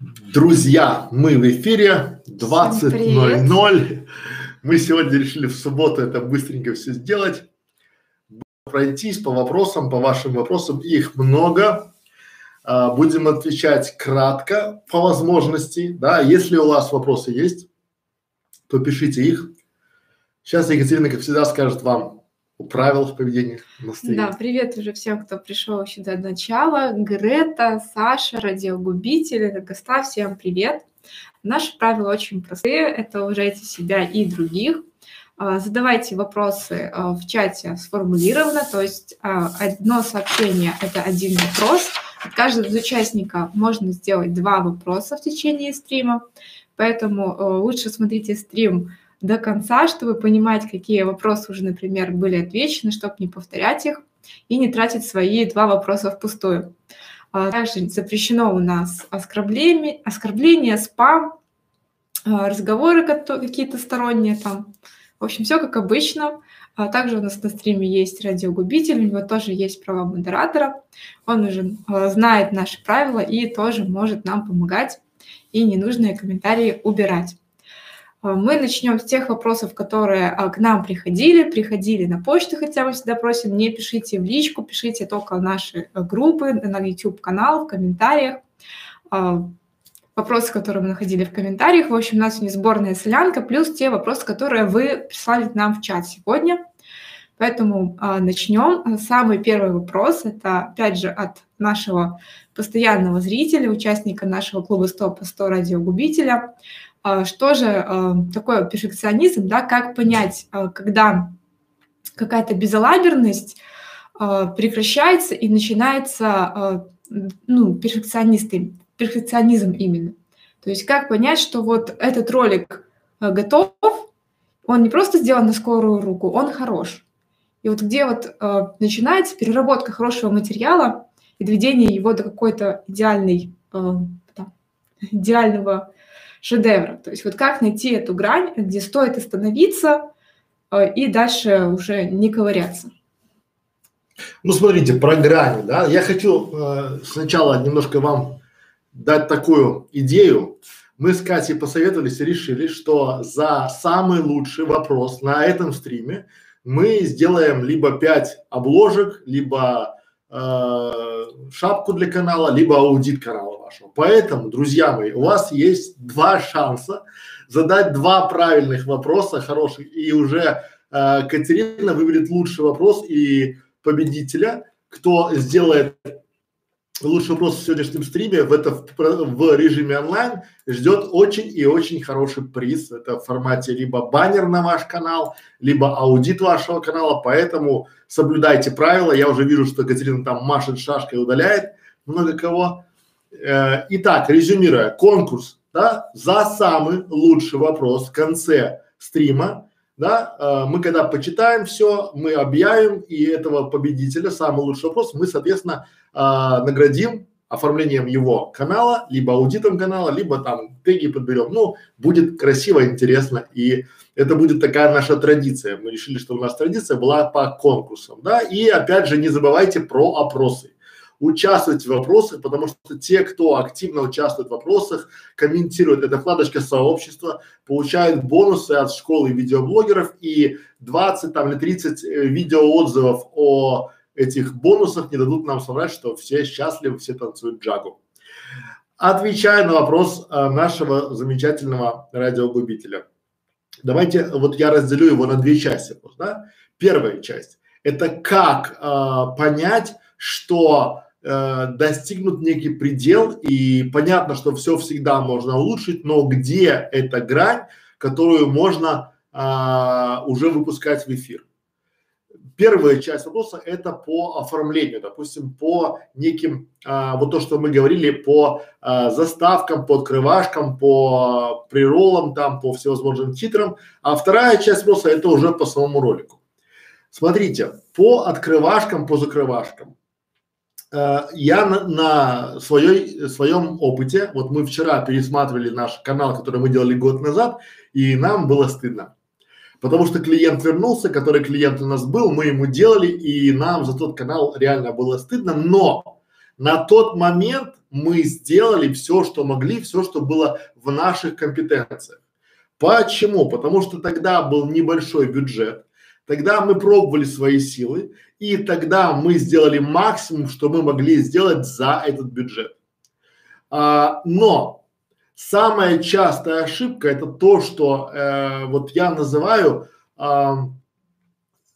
Друзья, мы в эфире 20.00. Мы сегодня решили в субботу это быстренько все сделать. Пройтись по вопросам, по вашим вопросам. Их много. А, будем отвечать кратко, по возможности. Да, если у вас вопросы есть, то пишите их. Сейчас Екатерина, как всегда, скажет вам правил в поведении Да, привет уже всем, кто пришел еще до начала. Грета, Саша, радиогубитель, Гостав, всем привет. Наши правила очень простые, это уважайте себя и других. А, задавайте вопросы а, в чате сформулированно, то есть а, одно сообщение – это один вопрос. От каждого из участников можно сделать два вопроса в течение стрима, поэтому лучше смотрите стрим до конца, чтобы понимать, какие вопросы уже, например, были отвечены, чтобы не повторять их и не тратить свои два вопроса впустую. А, также запрещено у нас оскорбление, оскорбление спам, а, разговоры какие-то сторонние там. В общем, все как обычно. А также у нас на стриме есть радиогубитель, у него тоже есть права модератора. Он уже знает наши правила и тоже может нам помогать и ненужные комментарии убирать. А, мы начнем с тех вопросов, которые а, к нам приходили, приходили на почту, хотя мы всегда просим, не пишите в личку, пишите только в наши э, группы, на YouTube-канал, в комментариях. А, вопросы, которые мы находили в комментариях. В общем, у нас сегодня сборная солянка, плюс те вопросы, которые вы прислали нам в чат сегодня. Поэтому начнем. Самый первый вопрос, это опять же от нашего постоянного зрителя, участника нашего клуба 100 по 100 радиогубителя. А, что же а, такое перфекционизм, да, как понять, а, когда какая-то безалаберность прекращается и начинается, ну, перфекционисты, перфекционизм именно. То есть как понять, что вот этот ролик готов, он не просто сделан на скорую руку, он хорош. И вот где вот начинается переработка хорошего материала и доведение его до какой-то идеальной, идеального шедевра. То есть вот как найти эту грань, где стоит остановиться э, и дальше уже не ковыряться. Ну, смотрите, про грани, да, я хочу э, сначала немножко вам дать такую идею. Мы с Катей посоветовались и решили, что за самый лучший вопрос на этом стриме мы сделаем либо 5 обложек, либо э, шапку для канала, либо аудит канала вашего. Поэтому, друзья мои, у вас есть два шанса задать два правильных вопроса хороших, и уже э, Катерина выберет лучший вопрос и победителя, кто сделает лучший вопрос в сегодняшнем стриме, в это в, в режиме онлайн ждет очень и очень хороший приз. Это в формате либо баннер на ваш канал, либо аудит вашего канала, поэтому соблюдайте правила. Я уже вижу, что Катерина там машет шашкой, удаляет много кого. Э, итак, резюмируя, конкурс, да, за самый лучший вопрос в конце стрима да, э, мы когда почитаем все, мы объявим и этого победителя, самый лучший вопрос, мы, соответственно, э, наградим оформлением его канала, либо аудитом канала, либо там теги подберем. Ну, будет красиво, интересно, и это будет такая наша традиция. Мы решили, что у нас традиция была по конкурсам, да, и опять же не забывайте про опросы участвовать в вопросах, потому что те, кто активно участвует в вопросах, комментируют, это вкладочка сообщества, получают бонусы от школы видеоблогеров и 20 там или 30 э, видеоотзывов о этих бонусах не дадут нам соврать, что все счастливы, все танцуют джагу. Отвечая на вопрос э, нашего замечательного радиогубителя. Давайте, вот я разделю его на две части, да? Первая часть – это как э, понять, что э, достигнут некий предел и понятно, что все всегда можно улучшить, но где эта грань, которую можно э, уже выпускать в эфир? Первая часть вопроса это по оформлению, допустим, по неким, а, вот то, что мы говорили, по а, заставкам, по открывашкам, по приролам, там, по всевозможным титрам. А вторая часть вопроса это уже по самому ролику. Смотрите, по открывашкам, по закрывашкам. Э, я на, на своей, своем опыте, вот мы вчера пересматривали наш канал, который мы делали год назад, и нам было стыдно. Потому что клиент вернулся, который клиент у нас был, мы ему делали, и нам за тот канал реально было стыдно, но на тот момент мы сделали все, что могли, все, что было в наших компетенциях. Почему? Потому что тогда был небольшой бюджет, тогда мы пробовали свои силы, и тогда мы сделали максимум, что мы могли сделать за этот бюджет. А, но самая частая ошибка это то, что э, вот я называю, э,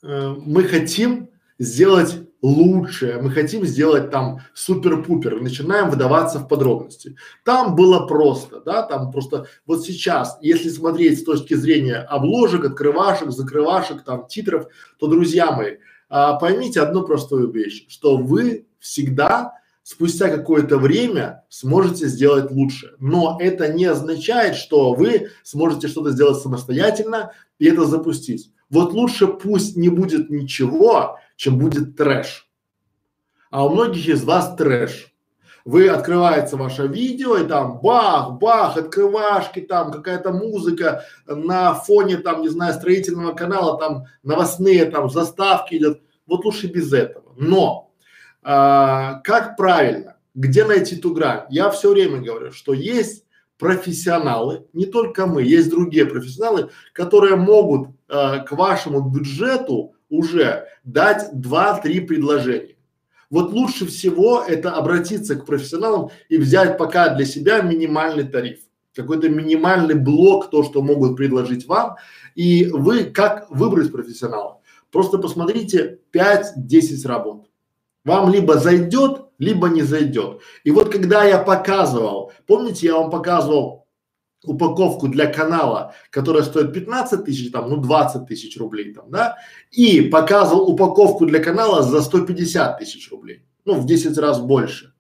э, мы хотим сделать лучшее, мы хотим сделать там супер-пупер, начинаем выдаваться в подробности. Там было просто, да, там просто вот сейчас, если смотреть с точки зрения обложек, открывашек, закрывашек, там титров, то, друзья мои, а, поймите одну простую вещь, что вы всегда спустя какое-то время сможете сделать лучше. Но это не означает, что вы сможете что-то сделать самостоятельно и это запустить. Вот лучше пусть не будет ничего, чем будет трэш. А у многих из вас трэш. Вы открывается ваше видео и там бах, бах, открывашки, там какая-то музыка на фоне там, не знаю, строительного канала, там новостные там заставки идет. Вот лучше без этого. Но а, как правильно, где найти ту грань? Я все время говорю, что есть профессионалы, не только мы, есть другие профессионалы, которые могут э, к вашему бюджету уже дать два-три предложения. Вот лучше всего это обратиться к профессионалам и взять пока для себя минимальный тариф, какой-то минимальный блок, то, что могут предложить вам, и вы как выбрать профессионала. Просто посмотрите 5-10 работ. Вам либо зайдет, либо не зайдет. И вот когда я показывал, помните, я вам показывал упаковку для канала, которая стоит 15 тысяч, там, ну 20 тысяч рублей там, да, и показывал упаковку для канала за 150 тысяч рублей, ну в 10 раз больше.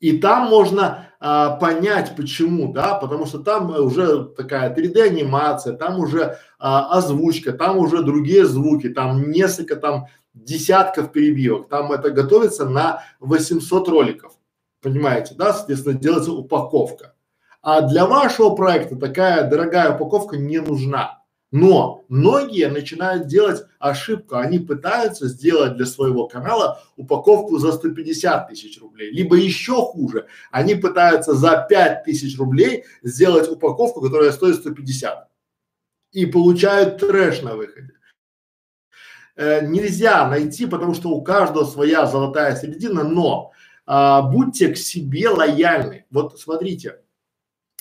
И там можно а, понять почему, да, потому что там уже такая 3D анимация, там уже а, озвучка, там уже другие звуки, там несколько там десятков перебивок, там это готовится на 800 роликов, понимаете, да, соответственно делается упаковка. А для вашего проекта такая дорогая упаковка не нужна. Но многие начинают делать ошибку, они пытаются сделать для своего канала упаковку за 150 тысяч рублей, либо еще хуже, они пытаются за 5 тысяч рублей сделать упаковку, которая стоит 150 и получают трэш на выходе. Э, нельзя найти, потому что у каждого своя золотая середина, но а, будьте к себе лояльны. Вот смотрите,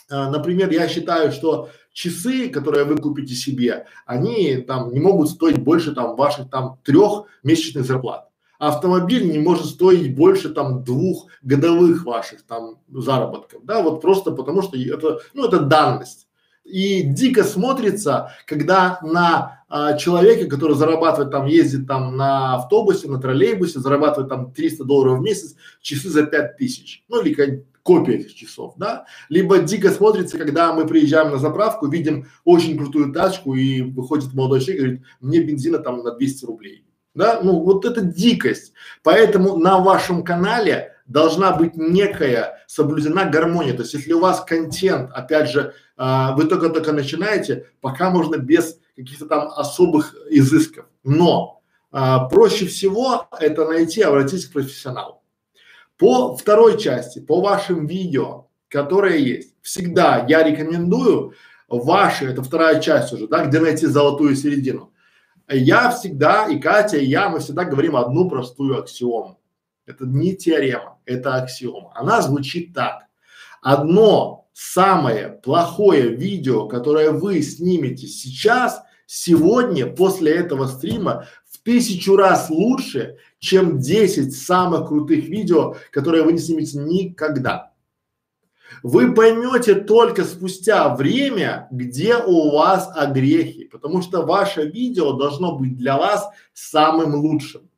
а, например, я считаю, что часы, которые вы купите себе, они там не могут стоить больше там ваших там трех месячных зарплат. Автомобиль не может стоить больше там двух годовых ваших там заработков, да, вот просто потому что это, ну это данность. И дико смотрится, когда на а, человека, который зарабатывает там, ездит там на автобусе, на троллейбусе, зарабатывает там 300 долларов в месяц, часы за 5000, ну или копия этих часов, да, либо дико смотрится, когда мы приезжаем на заправку, видим очень крутую тачку и выходит молодой человек и говорит, мне бензина там на 200 рублей, да, ну вот это дикость, поэтому на вашем канале должна быть некая соблюдена гармония, то есть если у вас контент, опять же, а, вы только-только начинаете, пока можно без каких-то там особых изысков, но а, проще всего это найти, обратиться к профессионалу. По второй части, по вашим видео, которые есть, всегда я рекомендую ваши, это вторая часть уже, да, где найти золотую середину. Я всегда, и Катя, и я, мы всегда говорим одну простую аксиому. Это не теорема, это аксиома. Она звучит так. Одно самое плохое видео, которое вы снимете сейчас, сегодня, после этого стрима, в тысячу раз лучше, чем 10 самых крутых видео, которые вы не снимете никогда. Вы поймете только спустя время, где у вас огрехи, потому что ваше видео должно быть для вас самым лучшим.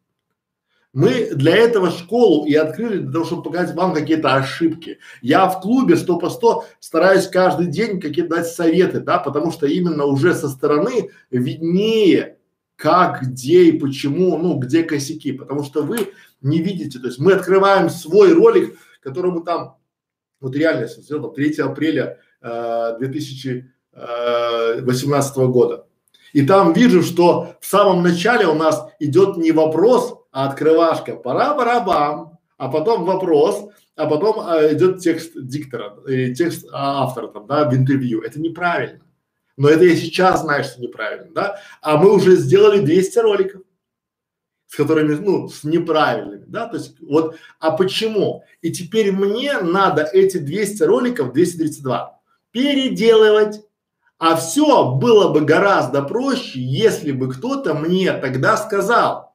Мы для этого школу и открыли, для того, чтобы показать вам какие-то ошибки. Я в клубе сто по сто стараюсь каждый день какие-то дать советы, да, потому что именно уже со стороны виднее, как, где и почему, ну, где косяки, потому что вы не видите, то есть мы открываем свой ролик, которому там, вот реально, я сделал 3 апреля э, 2018 э, года. И там вижу, что в самом начале у нас идет не вопрос, а открывашка, пора барабам, а потом вопрос, а потом а, идет текст диктора или текст а, автора там, да, в интервью. Это неправильно. Но это я сейчас знаю, что неправильно, да? А мы уже сделали 200 роликов, с которыми, ну, с неправильными, да? То есть вот, а почему? И теперь мне надо эти 200 роликов, 232, переделывать. А все было бы гораздо проще, если бы кто-то мне тогда сказал,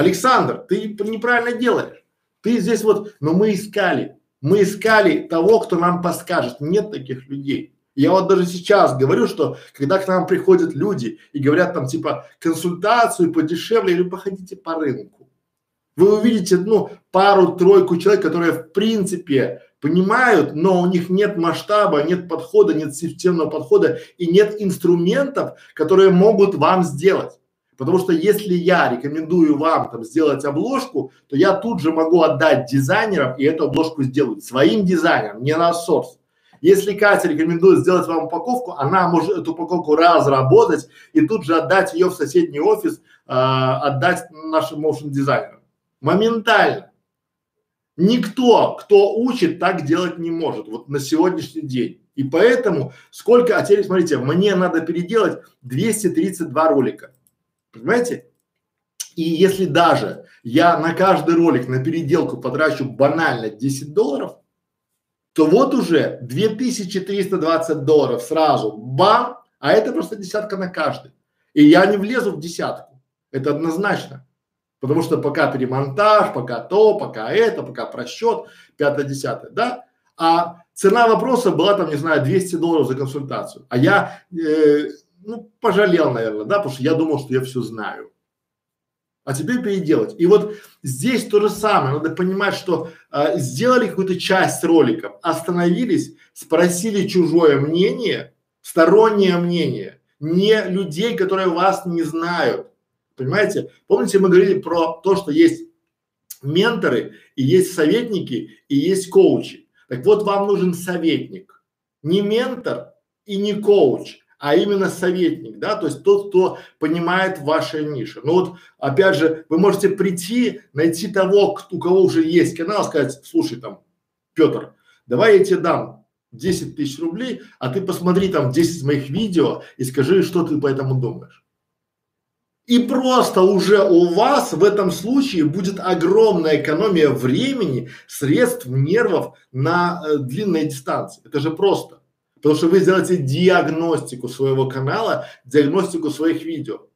Александр, ты неправильно делаешь. Ты здесь вот, но мы искали, мы искали того, кто нам подскажет. Нет таких людей. Я вот даже сейчас говорю, что когда к нам приходят люди и говорят там типа консультацию подешевле или походите по рынку, вы увидите ну пару-тройку человек, которые в принципе понимают, но у них нет масштаба, нет подхода, нет системного подхода и нет инструментов, которые могут вам сделать. Потому что если я рекомендую вам там сделать обложку, то я тут же могу отдать дизайнерам и эту обложку сделать своим дизайнером, не на сорс. Если Катя рекомендует сделать вам упаковку, она может эту упаковку разработать и тут же отдать ее в соседний офис, э, отдать нашим motion дизайнерам. Моментально. Никто, кто учит, так делать не может. Вот на сегодняшний день. И поэтому сколько, а теперь смотрите, мне надо переделать 232 ролика. Понимаете? И если даже я на каждый ролик на переделку потрачу банально 10 долларов, то вот уже 2320 долларов сразу, бам, а это просто десятка на каждый. И я не влезу в десятку, это однозначно. Потому что пока перемонтаж, пока то, пока это, пока просчет, пятое, десятое, да? А цена вопроса была там, не знаю, 200 долларов за консультацию. А я э, ну, пожалел, наверное, да, потому что я думал, что я все знаю. А теперь переделать. И вот здесь то же самое. Надо понимать, что э, сделали какую-то часть роликов, остановились, спросили чужое мнение, стороннее мнение, не людей, которые вас не знают. Понимаете? Помните, мы говорили про то, что есть менторы, и есть советники, и есть коучи. Так вот, вам нужен советник. Не ментор и не коуч, а именно советник, да, то есть тот, кто понимает ваши ниши. Ну вот, опять же, вы можете прийти, найти того, у кого уже есть канал, сказать, слушай там, Петр, давай я тебе дам 10 тысяч рублей, а ты посмотри там 10 моих видео и скажи, что ты по этому думаешь. И просто уже у вас в этом случае будет огромная экономия времени, средств, нервов на э, длинной дистанции. Это же просто. Потому что вы сделаете диагностику своего канала, диагностику своих видео.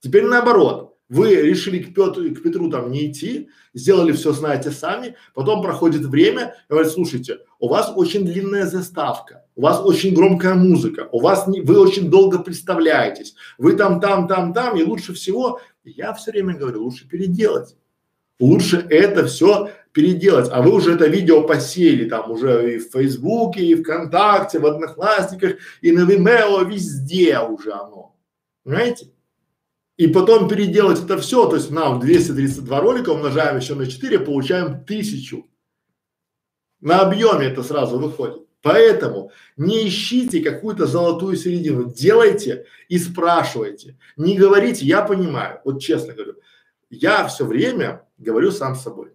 Теперь наоборот, вы решили к Петру, к Петру там не идти, сделали все, знаете сами, потом проходит время, и говорят, слушайте, у вас очень длинная заставка, у вас очень громкая музыка, у вас не, вы очень долго представляетесь, вы там, там, там, там, и лучше всего, я все время говорю, лучше переделать. Лучше это все переделать, а вы уже это видео посеяли там уже и в Фейсбуке, и ВКонтакте, в Одноклассниках, и на Vimeo, везде уже оно. Понимаете? И потом переделать это все, то есть нам 232 ролика умножаем еще на 4, получаем тысячу. На объеме это сразу выходит. Поэтому не ищите какую-то золотую середину, делайте и спрашивайте. Не говорите, я понимаю, вот честно говорю, я все время говорю сам с собой.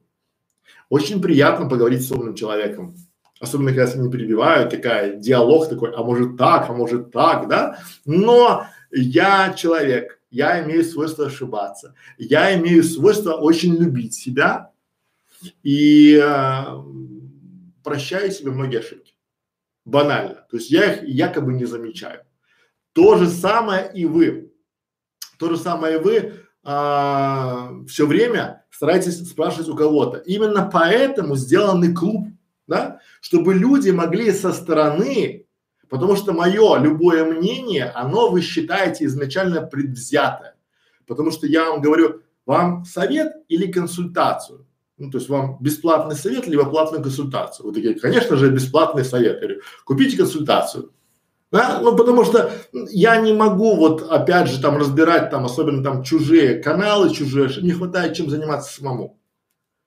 Очень приятно поговорить с умным человеком. Особенно, когда не перебивают, такая диалог такой, а может так, а может так, да? Но я человек, я имею свойство ошибаться, я имею свойство очень любить себя и э, прощаю себе многие ошибки. Банально. То есть я их якобы не замечаю. То же самое и вы. То же самое и вы а, все время старайтесь спрашивать у кого-то. Именно поэтому сделанный клуб, да, чтобы люди могли со стороны, потому что мое любое мнение, оно вы считаете изначально предвзятое. Потому что я вам говорю, вам совет или консультацию? Ну, то есть вам бесплатный совет, либо платную консультацию. Вы такие, конечно же, бесплатный совет. Я говорю, купите консультацию. Да? Ну, потому что я не могу вот опять же там разбирать там, особенно там чужие каналы, чужие, не хватает чем заниматься самому.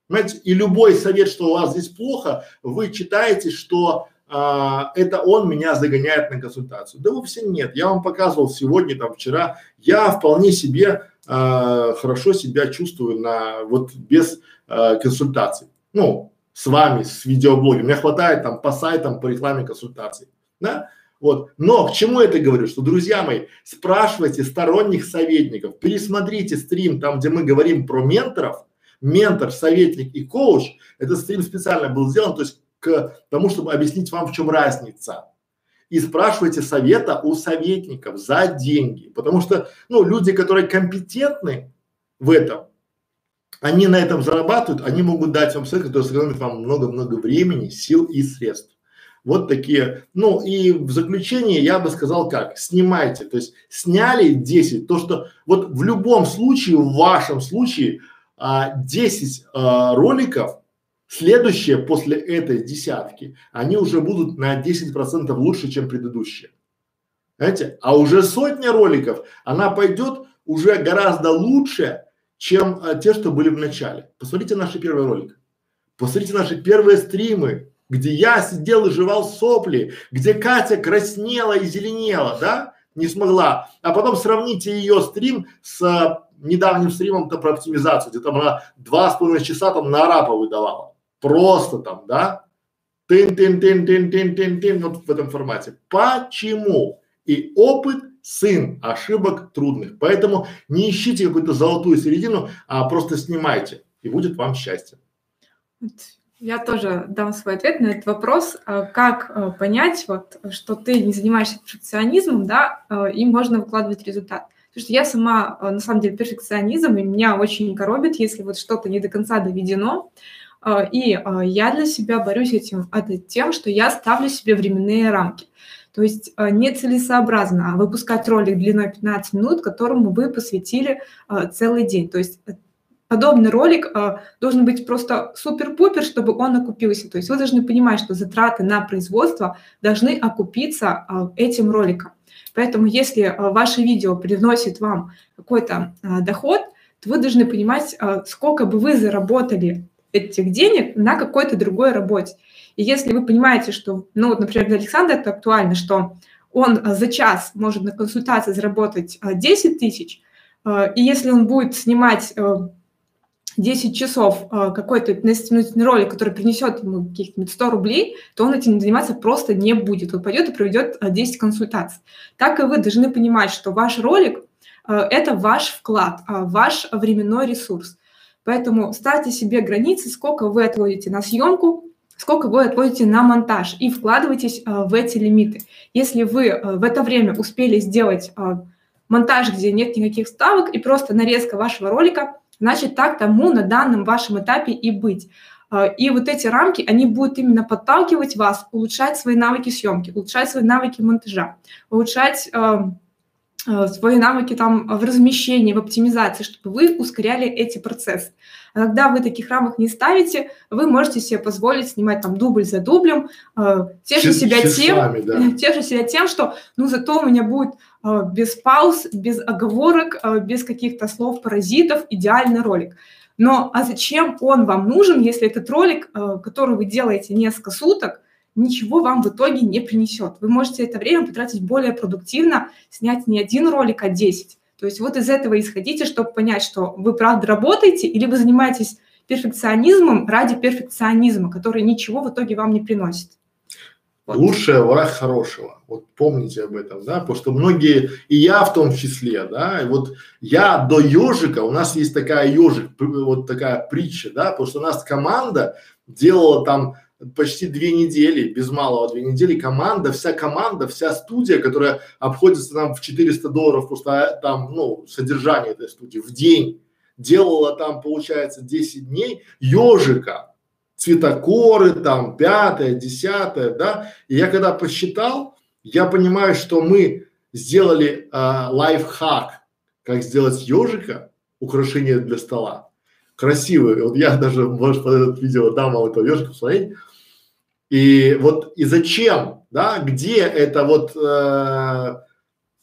Понимаете? И любой совет, что у вас здесь плохо, вы читаете, что а, это он меня загоняет на консультацию. Да вовсе нет. Я вам показывал сегодня, там вчера, я вполне себе а, хорошо себя чувствую на вот без а, консультаций. Ну, с вами, с видеоблогом. Мне хватает там по сайтам, по рекламе консультаций, да? Вот. Но к чему это говорю? Что, друзья мои, спрашивайте сторонних советников, пересмотрите стрим там, где мы говорим про менторов, ментор, советник и коуч. Этот стрим специально был сделан, то есть к тому, чтобы объяснить вам, в чем разница. И спрашивайте совета у советников за деньги, потому что, ну, люди, которые компетентны в этом, они на этом зарабатывают, они могут дать вам совет, который сэкономит вам много-много времени, сил и средств. Вот такие. Ну и в заключение я бы сказал как, снимайте, то есть сняли 10, то что вот в любом случае, в вашем случае а, 10 а, роликов, следующие после этой десятки, они уже будут на 10 процентов лучше, чем предыдущие. Знаете, а уже сотня роликов, она пойдет уже гораздо лучше, чем а, те, что были в начале. Посмотрите наши первые ролики, посмотрите наши первые стримы, где я сидел и жевал сопли, где Катя краснела и зеленела, да, не смогла. А потом сравните ее стрим с а, недавним стримом-то про оптимизацию, где там она два с половиной часа там на арапа выдавала. Просто там, да, тын тын тын тын тын тын тын вот в этом формате. Почему? И опыт сын ошибок трудных. Поэтому не ищите какую-то золотую середину, а просто снимайте, и будет вам счастье. Я тоже дам свой ответ на этот вопрос. А как э, понять, вот, что ты не занимаешься перфекционизмом, да, э, и можно выкладывать результат? Потому что я сама, э, на самом деле, перфекционизм, и меня очень коробит, если вот что-то не до конца доведено. И я для себя борюсь этим, это тем, что я ставлю себе временные рамки. То есть нецелесообразно выпускать ролик длиной 15 минут, которому вы посвятили целый день. То есть подобный ролик а, должен быть просто супер-пупер, чтобы он окупился. То есть вы должны понимать, что затраты на производство должны окупиться а, этим роликом. Поэтому если а, ваше видео приносит вам какой-то а, доход, то вы должны понимать, а, сколько бы вы заработали этих денег на какой-то другой работе. И если вы понимаете, что, ну вот, например, для Александра это актуально, что он за час может на консультации заработать 10 а, тысяч, и если он будет снимать 10 часов э, какой-то 15-минутный ролик, который принесет ему каких-нибудь 100 рублей, то он этим заниматься просто не будет. Он пойдет и проведет 10 э, консультаций. Так и вы должны понимать, что ваш ролик э, – это ваш вклад, ваш временной ресурс. Поэтому ставьте себе границы, сколько вы отводите на съемку, сколько вы отводите на монтаж и вкладывайтесь в эти лимиты. Если вы в это время успели сделать монтаж, где нет никаких ставок и просто нарезка вашего ролика – значит так тому на данном вашем этапе и быть. А, и вот эти рамки, они будут именно подталкивать вас улучшать свои навыки съемки, улучшать свои навыки монтажа, улучшать э, свои навыки там в размещении, в оптимизации, чтобы вы ускоряли эти процессы. А когда вы таких рамок не ставите, вы можете себе позволить снимать там дубль за дублем, э, тешить себя тем, да. тешить себя тем, что ну зато у меня будет без пауз, без оговорок, э, без каких-то слов паразитов, идеальный ролик. Но а зачем он вам нужен, если этот ролик, э, который вы делаете несколько суток, ничего вам в итоге не принесет? Вы можете это время потратить более продуктивно, снять не один ролик, а 10. То есть вот из этого исходите, чтобы понять, что вы правда работаете или вы занимаетесь перфекционизмом ради перфекционизма, который ничего в итоге вам не приносит. Вот. Лучшее враг хорошего. Вот помните об этом, да, потому что многие, и я в том числе, да, и вот я до ежика, у нас есть такая ежик, вот такая притча, да, потому что у нас команда делала там почти две недели, без малого две недели, команда, вся команда, вся студия, которая обходится нам в 400 долларов, просто а, там, ну, содержание этой студии в день, делала там, получается, 10 дней ежика, цветокоры, там, пятое, десятое, да. И я когда посчитал, я понимаю, что мы сделали э, лайфхак, как сделать ежика, украшение для стола. Красивый. Вот я даже, может, под это видео дам вам этого ежика посмотреть. И вот, и зачем, да, где это вот, э,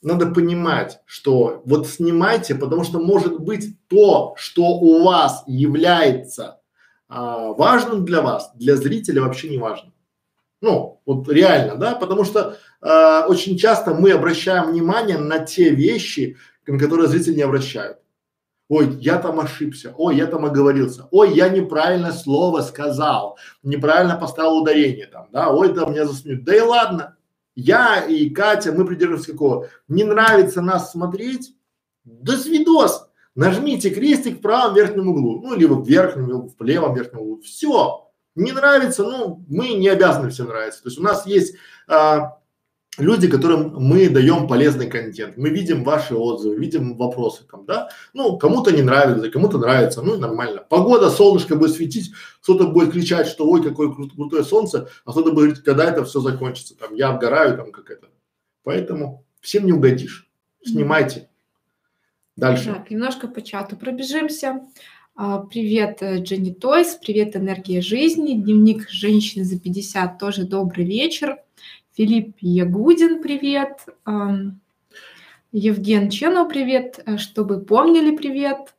надо понимать, что вот снимайте, потому что может быть то, что у вас является а, важным для вас, для зрителя вообще не важно. Ну, вот реально, да, потому что э, очень часто мы обращаем внимание на те вещи, на которые зритель не обращает. Ой, я там ошибся, ой, я там оговорился, ой, я неправильно слово сказал, неправильно поставил ударение там, да, ой, там меня засмеют. Да и ладно, я и Катя, мы придерживаемся какого? Не нравится нас смотреть? До свидос! Нажмите крестик в правом верхнем углу, ну, либо в верхнем, либо в левом верхнем углу. Все. Не нравится, ну, мы не обязаны всем нравиться. То есть у нас есть а, люди, которым мы даем полезный контент. Мы видим ваши отзывы, видим вопросы там, да. Ну, кому-то не нравится, кому-то нравится, ну нормально. Погода, солнышко будет светить, кто-то будет кричать, что ой, какое кру- крутое солнце, а кто-то будет говорить, когда это все закончится, там, я обгораю, там, как это. Поэтому всем не угодишь. Снимайте. Дальше. Так, немножко по чату пробежимся. А, Привет, э, Дженни Тойс, привет, Энергия жизни, дневник женщины за 50, тоже добрый вечер. Филипп Ягудин, привет. Евген Ченов, привет. Э, Чтобы помнили, привет.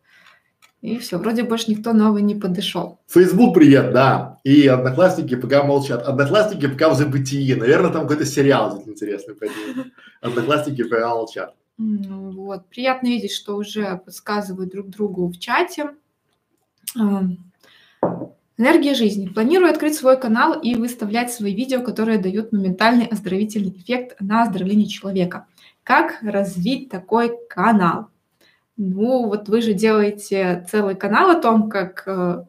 И все, вроде больше никто новый не подошел. Фейсбук привет, да. И одноклассники пока молчат. Одноклассники пока в забытии. Наверное, там какой-то сериал здесь интересный, поэтому одноклассники пока молчат. Вот. Приятно видеть, что уже подсказывают друг другу в чате. Ам, Энергия жизни. Планирую открыть свой канал и выставлять свои видео, которые дают моментальный оздоровительный эффект на оздоровление человека. Как развить такой канал? Ну, вот вы же делаете целый канал о том, как э,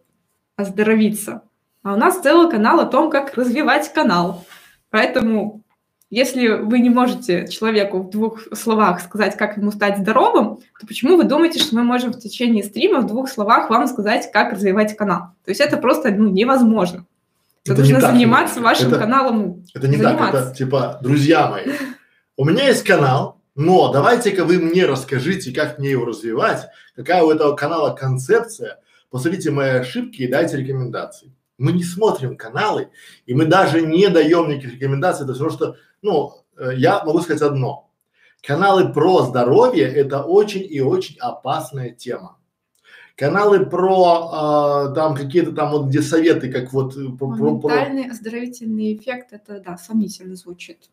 оздоровиться, а у нас целый канал о том, как развивать канал. Поэтому если вы не можете человеку в двух словах сказать, как ему стать здоровым, то почему вы думаете, что мы можем в течение стрима в двух словах вам сказать, как развивать канал? То есть это просто ну, невозможно. Это, Это не нужно так, заниматься это- вашим это- каналом. Это не так, заниматься. это типа, друзья мои, у меня есть канал, но давайте-ка вы мне расскажите, как мне его развивать, какая у этого канала концепция, посмотрите мои ошибки и дайте рекомендации. Мы не смотрим каналы, и мы даже не даем никаких рекомендаций, это потому что, ну, э, я могу сказать одно. Каналы про здоровье – это очень и очень опасная тема. Каналы про э, там какие-то там вот где советы, как вот э, про- про- про- оздоровительный эффект, это, да, сомнительно звучит.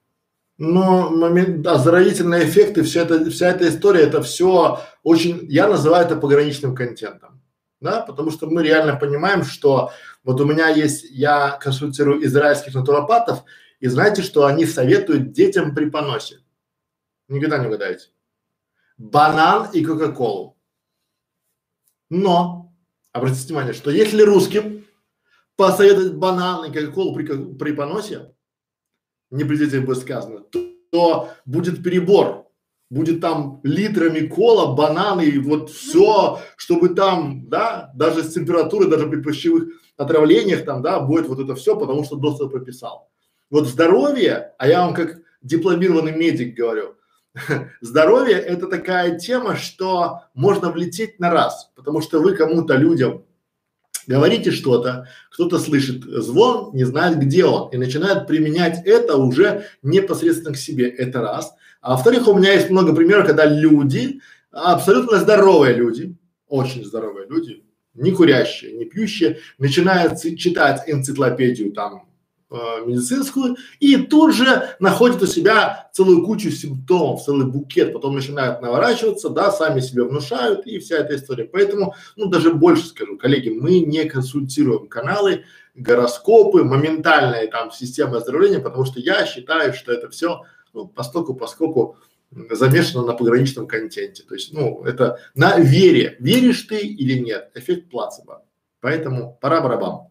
Но момент, оздоровительные эффекты, вся эта, вся эта история, это все очень, я называю это пограничным контентом, да, потому что мы реально понимаем, что вот у меня есть, я консультирую израильских натуропатов, и знаете, что они советуют детям при поносе? Никогда не угадаете. Банан и Кока-Колу. Но, обратите внимание, что если русским посоветовать банан и Кока-Колу при, при поносе, не при детях будет сказано, то, то будет перебор. Будет там литрами кола, бананы и вот все, чтобы там, да, даже с температурой, даже при пищевых отравлениях там, да, будет вот это все, потому что доктор прописал. Вот здоровье, а я вам как дипломированный медик говорю, здоровье это такая тема, что можно влететь на раз, потому что вы кому-то людям говорите что-то, кто-то слышит звон, не знает, где он, и начинает применять это уже непосредственно к себе. Это раз. А во-вторых, у меня есть много примеров, когда люди, абсолютно здоровые люди, очень здоровые люди, не курящие, не пьющие, начинают читать энциклопедию там медицинскую и тут же находят у себя целую кучу симптомов, целый букет, потом начинают наворачиваться, да, сами себе внушают и вся эта история. Поэтому, ну даже больше скажу, коллеги, мы не консультируем каналы, гороскопы, моментальные там системы оздоровления, потому что я считаю, что это все, ну, поскольку, поскольку замешано на пограничном контенте. То есть, ну, это на вере. Веришь ты или нет? Эффект плацебо. Поэтому пора барабан.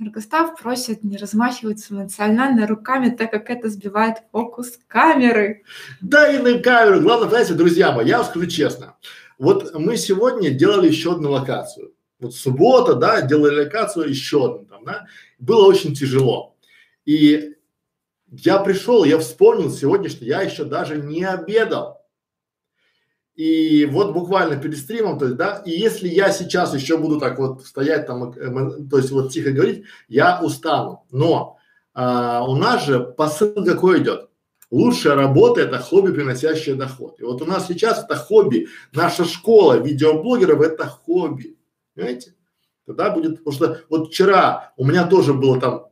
Эргостав просит не размахивать эмоционально руками, так как это сбивает фокус камеры. Да и на камеру. Главное, знаете, друзья мои, я вам скажу честно. Вот мы сегодня делали еще одну локацию. Вот суббота, да, делали локацию еще одну там, да. Было очень тяжело. И я пришел, я вспомнил сегодня, что я еще даже не обедал. И вот буквально перед стримом, то есть, да, и если я сейчас еще буду так вот стоять там, э, то есть вот тихо говорить, я устану. Но а, у нас же посыл какой идет? Лучшая работа – это хобби, приносящее доход. И вот у нас сейчас это хобби, наша школа видеоблогеров – это хобби, понимаете? Тогда будет, потому что вот вчера у меня тоже было там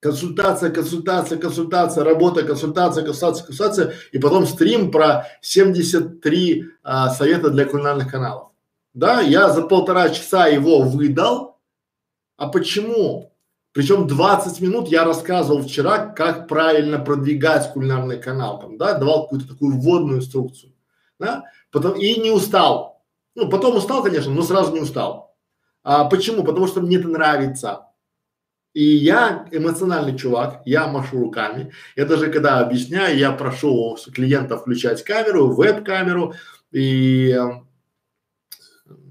консультация, консультация, консультация, работа, консультация, консультация, консультация, и потом стрим про 73 а, совета для кулинарных каналов. да, я за полтора часа его выдал, а почему? Причем 20 минут я рассказывал вчера, как правильно продвигать кулинарный канал, там, да, давал какую-то такую вводную инструкцию, да, потом и не устал. Ну, потом устал, конечно, но сразу не устал. А почему? Потому что мне это нравится. И я эмоциональный чувак, я машу руками. Я даже когда объясняю, я прошу клиента включать камеру, веб-камеру, и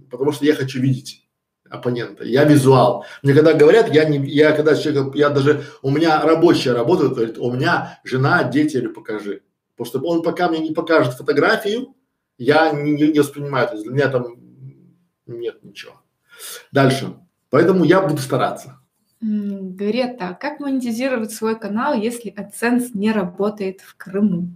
потому что я хочу видеть оппонента. Я визуал. Мне когда говорят, я не, я когда человек, я даже, у меня рабочая работа, говорит, у меня жена, дети, или покажи. Потому что он пока мне не покажет фотографию, я не, не, не воспринимаю. То есть для меня там нет ничего. Дальше. Поэтому я буду стараться. Грета, как монетизировать свой канал, если AdSense не работает в Крыму?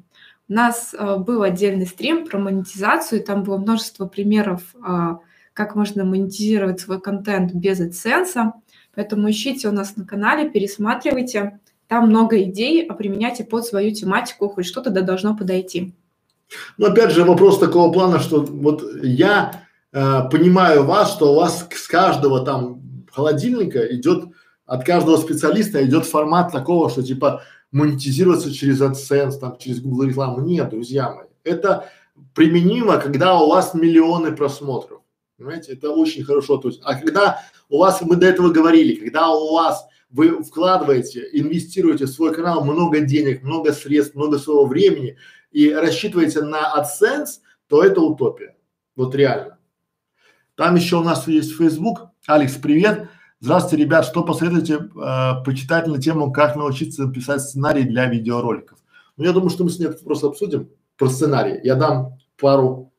У нас э, был отдельный стрим про монетизацию, там было множество примеров, э, как можно монетизировать свой контент без AdSense, поэтому ищите у нас на канале, пересматривайте, там много идей, а применяйте под свою тематику, хоть что-то да должно подойти. Ну, опять же, вопрос такого плана, что вот я э, понимаю вас, что у вас с каждого там холодильника идет, от каждого специалиста идет формат такого, что типа монетизироваться через AdSense, там, через Google рекламу. Нет, друзья мои. Это применимо, когда у вас миллионы просмотров. Понимаете, это очень хорошо. То есть, а когда у вас, мы до этого говорили, когда у вас вы вкладываете, инвестируете в свой канал много денег, много средств, много своего времени и рассчитываете на AdSense, то это утопия. Вот реально. Там еще у нас есть Facebook. Алекс, привет. Здравствуйте, ребят. Что посоветуете э, почитать на тему, как научиться писать сценарий для видеороликов? Ну, я думаю, что мы с ней просто обсудим про сценарий. Я дам пару,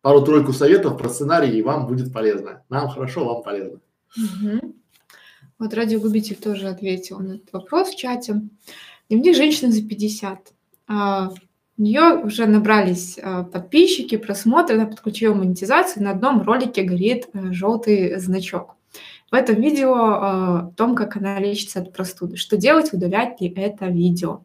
пару-тройку советов про сценарий, и вам будет полезно. Нам хорошо, вам полезно. Угу. Вот радиогубитель тоже ответил на этот вопрос в чате. Дневник женщины за 50. А, у нее уже набрались а, подписчики, просмотры, она подключила монетизацию, на одном ролике горит а, желтый значок. В этом видео э, о том, как она лечится от простуды. Что делать, удалять ли это видео?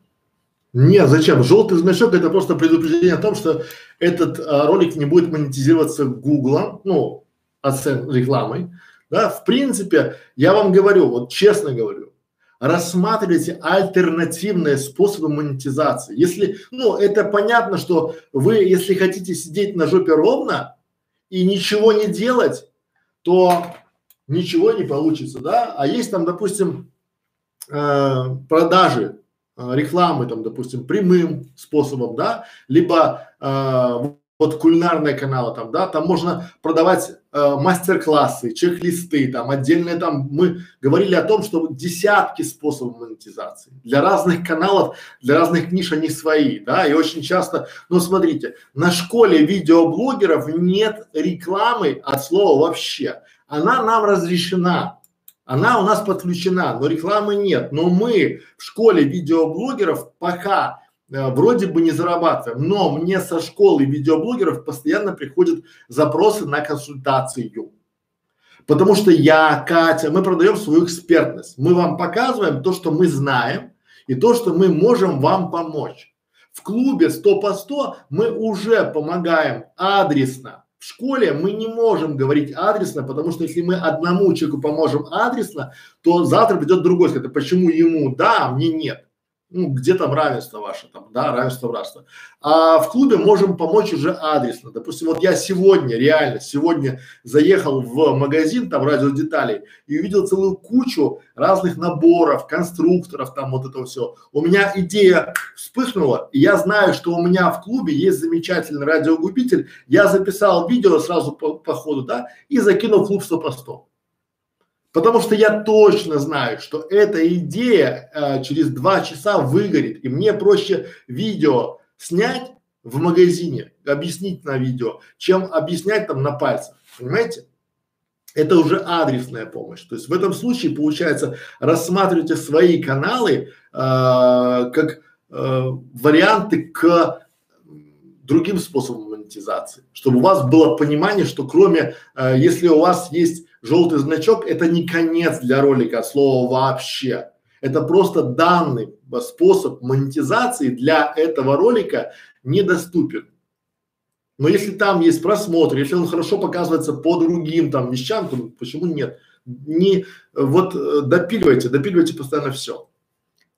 Нет, зачем? Желтый значок это просто предупреждение о том, что этот а, ролик не будет монетизироваться Гуглом, ну, оцен рекламой. Да, в принципе, я вам говорю, вот честно говорю, рассматривайте альтернативные способы монетизации. Если, ну, это понятно, что вы, если хотите сидеть на жопе ровно и ничего не делать, то ничего не получится, да, а есть там, допустим, э, продажи э, рекламы, там, допустим, прямым способом, да, либо э, вот кулинарные каналы там, да, там можно продавать э, мастер-классы, чек-листы, там отдельные там, мы говорили о том, что десятки способов монетизации. Для разных каналов, для разных ниш они свои, да, и очень часто, ну смотрите, на школе видеоблогеров нет рекламы от слова вообще она нам разрешена, она у нас подключена, но рекламы нет. Но мы в школе видеоблогеров пока э, вроде бы не зарабатываем, но мне со школы видеоблогеров постоянно приходят запросы на консультацию. Потому что я, Катя, мы продаем свою экспертность. Мы вам показываем то, что мы знаем и то, что мы можем вам помочь. В клубе 100 по 100 мы уже помогаем адресно в школе мы не можем говорить адресно, потому что если мы одному человеку поможем адресно, то завтра придет другой, скажет, почему ему? Да, а мне нет ну, где там равенство ваше, там, да, равенство братства. А в клубе можем помочь уже адресно. Допустим, вот я сегодня, реально, сегодня заехал в магазин, там, радиодеталей, и увидел целую кучу разных наборов, конструкторов, там, вот это все. У меня идея вспыхнула, и я знаю, что у меня в клубе есть замечательный радиогубитель. Я записал видео сразу по, по ходу, да, и закинул в клуб 100 по 100. Потому что я точно знаю, что эта идея э, через два часа выгорит, и мне проще видео снять в магазине, объяснить на видео, чем объяснять там на пальцах, понимаете? Это уже адресная помощь. То есть в этом случае получается рассматривайте свои каналы э, как э, варианты к другим способам монетизации, чтобы у вас было понимание, что кроме, э, если у вас есть желтый значок, это не конец для ролика от слова вообще. Это просто данный способ монетизации для этого ролика недоступен. Но если там есть просмотр, если он хорошо показывается по другим там вещам, то почему нет? Не вот э, допиливайте, допиливайте постоянно все.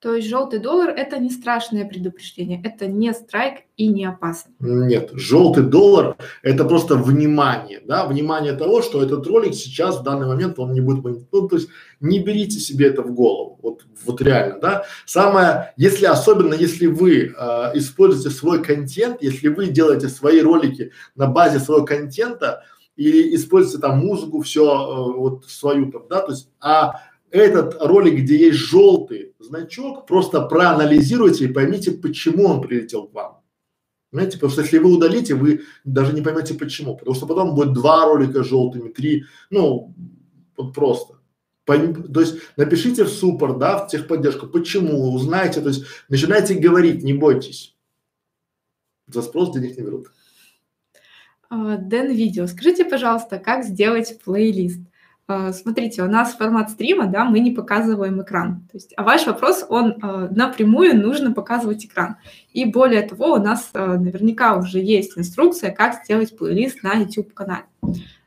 То есть желтый доллар – это не страшное предупреждение, это не страйк и не опасно. Нет, желтый доллар – это просто внимание, да, внимание того, что этот ролик сейчас в данный момент он не будет, ну, то есть не берите себе это в голову, вот, вот реально, да. Самое, если особенно, если вы э, используете свой контент, если вы делаете свои ролики на базе своего контента и используете там музыку, все э, вот свою там, да, то есть, а этот ролик, где есть желтый значок, просто проанализируйте и поймите, почему он прилетел к вам. Понимаете, потому что если вы удалите, вы даже не поймете почему, потому что потом будет два ролика желтыми, три, ну, вот просто. Пойм, то есть напишите в суппорт, да, в техподдержку, почему, узнайте, то есть начинайте говорить, не бойтесь. За спрос денег не берут. А, Дэн Видео, скажите, пожалуйста, как сделать плейлист? А, смотрите, у нас формат стрима, да, мы не показываем экран. То есть, а ваш вопрос, он э, напрямую нужно показывать экран. И более того, у нас э, наверняка уже есть инструкция, как сделать плейлист на YouTube-канале.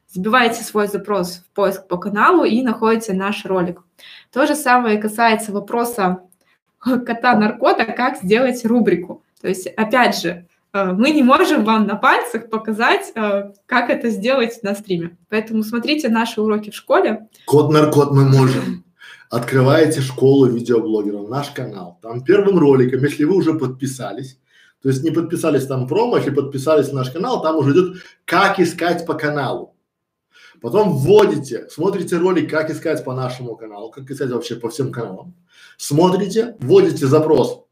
Забиваете свой запрос в поиск по каналу и находите наш ролик. То же самое касается вопроса кота-наркота, как сделать рубрику. То есть, опять же, Э, мы не можем вам на пальцах показать, э, как это сделать на стриме. Поэтому смотрите наши уроки в школе. Код наркот мы можем. Открываете школу видеоблогеров, наш канал. Там первым роликом, если вы уже подписались, то есть не подписались там промо, если подписались на наш канал, там уже идет как искать по каналу. Потом вводите, смотрите ролик, как искать по нашему каналу, как искать вообще по всем каналам. Смотрите, вводите запрос,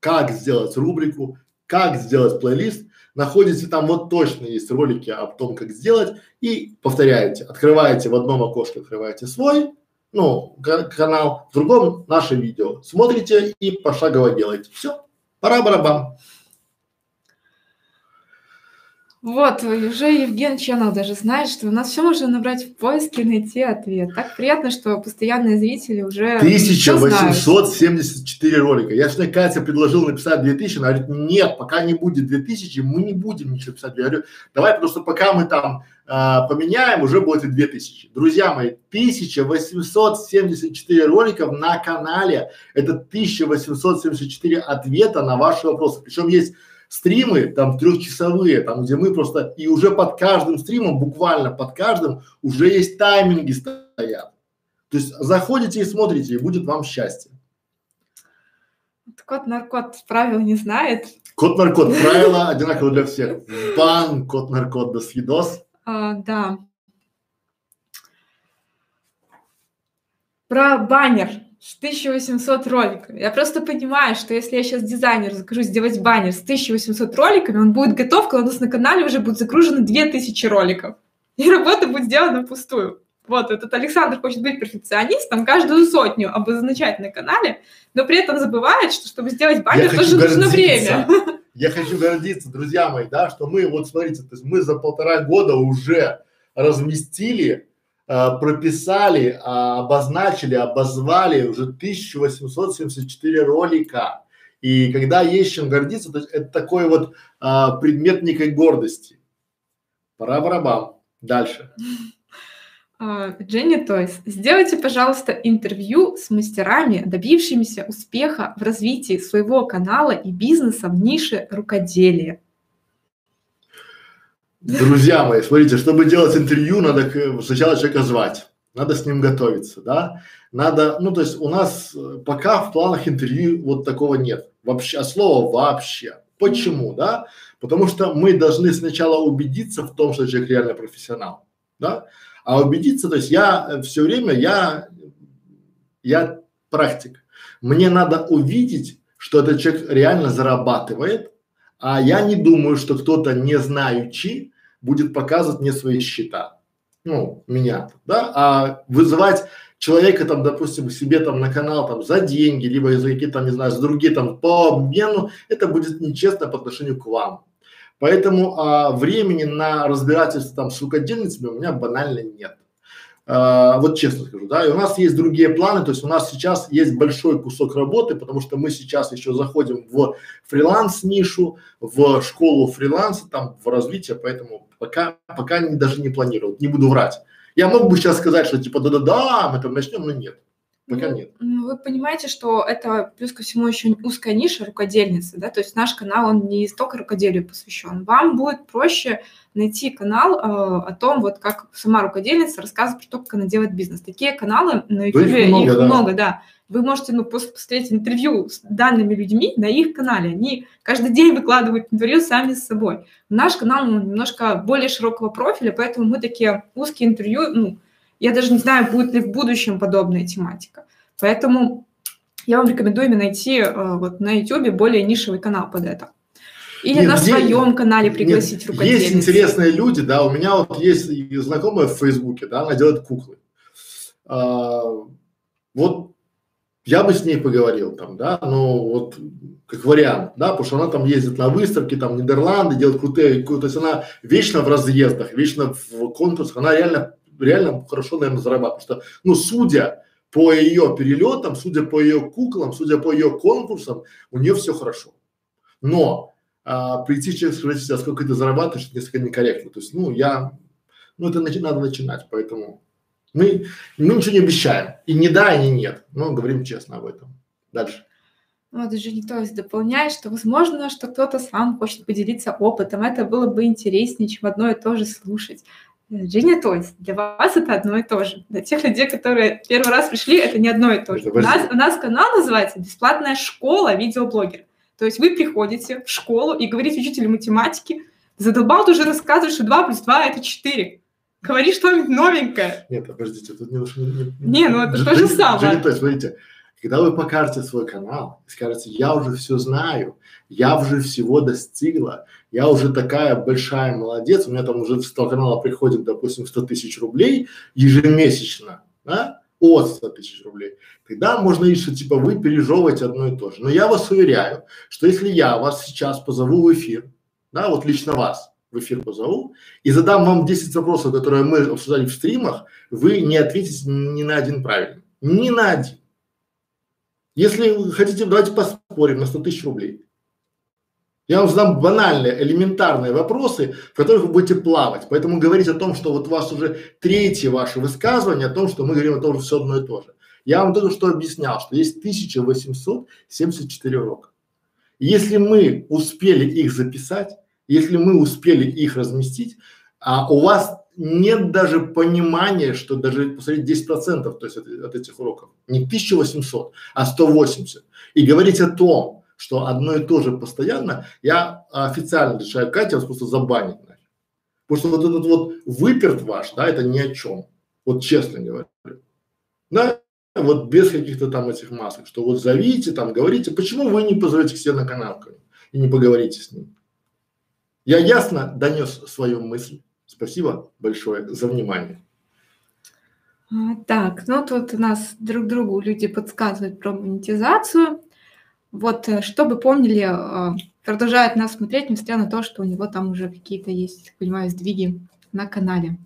как сделать рубрику, как сделать плейлист, находите там вот точно есть ролики о том, как сделать и повторяете, открываете в одном окошке, открываете свой, ну, канал, в другом наше видео, смотрите и пошагово делаете. Все, пора барабан. Вот, уже Евген Ченнел даже знает, что у нас все можно набрать в поиске и найти ответ. Так приятно, что постоянные зрители уже 1874 ролика. Я же Катя предложил написать 2000, она говорит, нет, пока не будет 2000, мы не будем ничего писать. Я говорю, давай просто пока мы там а, поменяем, уже будет и 2000. Друзья мои, 1874 роликов на канале, это 1874 ответа на ваши вопросы. Причем есть стримы там трехчасовые, там где мы просто и уже под каждым стримом, буквально под каждым уже есть тайминги стоят. То есть заходите и смотрите, и будет вам счастье. Кот наркот правил не знает. Кот наркот правила одинаково для всех. Бан, кот наркот до свидос. А, да. Про баннер. 1800 роликами. Я просто понимаю, что если я сейчас дизайнер закажу сделать баннер с 1800 роликами, он будет готов, когда у нас на канале уже будет загружено 2000 роликов. И работа будет сделана пустую. Вот, этот Александр хочет быть перфекционистом, каждую сотню обозначать на канале, но при этом забывает, что чтобы сделать баннер, я тоже нужно время. Я хочу гордиться, друзья мои, да, что мы, вот смотрите, то есть мы за полтора года уже разместили Э, прописали, а, обозначили, обозвали уже 1874 ролика. И когда есть чем гордиться, то это такой вот а, предмет некой гордости. Пора барабан. Дальше. А, Дженни Тойс, сделайте, пожалуйста, интервью с мастерами, добившимися успеха в развитии своего канала и бизнеса в нише рукоделия. Друзья мои, смотрите, чтобы делать интервью, надо сначала человека звать, надо с ним готовиться, да, надо, ну то есть у нас э, пока в планах интервью вот такого нет, вообще, а слова вообще. Почему, да? Потому что мы должны сначала убедиться в том, что человек реально профессионал, да, а убедиться, то есть я э, все время, я, я практик, мне надо увидеть, что этот человек реально зарабатывает, а я не думаю, что кто-то не знающий будет показывать мне свои счета, ну, меня, да, а вызывать человека там, допустим, себе там на канал там за деньги, либо за какие-то, не знаю, за другие там по обмену, это будет нечестно по отношению к вам. Поэтому а, времени на разбирательство там с рукодельницами у меня банально нет. А, вот честно скажу, да, и у нас есть другие планы, то есть у нас сейчас есть большой кусок работы, потому что мы сейчас еще заходим в фриланс-нишу, в школу фриланса, там, в развитие, поэтому пока, пока не, даже не планирую, не буду врать. Я мог бы сейчас сказать, что типа да-да-да, мы там начнем, но нет. Пока Ну, нет. ну, Вы понимаете, что это плюс ко всему еще узкая ниша рукодельницы, да, то есть наш канал, он не столько рукоделию посвящен. Вам будет проще найти канал э, о том, вот как сама рукодельница рассказывает про то, как она делает бизнес. Такие каналы на Да их YouTube, много, их да. много, да. Вы можете, ну, посмотреть интервью с данными людьми на их канале. Они каждый день выкладывают интервью сами с собой. Наш канал ну, немножко более широкого профиля, поэтому мы такие узкие интервью, ну, я даже не знаю, будет ли в будущем подобная тематика. Поэтому я вам рекомендую именно найти э, вот на YouTube более нишевый канал под это. Или Нет, на своем канале Нет, пригласить рукодельницу. Есть интересные люди, да, у меня вот есть знакомая в Фейсбуке, да, она делает куклы. А, вот я бы с ней поговорил там, да, ну вот как вариант, да, потому что она там ездит на выставки, там Нидерланды, делает крутые, кру- то есть она вечно в разъездах, вечно в конкурсах, она реально, реально хорошо, наверное, зарабатывает, потому что, ну, судя по ее перелетам, судя по ее куклам, судя по ее конкурсам, у нее все хорошо. Но а, прийти человек сказать себе, сколько ты зарабатываешь, это несколько некорректно. То есть, ну, я, ну, это начи- надо начинать, поэтому мы, мы ничего не обещаем. И не да, и не нет. Но говорим честно об этом. Дальше. Вот Женя то есть дополняет, что возможно, что кто-то сам хочет поделиться опытом. Это было бы интереснее, чем одно и то же слушать. Женя, то есть для вас это одно и то же. Для тех людей, которые первый раз пришли, это не одно и то же. Это У нас, у нас канал называется «Бесплатная школа видеоблогера». То есть вы приходите в школу и говорите учителю математики, задолбал ты уже рассказывать, что 2 плюс 2 – это 4. Говори что-нибудь новенькое. Нет, подождите, тут немножко не, Не, ну это то же самое. То есть, смотрите, когда вы покажете свой канал и скажете, я уже все знаю, я уже всего достигла, я уже такая большая молодец, у меня там уже с того канала приходит, допустим, 100 тысяч рублей ежемесячно, да, от 100 тысяч рублей, тогда можно что типа вы пережевываете одно и то же. Но я вас уверяю, что если я вас сейчас позову в эфир, да, вот лично вас в эфир позову и задам вам 10 вопросов, которые мы обсуждали в стримах, вы не ответите ни на один правильно. Ни на один. Если хотите, давайте поспорим на 100 тысяч рублей. Я вам задам банальные, элементарные вопросы, в которых вы будете плавать. Поэтому говорить о том, что вот у вас уже третье ваше высказывание, о том, что мы говорим о том, что все одно и то же. Я вам только что объяснял, что есть 1874 урока. Если мы успели их записать, если мы успели их разместить, а у вас нет даже понимания, что даже посмотреть 10 процентов, то есть от, от этих уроков, не 1800, а 180. И говорить о том, что одно и то же постоянно, я официально решаю Катя вас просто забанить. Потому что вот этот вот выперт ваш, да, это ни о чем. Вот честно говорю. Да, вот без каких-то там этих масок, что вот зовите, там говорите, почему вы не позовете к себе на мне и не поговорите с ним. Я ясно донес свою мысль. Спасибо большое за внимание. А, Так, ну тут у нас друг другу люди подсказывают про монетизацию. Вот, э, чтобы помнили, э, продолжает нас смотреть, несмотря на то, что у него там уже какие-то есть, понимаю, сдвиги на канале.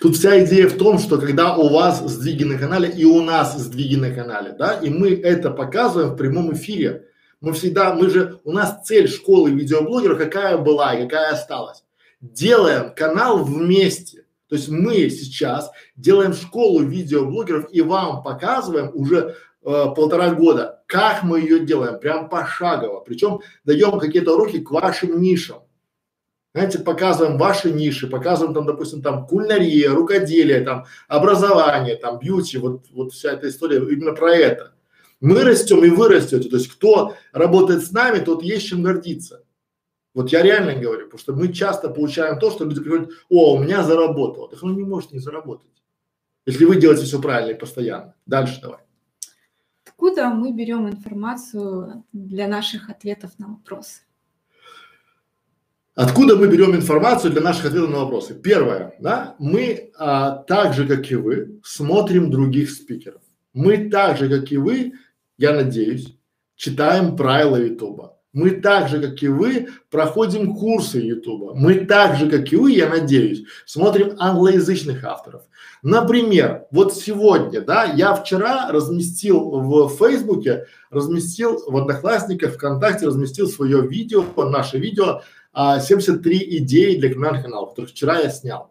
Тут вся идея в том, что когда у вас сдвиги на канале и у нас сдвиги на канале, да, и мы это показываем в прямом эфире, мы всегда, мы же, у нас цель школы видеоблогеров какая была и какая осталась. Делаем канал вместе. То есть мы сейчас делаем школу видеоблогеров и вам показываем уже э, полтора года, как мы ее делаем, прям пошагово. Причем даем какие-то уроки к вашим нишам. Знаете, показываем ваши ниши, показываем там, допустим, там кулинария, рукоделие, там образование, там бьюти, вот, вот вся эта история именно про это. Мы растем и вы растете. То есть кто работает с нами, тот есть чем гордиться. Вот я реально говорю, потому что мы часто получаем то, что люди приходят, о, у меня заработало. Так оно не может не заработать. Если вы делаете все правильно и постоянно. Дальше давай. Откуда мы берем информацию для наших ответов на вопросы? Откуда мы берем информацию для наших ответов на вопросы? Первое, да, мы а, так же, как и вы, смотрим других спикеров. Мы так же, как и вы, я надеюсь, читаем правила Ютуба. Мы так же, как и вы, проходим курсы Ютуба. Мы так же, как и вы, я надеюсь, смотрим англоязычных авторов. Например, вот сегодня, да, я вчера разместил в Фейсбуке, разместил в Одноклассниках, ВКонтакте, разместил свое видео, наше видео, а, 73 идеи для криминальных каналов, которых вчера я снял.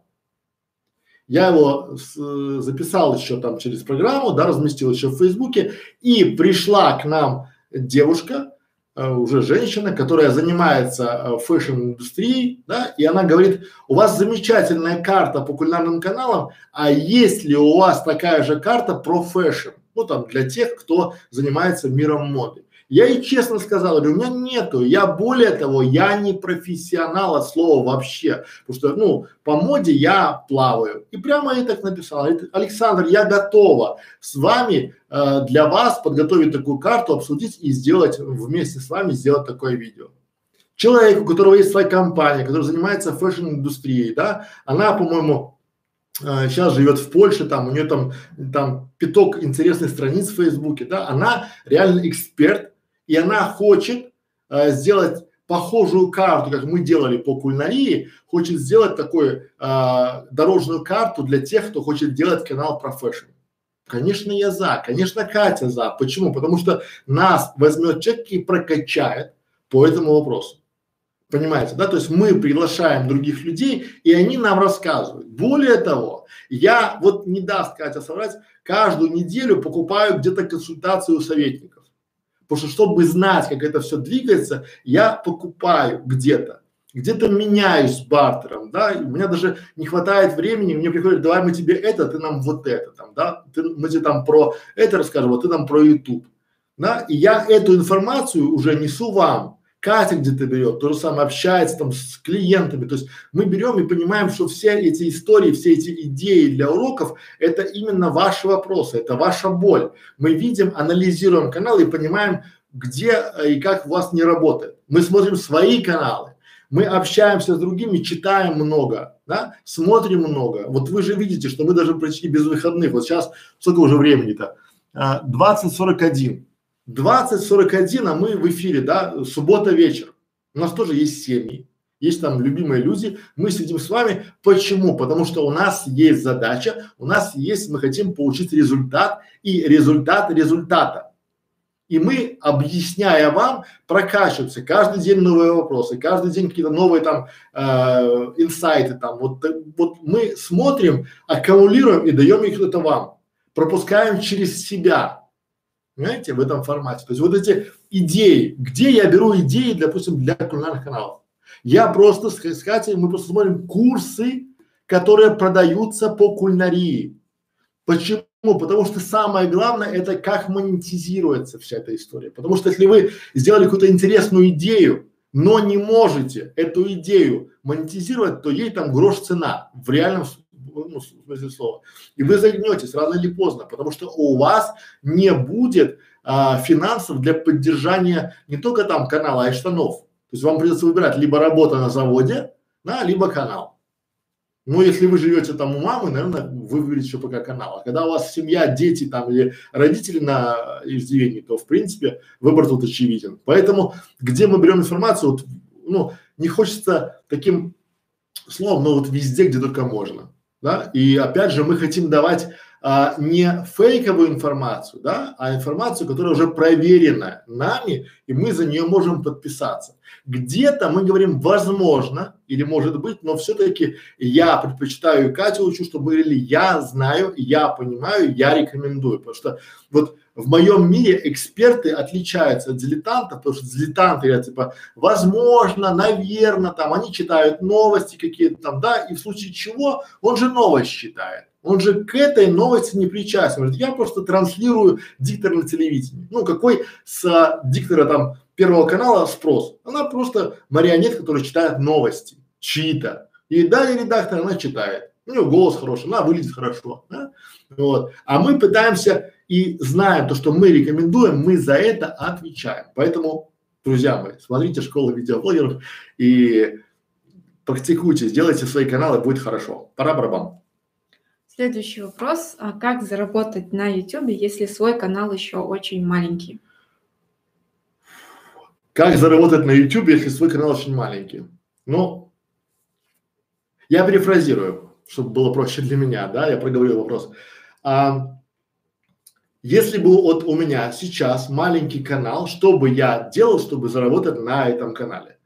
Я его с, записал еще там через программу, да, разместил еще в Фейсбуке, и пришла к нам девушка, э, уже женщина, которая занимается э, фэшн-индустрией, да, и она говорит, у вас замечательная карта по кулинарным каналам, а есть ли у вас такая же карта про фэшн? Ну там для тех, кто занимается миром моды. Я ей честно сказал, говорю, у меня нету, я более того, я не профессионал от слова вообще, потому что, ну, по моде я плаваю. И прямо ей так написал, говорит, Александр, я готова с вами э, для вас подготовить такую карту, обсудить и сделать вместе с вами сделать такое видео. Человек, у которого есть своя компания, который занимается фэшн-индустрией, да, она, по-моему, э, сейчас живет в Польше, там у нее там, там пяток интересных страниц в Фейсбуке, да, она реально эксперт и она хочет э, сделать похожую карту, как мы делали по кулинарии, хочет сделать такую э, дорожную карту для тех, кто хочет делать канал про. Конечно, я за, конечно, Катя за. Почему? Потому что нас возьмет человек и прокачает по этому вопросу. Понимаете, да? То есть мы приглашаем других людей, и они нам рассказывают. Более того, я вот не даст Катя соврать, каждую неделю покупаю где-то консультацию у советников. Потому что, чтобы знать, как это все двигается, я покупаю где-то, где-то меняюсь бартером, да, и у меня даже не хватает времени, мне приходит, давай мы тебе это, ты нам вот это там, да, ты, мы тебе там про это расскажем, вот ты нам про YouTube, да, и я эту информацию уже несу вам, Катя где-то берет, то же самое общается там с клиентами. То есть мы берем и понимаем, что все эти истории, все эти идеи для уроков – это именно ваши вопросы, это ваша боль. Мы видим, анализируем канал и понимаем, где э, и как у вас не работает. Мы смотрим свои каналы, мы общаемся с другими, читаем много, да, смотрим много. Вот вы же видите, что мы даже почти без выходных. Вот сейчас сколько уже времени-то? А, 20.41. 20-41, а мы в эфире, да, суббота вечер. У нас тоже есть семьи, есть там любимые люди, мы сидим с вами. Почему? Потому что у нас есть задача, у нас есть, мы хотим получить результат и результат результата. И мы, объясняя вам, прокачиваемся. Каждый день новые вопросы, каждый день какие-то новые там э, инсайты там. Вот, вот мы смотрим, аккумулируем и даем их это вам. Пропускаем через себя. Понимаете, в этом формате. То есть вот эти идеи, где я беру идеи, допустим, для кулинарных каналов. Я просто с, с мы просто смотрим курсы, которые продаются по кулинарии. Почему? Потому что самое главное это как монетизируется вся эта история. Потому что если вы сделали какую-то интересную идею, но не можете эту идею монетизировать, то ей там грош цена в реальном ну, в смысле слова. И вы загнетесь рано или поздно, потому что у вас не будет а, финансов для поддержания не только там канала, а и штанов. То есть вам придется выбирать либо работа на заводе, да, либо канал. Ну, если вы живете там у мамы, наверное, вы выберете еще пока канал. А когда у вас семья, дети там или родители на иждивении, то в принципе выбор тут очевиден. Поэтому где мы берем информацию, вот, ну, не хочется таким словом, но вот везде, где только можно да, и опять же мы хотим давать а, не фейковую информацию, да, а информацию, которая уже проверена нами, и мы за нее можем подписаться. Где-то мы говорим возможно или может быть, но все-таки я предпочитаю Катю учу, чтобы мы говорили я знаю, я понимаю, я рекомендую, потому что вот в моем мире эксперты отличаются от дилетантов, потому что дилетанты я типа возможно, наверное, там они читают новости какие-то там, да, и в случае чего он же новость читает. Он же к этой новости не причастен. Говорит, я просто транслирую диктор на телевидении. Ну, какой с а, диктора там Первого канала спрос? Она просто марионетка, которая читает новости, чьи-то. И далее редактор она читает. У нее голос хороший, она выглядит хорошо. Да? Вот. А мы пытаемся и знаем то, что мы рекомендуем, мы за это отвечаем. Поэтому, друзья мои, смотрите школу видеоблогеров и практикуйте, сделайте свои каналы, будет хорошо. Пора барабан. Следующий вопрос. А как заработать на YouTube, если свой канал еще очень маленький? Как заработать на YouTube, если свой канал очень маленький? Ну, я перефразирую, чтобы было проще для меня, да, я проговорил вопрос. А, если бы вот у меня сейчас маленький канал, что бы я делал, чтобы заработать на этом канале?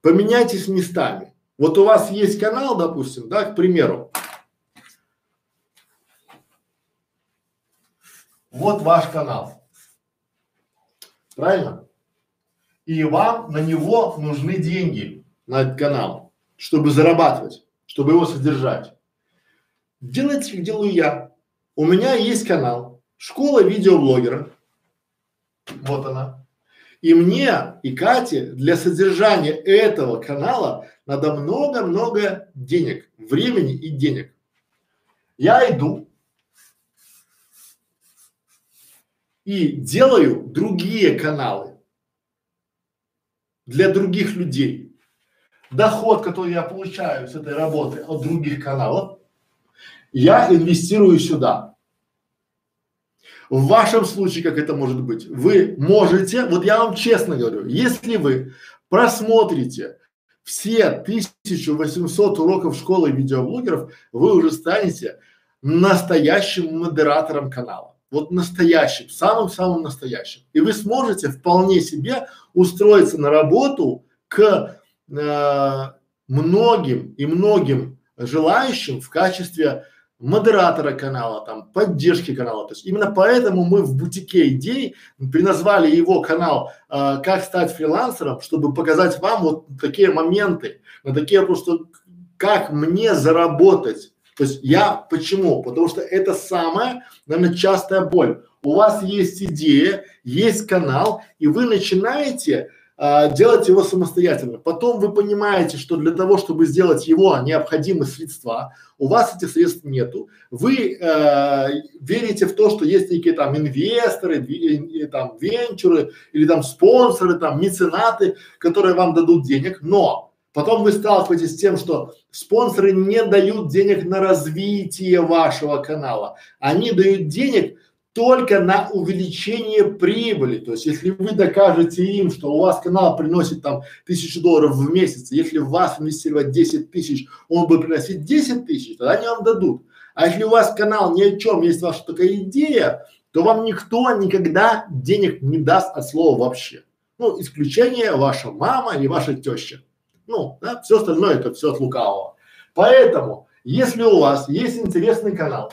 Поменяйтесь местами. Вот у вас есть канал, допустим, да, к примеру. Вот ваш канал. Правильно? И вам на него нужны деньги, на этот канал, чтобы зарабатывать, чтобы его содержать. Делайте, как делаю я. У меня есть канал, Школа видеоблогера. Вот она. И мне, и Кате для содержания этого канала надо много-много денег, времени и денег. Я иду и делаю другие каналы для других людей. Доход, который я получаю с этой работы от других каналов, я инвестирую сюда. В вашем случае, как это может быть? Вы можете, вот я вам честно говорю, если вы просмотрите все 1800 уроков школы видеоблогеров, вы уже станете настоящим модератором канала. Вот настоящим, самым-самым настоящим. И вы сможете вполне себе устроиться на работу к э, многим и многим желающим в качестве модератора канала, там, поддержки канала. То есть именно поэтому мы в бутике идей переназвали его канал э, «Как стать фрилансером», чтобы показать вам вот такие моменты, на такие просто, как мне заработать. То есть я, почему? Потому что это самая, наверное, частая боль. У вас есть идея, есть канал, и вы начинаете а, делать его самостоятельно. Потом вы понимаете, что для того, чтобы сделать его, необходимы средства. У вас этих средств нету. Вы э, верите в то, что есть некие там инвесторы, ви, там венчуры или там спонсоры, там меценаты, которые вам дадут денег, но Потом вы сталкиваетесь с тем, что спонсоры не дают денег на развитие вашего канала. Они дают денег только на увеличение прибыли. То есть, если вы докажете им, что у вас канал приносит там тысячу долларов в месяц, если в вас инвестировать 10 тысяч, он будет приносить 10 тысяч, тогда они вам дадут. А если у вас канал ни о чем, есть ваша такая идея, то вам никто никогда денег не даст от слова вообще. Ну, исключение ваша мама или ваша теща. Ну, да, все остальное это все от лукавого. Поэтому, если у вас есть интересный канал,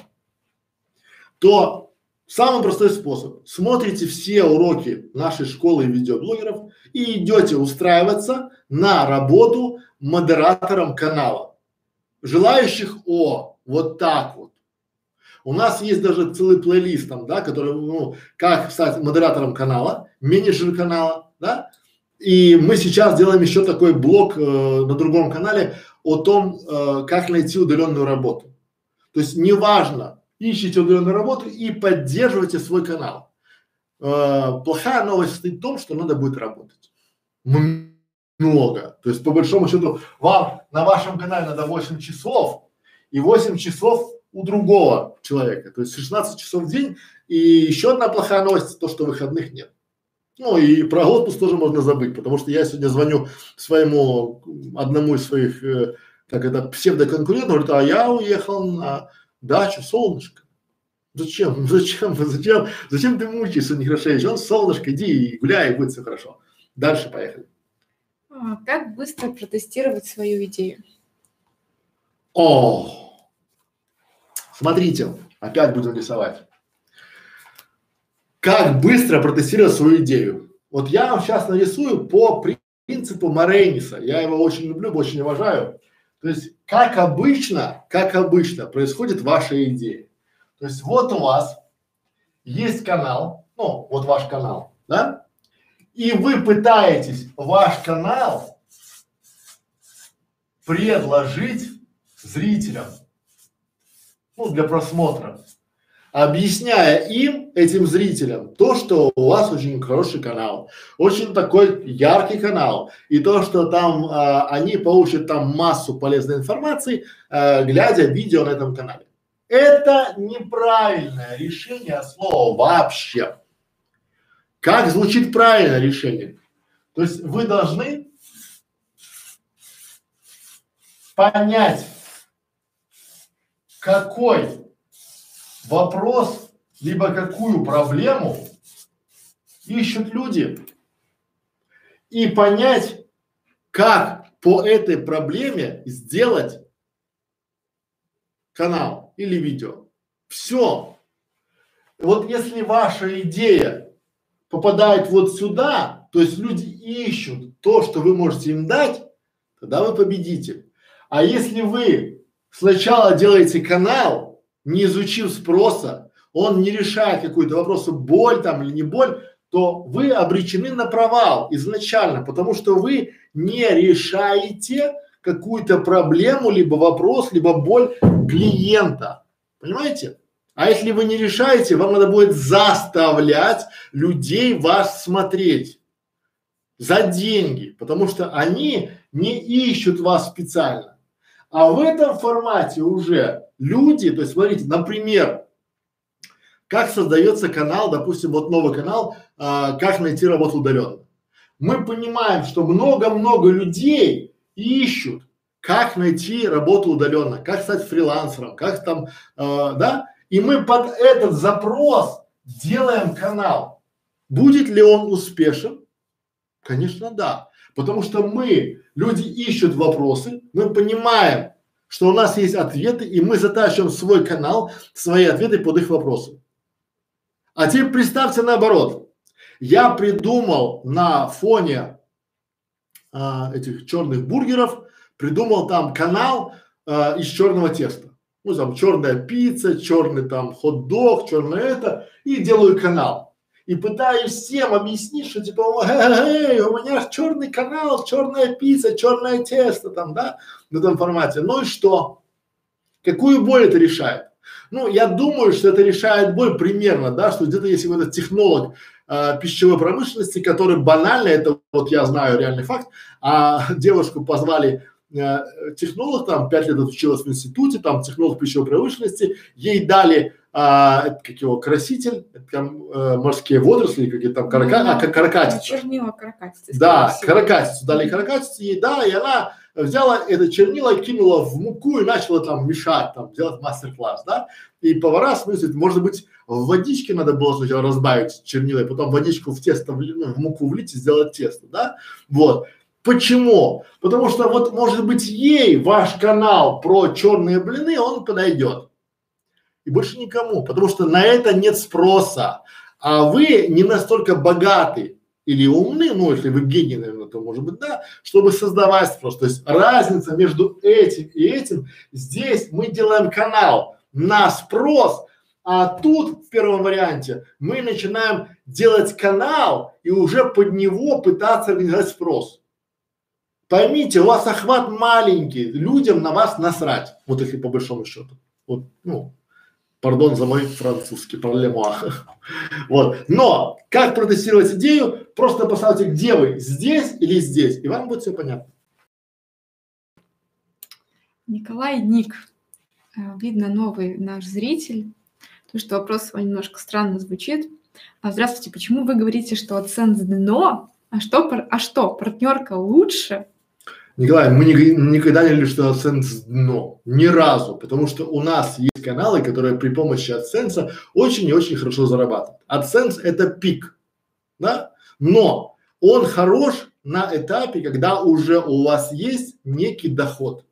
то Самый простой способ. Смотрите все уроки нашей школы видеоблогеров и идете устраиваться на работу модератором канала. Желающих о, вот так вот. У нас есть даже целый плейлист там, да, который, ну, как стать модератором канала, менеджер канала, да. И мы сейчас делаем еще такой блок э, на другом канале о том, э, как найти удаленную работу. То есть неважно, ищите удаленную работу и поддерживайте свой канал. Э, плохая новость состоит в том, что надо будет работать. Много. То есть по большому счету вам на вашем канале надо 8 часов и 8 часов у другого человека. То есть 16 часов в день. И еще одна плохая новость, то, что выходных нет. Ну и про отпуск тоже можно забыть, потому что я сегодня звоню своему, одному из своих, э, как это, псевдоконкурентов, говорит, а я уехал на дачу, солнышко. Зачем? Зачем? Зачем? Зачем ты мучаешься, Нехорошевич? Он солнышко, иди и гуляй, и будет все хорошо. Дальше поехали. А, как быстро протестировать свою идею? О, смотрите, опять будем рисовать. Как быстро протестировать свою идею? Вот я вам сейчас нарисую по принципу Морейниса. Я его очень люблю, очень уважаю. То есть, как обычно, как обычно происходит ваша идея. То есть, вот у вас есть канал, ну, вот ваш канал, да? И вы пытаетесь ваш канал предложить зрителям, ну, для просмотра объясняя им, этим зрителям, то, что у вас очень хороший канал, очень такой яркий канал, и то, что там а, они получат там массу полезной информации, а, глядя видео на этом канале. Это неправильное решение слова вообще. Как звучит правильное решение? То есть вы должны понять, какой вопрос, либо какую проблему ищут люди и понять, как по этой проблеме сделать канал или видео. Все. Вот если ваша идея попадает вот сюда, то есть люди ищут то, что вы можете им дать, тогда вы победите. А если вы сначала делаете канал, не изучив спроса, он не решает какой-то вопрос, боль там или не боль, то вы обречены на провал изначально, потому что вы не решаете какую-то проблему, либо вопрос, либо боль клиента. Понимаете? А если вы не решаете, вам надо будет заставлять людей вас смотреть за деньги, потому что они не ищут вас специально. А в этом формате уже люди, то есть смотрите, например, как создается канал, допустим, вот новый канал, а, как найти работу удаленно. Мы понимаем, что много-много людей ищут, как найти работу удаленно, как стать фрилансером, как там, э, да, и мы под этот запрос делаем канал. Будет ли он успешен? Конечно, да. Потому что мы, люди ищут вопросы, мы понимаем, что у нас есть ответы, и мы затащим свой канал, свои ответы под их вопросы. А теперь представьте наоборот. Я придумал на фоне а, этих черных бургеров, придумал там канал а, из черного теста. Ну там черная пицца, черный там хот-дог, черное это, и делаю канал. И пытаюсь всем объяснить, что типа, эй, у меня черный канал, черная пицца, черное тесто там, да, в этом формате. Ну и что? Какую боль это решает? Ну, я думаю, что это решает боль примерно, да, что где-то есть какой-то технолог э, пищевой промышленности, который банально, это вот я знаю реальный факт, а девушку позвали технолог, там пять лет училась в институте, там технолог пищевой промышленности, ей дали а, как его, краситель, там э, морские водоросли, какие там карака, ну, а, каракатица. Чернила каракатица. Да, каракатицу, дали каракатицу ей, да, и она взяла это чернила и кинула в муку и начала там мешать, там делать мастер-класс, да. И повара смыслят, может быть, в водичке надо было сначала разбавить чернила, и потом водичку в тесто, в, ну, в муку влить и сделать тесто, да. Вот. Почему? Потому что вот может быть ей ваш канал про черные блины, он подойдет. И больше никому, потому что на это нет спроса. А вы не настолько богаты, или умны, ну если вы гений, наверное, то может быть да, чтобы создавать спрос. То есть разница между этим и этим, здесь мы делаем канал на спрос, а тут в первом варианте мы начинаем делать канал и уже под него пытаться организовать спрос. Поймите, у вас охват маленький, людям на вас насрать, вот если по большому счету. Вот, ну, Пардон за мой французский, проблема. вот. Но как протестировать идею? Просто поставьте, где вы, здесь или здесь, и вам будет все понятно. Николай Ник. Э, видно, новый наш зритель. То, что вопрос его немножко странно звучит. А, здравствуйте, почему вы говорите, что AdSense дно, а что, а что, партнерка лучше? Николай, мы ни, никогда не что AdSense дно. Ни разу. Потому что у нас есть каналы, которые при помощи AdSense очень и очень хорошо зарабатывают. AdSense это пик. Да? Но он хорош на этапе, когда уже у вас есть некий доход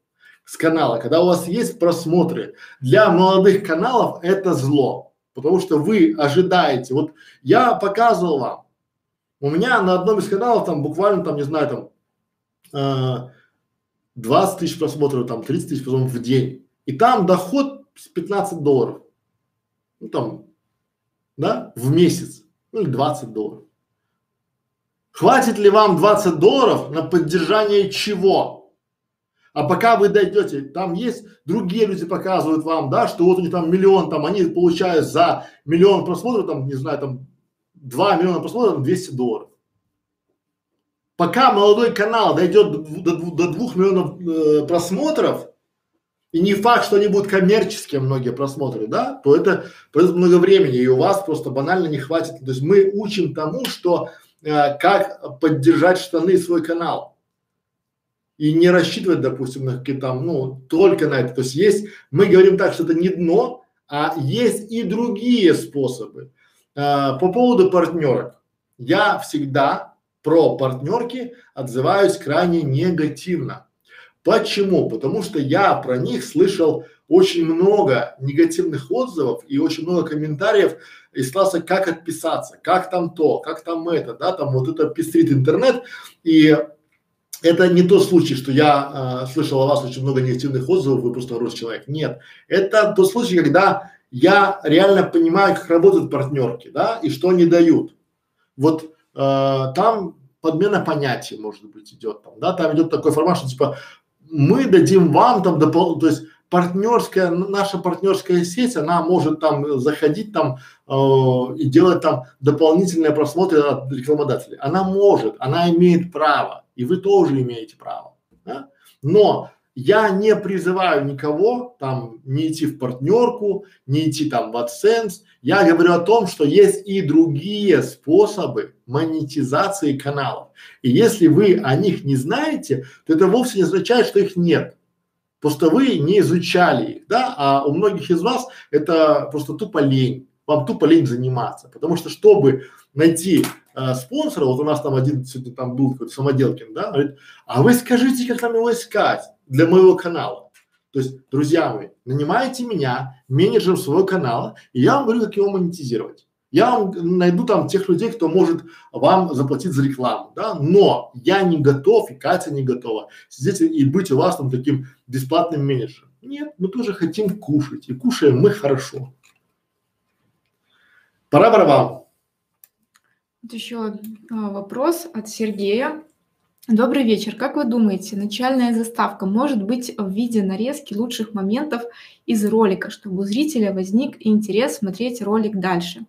с канала, когда у вас есть просмотры. Для молодых каналов это зло, потому что вы ожидаете. Вот я показывал вам, у меня на одном из каналов там буквально там, не знаю, там э, 20 тысяч просмотров, там 30 тысяч просмотров в день. И там доход с 15 долларов. Ну там, да, в месяц. Ну или 20 долларов. Хватит ли вам 20 долларов на поддержание чего? А пока вы дойдете, там есть другие люди показывают вам, да, что вот у них там миллион, там они получают за миллион просмотров, там, не знаю, там 2 миллиона просмотров, 200 долларов. Пока молодой канал дойдет до, до, двух миллионов э, просмотров, и не факт, что они будут коммерческие многие просмотры, да, то это пройдет много времени, и у вас просто банально не хватит. То есть мы учим тому, что э, как поддержать штаны свой канал и не рассчитывать, допустим, на какие-то там, ну, только на это. То есть есть, мы говорим так, что это не дно, а есть и другие способы. А, по поводу партнерок. Я всегда про партнерки отзываюсь крайне негативно. Почему? Потому что я про них слышал очень много негативных отзывов и очень много комментариев и старался, как отписаться, как там то, как там это, да, там вот это пестрит интернет. И это не тот случай, что я э, слышал о вас очень много негативных отзывов, вы просто хороший человек. Нет, это тот случай, когда я реально понимаю, как работают партнерки, да, и что они дают. Вот э, там подмена понятий, может быть, идет там, да, там идет такой формат, что типа мы дадим вам там допол, то есть партнерская, наша партнерская сеть, она может там заходить там э, и делать там дополнительные просмотры от рекламодателей. Она может, она имеет право, и вы тоже имеете право. Да? Но я не призываю никого там не идти в партнерку, не идти там в AdSense. Я говорю о том, что есть и другие способы монетизации каналов. И если вы о них не знаете, то это вовсе не означает, что их нет. Просто вы не изучали их, да, а у многих из вас это просто тупо лень. Вам тупо лень заниматься. Потому что чтобы найти э, спонсора, вот у нас там один сегодня там был какой-то самоделкин, да, говорит, а вы скажите, как нам его искать для моего канала. То есть, друзья мои, нанимайте меня менеджером своего канала, и я вам говорю, как его монетизировать. Я вам найду там тех людей, кто может вам заплатить за рекламу, да, но я не готов, и Катя не готова сидеть и быть у вас там таким бесплатным менеджером. Нет, мы тоже хотим кушать, и кушаем мы хорошо. Пора барабан. Вот еще а, вопрос от Сергея. Добрый вечер. Как вы думаете, начальная заставка может быть в виде нарезки лучших моментов из ролика, чтобы у зрителя возник интерес смотреть ролик дальше?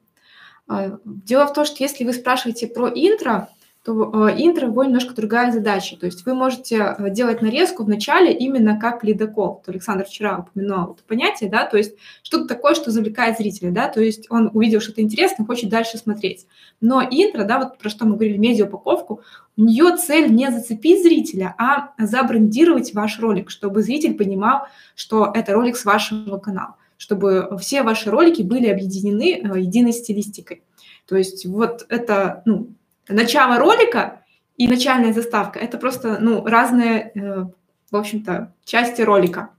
А, дело в том, что если вы спрашиваете про интро, то э, интро его немножко другая задача. То есть вы можете э, делать нарезку в начале именно как ледокол. То Александр вчера упоминал это понятие, да, то есть что-то такое, что завлекает зрителя, да, то есть он увидел что-то интересное, хочет дальше смотреть. Но интро, да, вот про что мы говорили, медиаупаковку, у нее цель не зацепить зрителя, а забрендировать ваш ролик, чтобы зритель понимал, что это ролик с вашего канала, чтобы все ваши ролики были объединены э, единой стилистикой. То есть вот это, ну, начало ролика и начальная заставка – это просто, ну, разные, э, в общем-то, части ролика.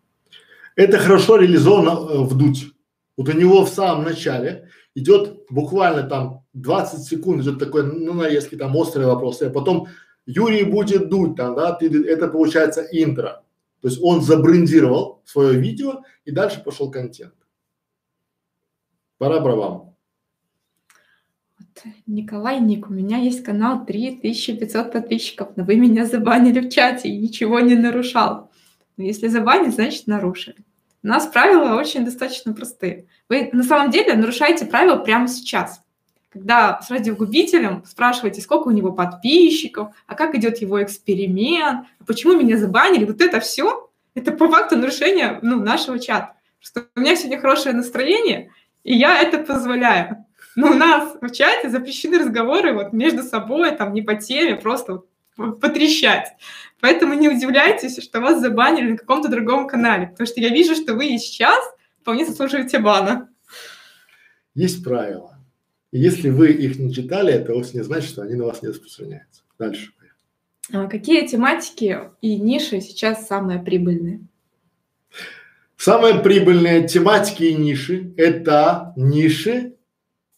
Это хорошо реализовано э, в дуть. Вот у него в самом начале идет буквально там 20 секунд, идет такой, ну, нарезки, там острые вопросы, а потом Юрий будет дуть там, да, ты, это получается интро. То есть он забрендировал свое видео и дальше пошел контент. Пора бравам. Николай Ник, у меня есть канал 3500 подписчиков, но вы меня забанили в чате и ничего не нарушал. Но если забанить, значит нарушили. У нас правила очень достаточно простые. Вы на самом деле нарушаете правила прямо сейчас. Когда с радиогубителем спрашиваете, сколько у него подписчиков, а как идет его эксперимент, а почему меня забанили, вот это все, это по факту нарушение ну, нашего чата. Что у меня сегодня хорошее настроение, и я это позволяю. Но у нас в чате запрещены разговоры вот между собой, там не по теме, просто вот потрещать. Поэтому не удивляйтесь, что вас забанили на каком-то другом канале, потому что я вижу, что вы и сейчас вполне заслуживаете бана. Есть правила. И если вы их не читали, это вовсе не значит, что они на вас не распространяются. Дальше. А какие тематики и ниши сейчас самые прибыльные? Самые прибыльные тематики и ниши – это ниши,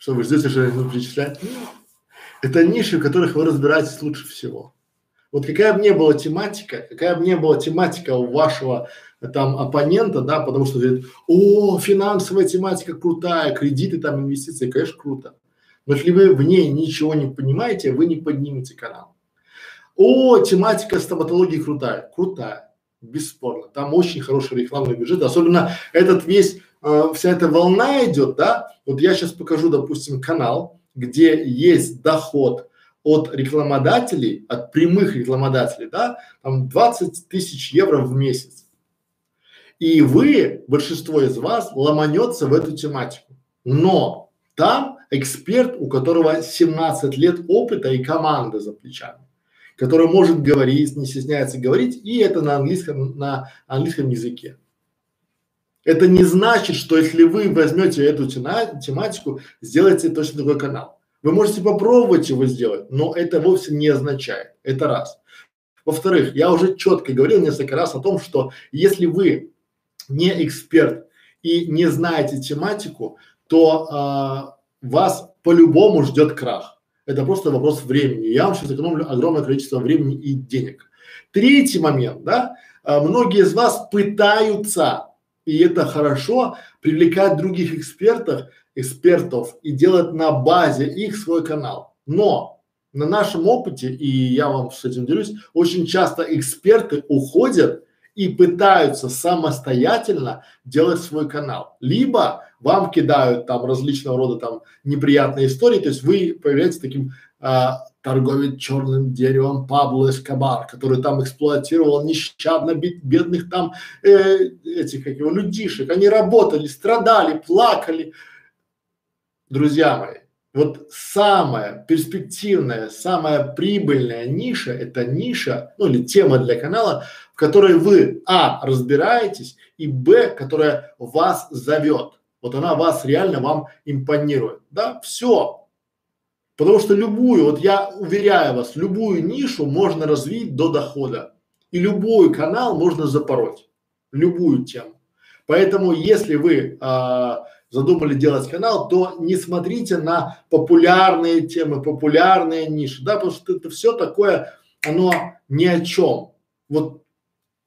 что вы ждете, что я буду перечислять? Это ниши, в которых вы разбираетесь лучше всего. Вот какая бы ни была тематика, какая бы ни была тематика у вашего там оппонента, да, потому что говорит, о, финансовая тематика крутая, кредиты там, инвестиции, конечно, круто. Но если вы в ней ничего не понимаете, вы не поднимете канал. О, тематика стоматологии крутая, крутая, бесспорно. Там очень хороший рекламный бюджет, особенно этот весь э, вся эта волна идет, да, вот я сейчас покажу, допустим, канал, где есть доход от рекламодателей, от прямых рекламодателей, да, там 20 тысяч евро в месяц. И вы, большинство из вас, ломанется в эту тематику. Но там эксперт, у которого 17 лет опыта и команда за плечами, который может говорить, не стесняется говорить, и это на английском, на английском языке. Это не значит, что если вы возьмете эту тематику, сделаете точно такой канал. Вы можете попробовать его сделать, но это вовсе не означает. Это раз. Во-вторых, я уже четко говорил несколько раз о том, что если вы не эксперт и не знаете тематику, то а, вас по-любому ждет крах. Это просто вопрос времени. Я вам сейчас экономлю огромное количество времени и денег. Третий момент, да, а, многие из вас пытаются, и это хорошо, привлекать других экспертов, экспертов и делать на базе их свой канал. Но на нашем опыте, и я вам с этим делюсь, очень часто эксперты уходят и пытаются самостоятельно делать свой канал. Либо вам кидают там различного рода там неприятные истории, то есть вы появляетесь таким а, торговец черным деревом Пабло Эскобар, который там эксплуатировал нещадно бедных там э, этих как его людишек. Они работали, страдали, плакали. Друзья мои, вот самая перспективная, самая прибыльная ниша – это ниша, ну или тема для канала, в которой вы, а, разбираетесь, и, б, которая вас зовет. Вот она вас реально вам импонирует. Да, все. Потому что любую, вот я уверяю вас, любую нишу можно развить до дохода. И любой канал можно запороть. Любую тему. Поэтому если вы а, задумали делать канал, то не смотрите на популярные темы, популярные ниши, да, потому что это все такое, оно ни о чем. Вот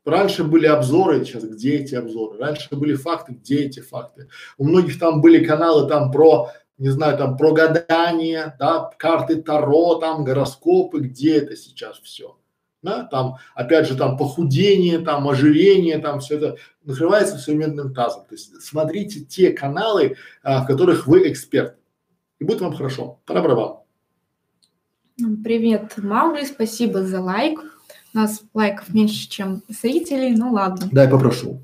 раньше были обзоры, сейчас где эти обзоры? Раньше были факты, где эти факты? У многих там были каналы там про, не знаю, там про гадание, да, карты Таро, там гороскопы, где это сейчас все? да, там, опять же, там похудение, там ожирение, там все это накрывается все медным тазом. То есть смотрите те каналы, а, в которых вы эксперт, и будет вам хорошо. Пора барабан. Привет, Маугли, спасибо за лайк. У нас лайков меньше, чем зрителей, ну ладно. Дай попрошу.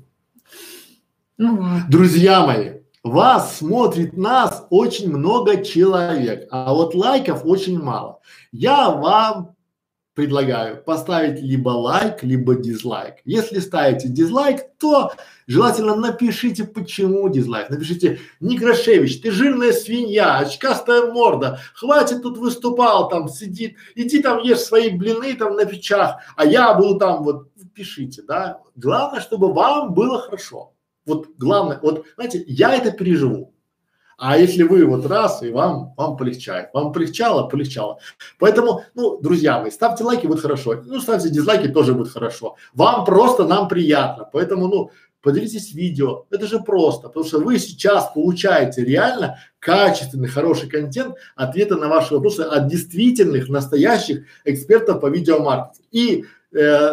Ну ладно. Друзья мои, вас смотрит нас очень много человек, а вот лайков очень мало. Я вам предлагаю поставить либо лайк, либо дизлайк. Если ставите дизлайк, то желательно напишите, почему дизлайк. Напишите, Некрашевич, ты жирная свинья, очкастая морда, хватит тут выступал, там сидит, иди там ешь свои блины там на печах, а я буду там вот, пишите, да. Главное, чтобы вам было хорошо. Вот главное, вот знаете, я это переживу. А если вы вот раз и вам, вам полегчает, вам полегчало, полегчало. Поэтому, ну, друзья мои, ставьте лайки, будет хорошо. Ну, ставьте дизлайки, тоже будет хорошо. Вам просто, нам приятно. Поэтому, ну, поделитесь видео. Это же просто, потому что вы сейчас получаете реально качественный, хороший контент, ответы на ваши вопросы от действительных, настоящих экспертов по видеомаркетингу. И э,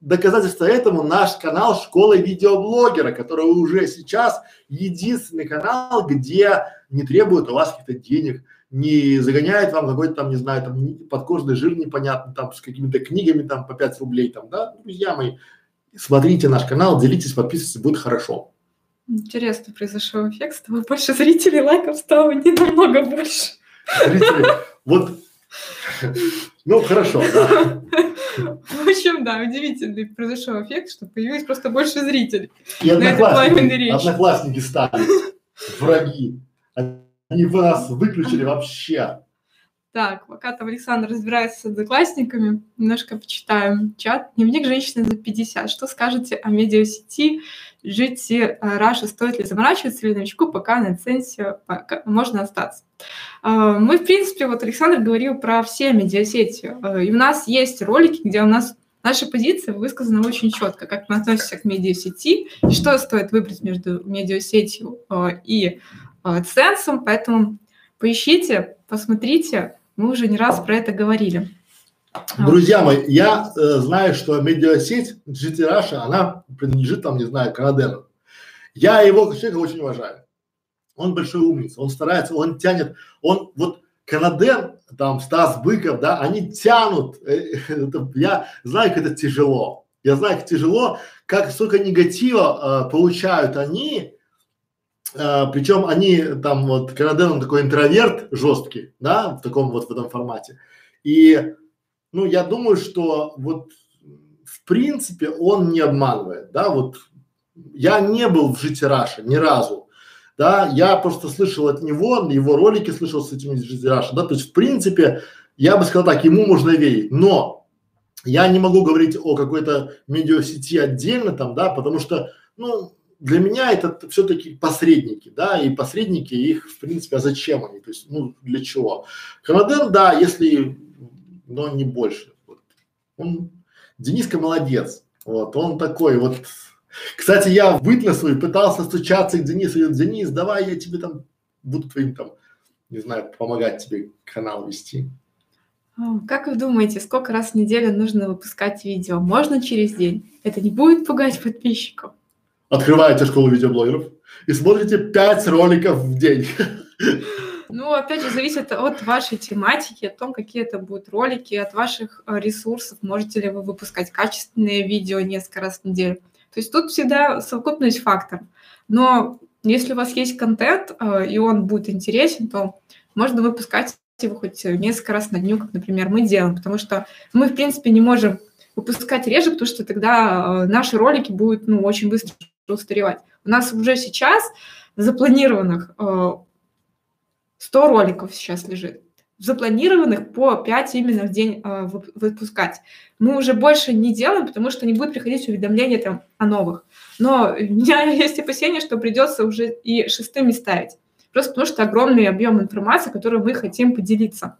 Доказательство этому наш канал Школа видеоблогера, который уже сейчас единственный канал, где не требуют у вас каких-то денег, не загоняет вам какой-то там, не знаю, там подкожный жир непонятный, там с какими-то книгами там по 5 рублей там, да, друзья мои, смотрите наш канал, делитесь, подписывайтесь, будет хорошо. Интересно произошел эффект, стало больше зрителей, лайков стало не намного больше. Зрители, вот, ну хорошо, да. В общем, да, удивительный произошел эффект, что появилось просто больше зрителей. И одноклассники, одноклассники стали враги. Они вас выключили вообще. Так, пока там Александр разбирается с одноклассниками, немножко почитаем чат. Дневник женщины за 50. Что скажете о медиасети? Жить э, Раша стоит ли заморачиваться или новичку, пока на ценсе можно остаться? Э, мы, в принципе, вот Александр говорил про все медиасети. Э, и у нас есть ролики, где у нас наша позиция высказана очень четко, как мы относимся к медиасети, что стоит выбрать между медиасетью и ценсом. Поэтому поищите, посмотрите, мы уже не раз про это говорили. Друзья мои, я э, знаю, что медиасеть GT Russia, она принадлежит там, не знаю, Канадену. Я его человека очень уважаю. Он большой умница, он старается, он тянет, он вот Канаден, там Стас Быков, да, они тянут. Э, я знаю, как это тяжело. Я знаю, как тяжело, как столько негатива э, получают они, э, причем они там вот, Канаден он такой интроверт жесткий, да, в таком вот в этом формате. И, ну, я думаю, что вот в принципе он не обманывает, да, вот я не был в GT Russia ни разу, да, я просто слышал от него, его ролики слышал с этими GT Russia, да, то есть в принципе я бы сказал так, ему можно верить, но я не могу говорить о какой-то медиасети отдельно там, да, потому что, ну, для меня это все-таки посредники, да, и посредники их, в принципе, а зачем они, то есть, ну, для чего? Канаден, да, если, но не больше. Вот. Он, Дениска молодец, вот, он такой вот. Кстати, я в свою пытался стучаться к Денису, и Денис, давай я тебе там буду твоим там, не знаю, помогать тебе канал вести. Как вы думаете, сколько раз в неделю нужно выпускать видео? Можно через день? Это не будет пугать подписчиков? Открываете школу видеоблогеров и смотрите 5 роликов в день. Ну, опять же, зависит от вашей тематики, о том, какие это будут ролики, от ваших э, ресурсов. Можете ли вы выпускать качественные видео несколько раз в неделю. То есть тут всегда совокупность факторов. Но если у вас есть контент, э, и он будет интересен, то можно выпускать его хоть несколько раз на дню, как, например, мы делаем, потому что мы, в принципе, не можем выпускать реже, потому что тогда э, наши ролики будут, ну, очень быстро устаревать. У нас уже сейчас запланированных 100 роликов сейчас лежит запланированных по 5 именно в день э, выпускать. Мы уже больше не делаем, потому что не будет приходить уведомления там о новых. Но у меня есть опасения, что придется уже и шестыми ставить. Просто потому что огромный объем информации, который мы хотим поделиться.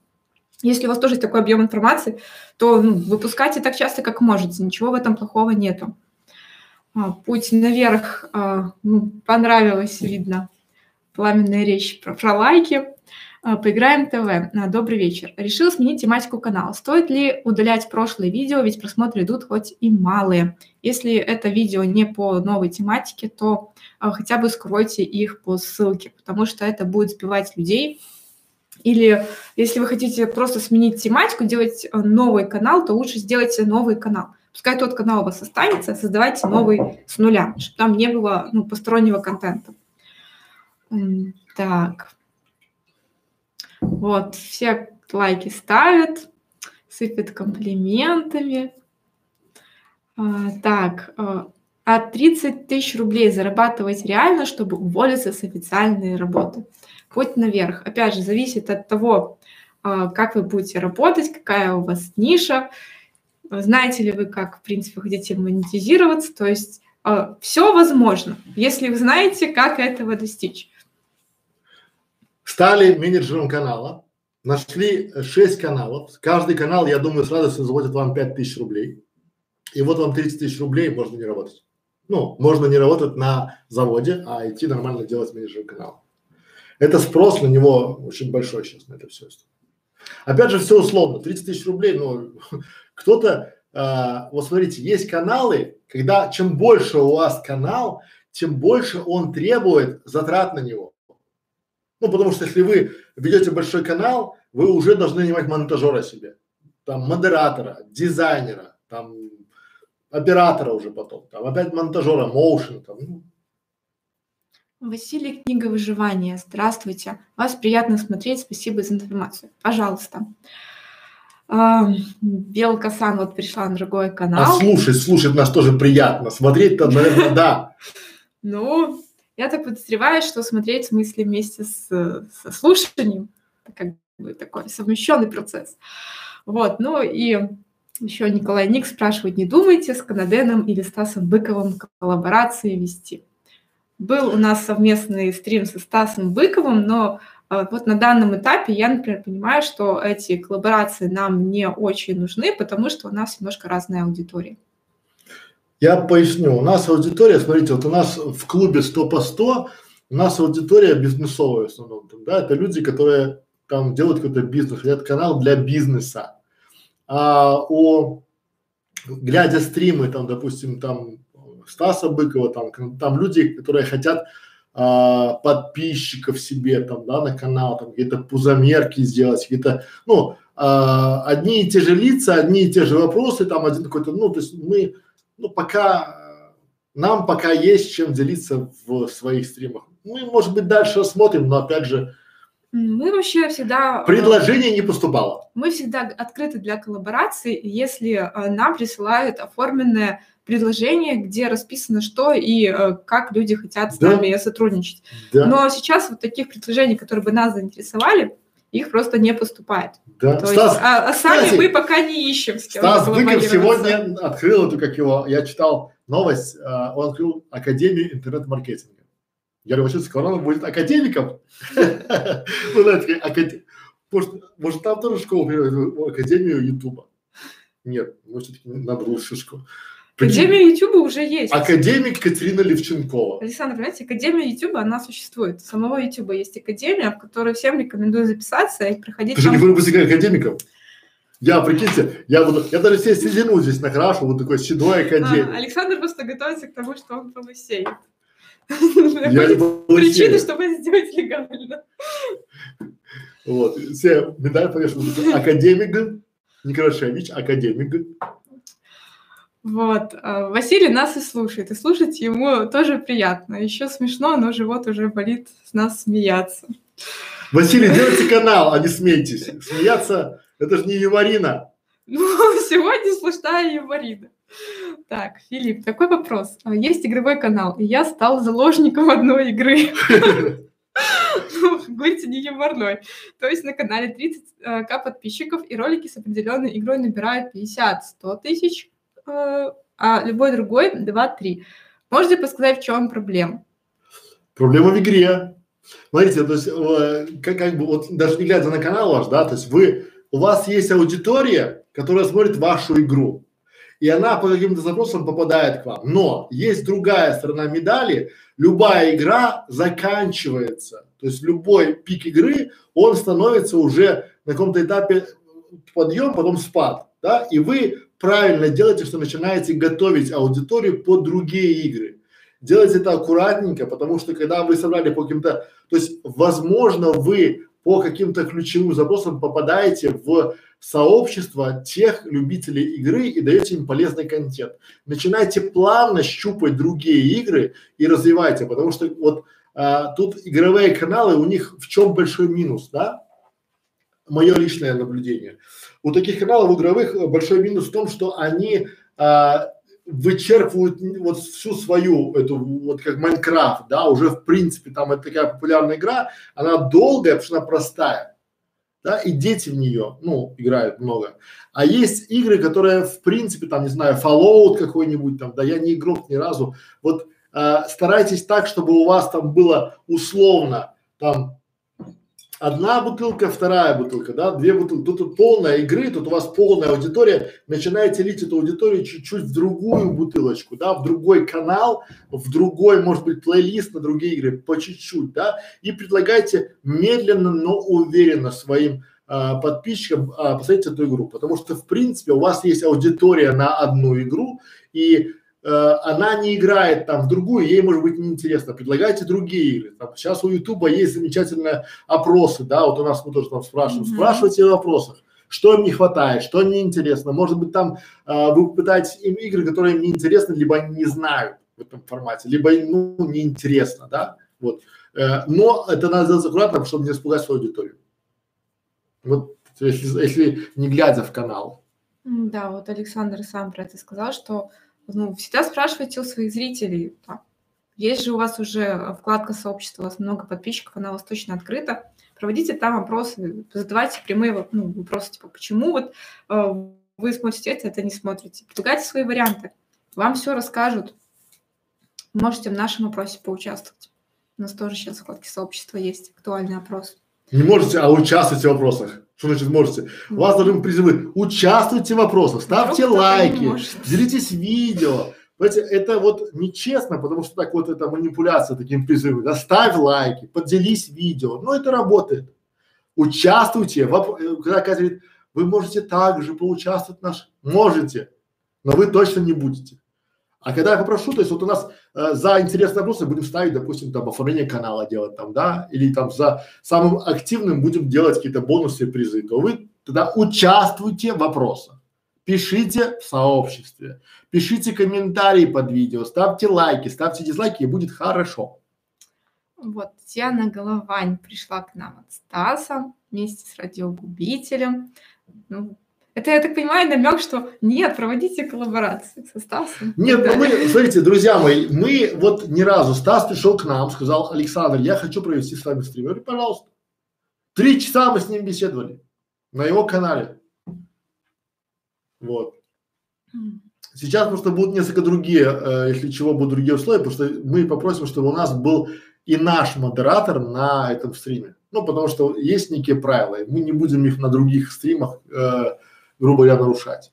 Если у вас тоже есть такой объем информации, то ну, выпускайте так часто, как можете. Ничего в этом плохого нету. А, путь наверх а, ну, понравилось, видно. Пламенная речь про, про лайки. А, Поиграем ТВ. Добрый вечер. Решил сменить тематику канала. Стоит ли удалять прошлые видео, ведь просмотры идут хоть и малые. Если это видео не по новой тематике, то хотя бы скройте их по ссылке, потому что это будет сбивать людей. Или если вы хотите просто сменить тематику, делать новый канал, то лучше сделайте новый канал. Пускай тот канал у вас останется, создавайте новый с нуля, чтобы там не было ну, постороннего контента. Так. Вот, все лайки ставят, сыпят комплиментами. А, так, а, а 30 тысяч рублей зарабатывать реально, чтобы уволиться с официальной работы. Путь наверх. Опять же, зависит от того, а, как вы будете работать, какая у вас ниша, знаете ли вы, как, в принципе, хотите монетизироваться. То есть а, все возможно, если вы знаете, как этого достичь. Стали менеджером канала, нашли 6 каналов. Каждый канал, я думаю, с радостью заплатит вам 5 тысяч рублей. И вот вам 30 тысяч рублей, можно не работать. Ну, можно не работать на заводе, а идти нормально делать менеджер канала. Это спрос на него очень большой сейчас, на это все. Опять же, все условно. 30 тысяч рублей, ну, кто-то, а, вот смотрите, есть каналы, когда чем больше у вас канал, тем больше он требует затрат на него. Ну, потому что если вы ведете большой канал, вы уже должны нанимать монтажера себе, там, модератора, дизайнера, там, оператора уже потом, там опять монтажера, моушен, там. Ну. Василий, книга выживания. Здравствуйте. Вас приятно смотреть. Спасибо за информацию. Пожалуйста. А, Белка Сан вот пришла на другой канал. А слушать, слушать нас тоже приятно. Смотреть-то, наверное, да. Ну, я так подозреваю, что смотреть в смысле вместе с, со слушанием, это как бы такой совмещенный процесс. Вот, ну и еще Николай Ник спрашивает, не думаете с Канаденом или Стасом Быковым коллаборации вести? Был у нас совместный стрим со Стасом Быковым, но вот на данном этапе я, например, понимаю, что эти коллаборации нам не очень нужны, потому что у нас немножко разная аудитория. Я поясню. У нас аудитория, смотрите, вот у нас в клубе 100 по 100, у нас аудитория бизнесовая в основном, да, это люди, которые там делают какой-то бизнес, хотят канал для бизнеса а, о, глядя стримы, там, допустим, там Стаса Быкова, там, там люди, которые хотят а, подписчиков себе там, да, на канал, там какие-то пузомерки сделать, какие-то, ну, а, одни и те же лица, одни и те же вопросы, там один какой-то, ну, то есть мы, ну, пока, нам пока есть чем делиться в своих стримах. мы, может быть, дальше рассмотрим, но опять же, мы вообще всегда... Э, Предложение не поступало. Мы всегда открыты для коллаборации, если э, нам присылают оформленное предложение, где расписано, что и э, как люди хотят с да. нами сотрудничать. Да. Но сейчас вот таких предложений, которые бы нас заинтересовали, их просто не поступает. Да. То Стас, есть, а, а сами кстати, мы пока не ищем. С кем Стас Быков сегодня открыл эту, как его, я читал новость, он открыл Академию интернет-маркетинга. Я говорю, вообще Сковоронов будет академиком. Ну, знаете, может, там тоже школу Академию Ютуба. Нет, мы все-таки надо лучшую школу. Академия Ютуба уже есть. Академик Катерина Левченкова. Александр, понимаете, Академия Ютуба, она существует. Самого Ютуба есть Академия, в которой всем рекомендую записаться и проходить. Ты же не быть академиком? Я, прикиньте, я буду, я даже себе седину здесь накрашу, вот такой седой академик. А, Александр просто готовится к тому, что он полысеет. Причины, чтобы сделать легально. Вот, все медаль повешены. Академик Некрашевич, академик. Вот, а, Василий нас и слушает, и слушать ему тоже приятно. Еще смешно, но живот уже болит с нас смеяться. Василий, делайте канал, а не смейтесь. Смеяться, это же не юморина. Ну, сегодня сплошная юморина. Так, Филипп, такой вопрос. А, есть игровой канал, и я стал заложником одной игры. Ну, говорите, не юморной. То есть на канале 30к подписчиков, и ролики с определенной игрой набирают 50-100 тысяч, э, а любой другой 2-3. Можете подсказать, в чем проблема? Проблема в игре. Смотрите, то есть, э, как, как бы, вот даже не глядя на канал ваш, да, то есть вы, у вас есть аудитория, которая смотрит вашу игру и она по каким-то запросам попадает к вам. Но есть другая сторона медали, любая игра заканчивается. То есть любой пик игры, он становится уже на каком-то этапе подъем, потом спад, да, и вы правильно делаете, что начинаете готовить аудиторию под другие игры. Делайте это аккуратненько, потому что когда вы собрали по каким-то, то есть возможно вы по каким-то ключевым запросам попадаете в сообщество тех любителей игры и даете им полезный контент. Начинайте плавно щупать другие игры и развивайте, потому что вот а, тут игровые каналы, у них в чем большой минус, да? Мое личное наблюдение. У таких каналов игровых большой минус в том, что они а, вычерпывают вот всю свою эту вот как Майнкрафт, да, уже в принципе там это такая популярная игра, она долгая, потому что она простая, да, и дети в нее, ну, играют много. А есть игры, которые в принципе там, не знаю, Fallout какой-нибудь там, да, я не игрок ни разу, вот э, старайтесь так, чтобы у вас там было условно там одна бутылка, вторая бутылка, да, две бутылки. Тут, тут полная игры, тут у вас полная аудитория. Начинаете лить эту аудиторию чуть-чуть в другую бутылочку, да, в другой канал, в другой, может быть, плейлист на другие игры, по чуть-чуть, да, и предлагайте медленно, но уверенно своим а, подписчикам а, посмотреть эту игру, потому что в принципе у вас есть аудитория на одну игру и она не играет там в другую, ей может быть неинтересно, предлагайте другие игры. Там, сейчас у Ютуба есть замечательные опросы, да, вот у нас мы тоже там спрашиваем, mm-hmm. спрашивайте в вопросах, что им не хватает, что им неинтересно. Может быть там э, вы пытаетесь им игры, которые им неинтересны, либо они не знают в этом формате, либо им ну, неинтересно, да, вот. Э, но это надо сделать аккуратно, чтобы не испугать свою аудиторию. Вот если, если не глядя в канал. Да, вот Александр сам про это сказал, что ну, всегда спрашивайте у своих зрителей. Есть же у вас уже вкладка сообщества, у вас много подписчиков, она у вас точно открыта. Проводите там опросы, задавайте прямые ну, вопросы, типа, почему вот э, вы смотрите это, это не смотрите. Предлагайте свои варианты. Вам все расскажут. Можете в нашем опросе поучаствовать. У нас тоже сейчас в сообщества есть актуальный опрос. Не можете, а участвуйте в вопросах. Что значит можете? У вас должны призывы. Участвуйте в вопросах, ставьте Вдруг лайки, делитесь видео. Понимаете, это вот нечестно, потому что так вот это манипуляция таким призывом. Да, ставь лайки, поделись видео. Но это работает. Участвуйте. Воп... Э, когда Катя говорит, вы можете также поучаствовать наш, можете, но вы точно не будете. А когда я попрошу, то есть вот у нас э, за интересные вопросы будем ставить, допустим, там оформление канала делать там, да, или там за самым активным будем делать какие-то бонусы и призы, то вы тогда участвуйте в вопросах. Пишите в сообществе, пишите комментарии под видео, ставьте лайки, ставьте дизлайки, и будет хорошо. Вот, Татьяна Головань пришла к нам от Стаса вместе с радиогубителем. Ну, это, я так понимаю, намек, что нет, проводите коллаборации со Стасом. Нет, ну мы, смотрите, друзья мои, мы вот ни разу, Стас пришел к нам, сказал, Александр, я хочу провести с вами стрим. Я говорю, пожалуйста. Три часа мы с ним беседовали на его канале. Вот. Сейчас просто будут несколько другие, э, если чего, будут другие условия, потому что мы попросим, чтобы у нас был и наш модератор на этом стриме. Ну, потому что есть некие правила, и мы не будем их на других стримах, э, грубо говоря, нарушать.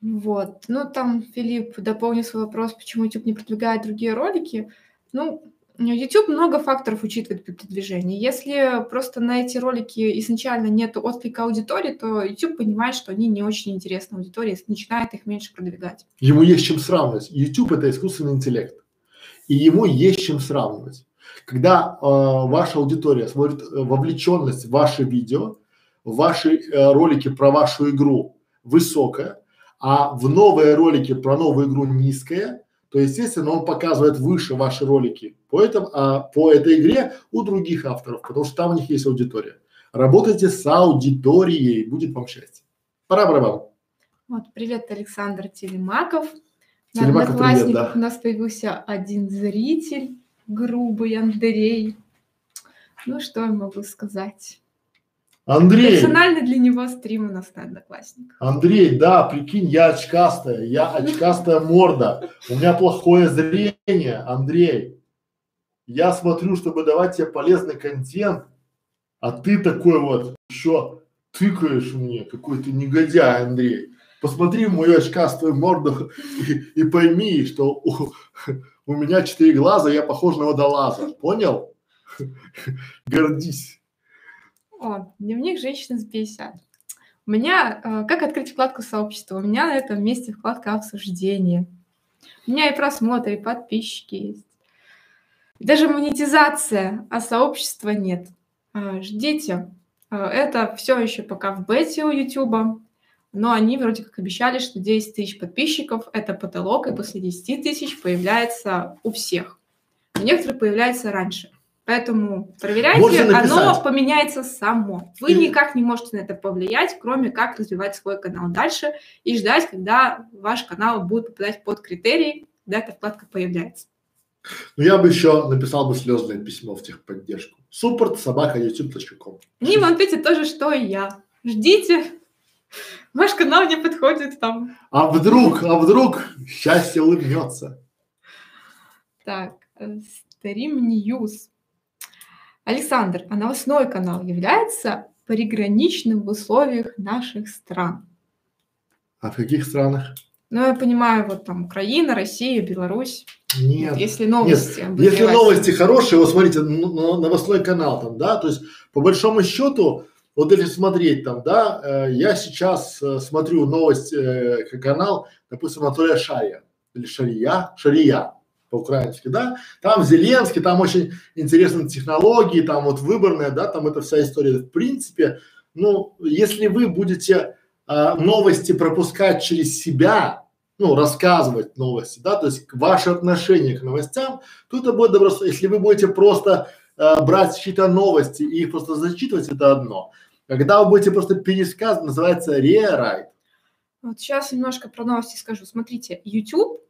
Вот. Ну, там Филипп дополнил свой вопрос, почему YouTube не продвигает другие ролики. Ну, YouTube много факторов учитывает при продвижении. Если просто на эти ролики изначально нет отклика аудитории, то YouTube понимает, что они не очень интересны аудитории, начинает их меньше продвигать. Ему есть чем сравнивать. YouTube это искусственный интеллект и ему есть чем сравнивать. Когда э, ваша аудитория смотрит э, вовлеченность в ваши видео, ваши э, ролики про вашу игру высокая, а в новые ролики про новую игру низкая, то естественно он показывает выше ваши ролики по этому, а по этой игре у других авторов, потому что там у них есть аудитория. Работайте с аудиторией, будет вам счастье. Пора барабан. Вот, привет, Александр Телемаков. На Одноклассниках да. у нас появился один зритель, грубый Андрей. Ну, что я могу сказать? Андрей. Персональный для него стрим у нас на Одноклассниках. Андрей, да, прикинь, я очкастая, я очкастая морда, у меня плохое зрение, Андрей. Я смотрю, чтобы давать тебе полезный контент, а ты такой вот еще тыкаешь мне, какой ты негодяй, Андрей посмотри в мою очкастую морду и, и пойми, что у, у меня четыре глаза, я похож на водолаза. Понял? Гордись. О, дневник женщины с 50. У меня, э, как открыть вкладку сообщества? У меня на этом месте вкладка обсуждения. У меня и просмотры, и подписчики есть. Даже монетизация, а сообщества нет. А, ждите. А, это все еще пока в бете у YouTube но они вроде как обещали, что 10 тысяч подписчиков – это потолок, и после 10 тысяч появляется у всех. У некоторых появляется раньше. Поэтому проверяйте, оно поменяется само. Вы и... никак не можете на это повлиять, кроме как развивать свой канал дальше и ждать, когда ваш канал будет попадать под критерии, когда эта вкладка появляется. Ну, я бы еще написал бы слезное письмо в техподдержку. Support собака youtube.com. Они вам ответит тоже, что и я. Ждите, Ваш канал не подходит там. А вдруг, а вдруг счастье улыбнется. Так, Stream News. Александр, а новостной канал является приграничным в условиях наших стран? А в каких странах? Ну, я понимаю, вот там Украина, Россия, Беларусь. Нет. Вот, если новости. Нет. Если новости хорошие, вот смотрите, новостной канал там, да, то есть по большому счету вот если смотреть там, да, э, я сейчас э, смотрю новость, э, канал, допустим, Анатолия Шария или Шария, Шария по-украински, да, там Зеленский, там очень интересные технологии, там вот выборная, да, там эта вся история. В принципе, ну, если вы будете э, новости пропускать через себя, ну, рассказывать новости, да, то есть ваше отношение к новостям, то это будет добро. Если вы будете просто э, брать чьи-то новости и их просто зачитывать, это одно. Когда вы будете просто пересказ, называется рерайт. Вот сейчас немножко про новости скажу. Смотрите, YouTube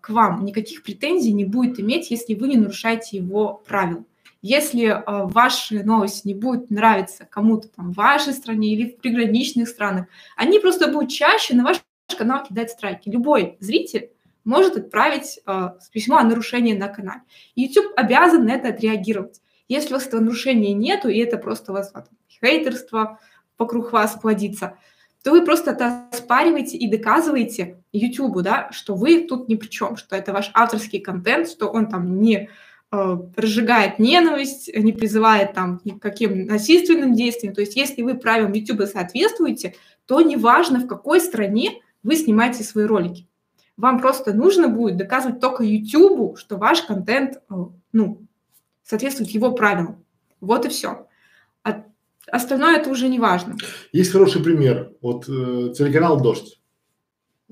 к вам никаких претензий не будет иметь, если вы не нарушаете его правил. Если а, ваши новости не будут нравиться кому-то там в вашей стране или в приграничных странах, они просто будут чаще на ваш канал кидать страйки. Любой зритель может отправить а, письмо о нарушении на канале. YouTube обязан на это отреагировать. Если у вас этого нарушения нету, и это просто у вас хейтерство вокруг вас плодится, то вы просто это оспариваете и доказываете YouTube, да, что вы тут ни при чем, что это ваш авторский контент, что он там не э, разжигает ненависть, не призывает там к каким насильственным действиям. То есть если вы правилам YouTube соответствуете, то неважно, в какой стране вы снимаете свои ролики. Вам просто нужно будет доказывать только YouTube, что ваш контент, э, ну, соответствует его правилам. Вот и все. Остальное это уже не важно. Есть хороший пример. Вот э, телеканал «Дождь».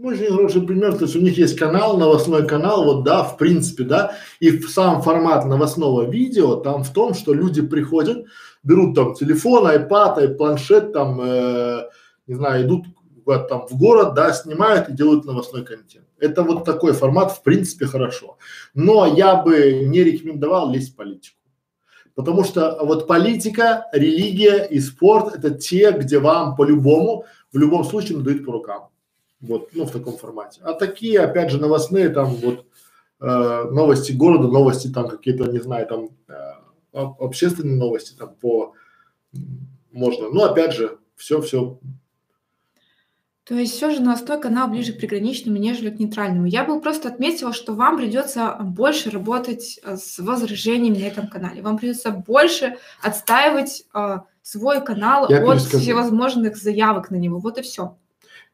Очень хороший пример, то есть у них есть канал, новостной канал, вот да, в принципе, да, и сам формат новостного видео там в том, что люди приходят, берут там телефон, iPad, планшет, там, э, не знаю, идут в, там, в город, да, снимают и делают новостной контент. Это вот такой формат, в принципе, хорошо. Но я бы не рекомендовал лезть в политику. Потому что вот политика, религия и спорт – это те, где вам по-любому, в любом случае надают по рукам. Вот, ну, в таком формате. А такие, опять же, новостные, там, вот, э, новости города, новости там какие-то, не знаю, там, э, общественные новости, там, по, можно. Но, опять же, все-все то есть все же новостной канал ближе к приграничному, нежели к нейтральному. Я бы просто отметила, что вам придется больше работать э, с возражениями на этом канале. Вам придется больше отстаивать э, свой канал Я от перескажу. всевозможных заявок на него. Вот и все.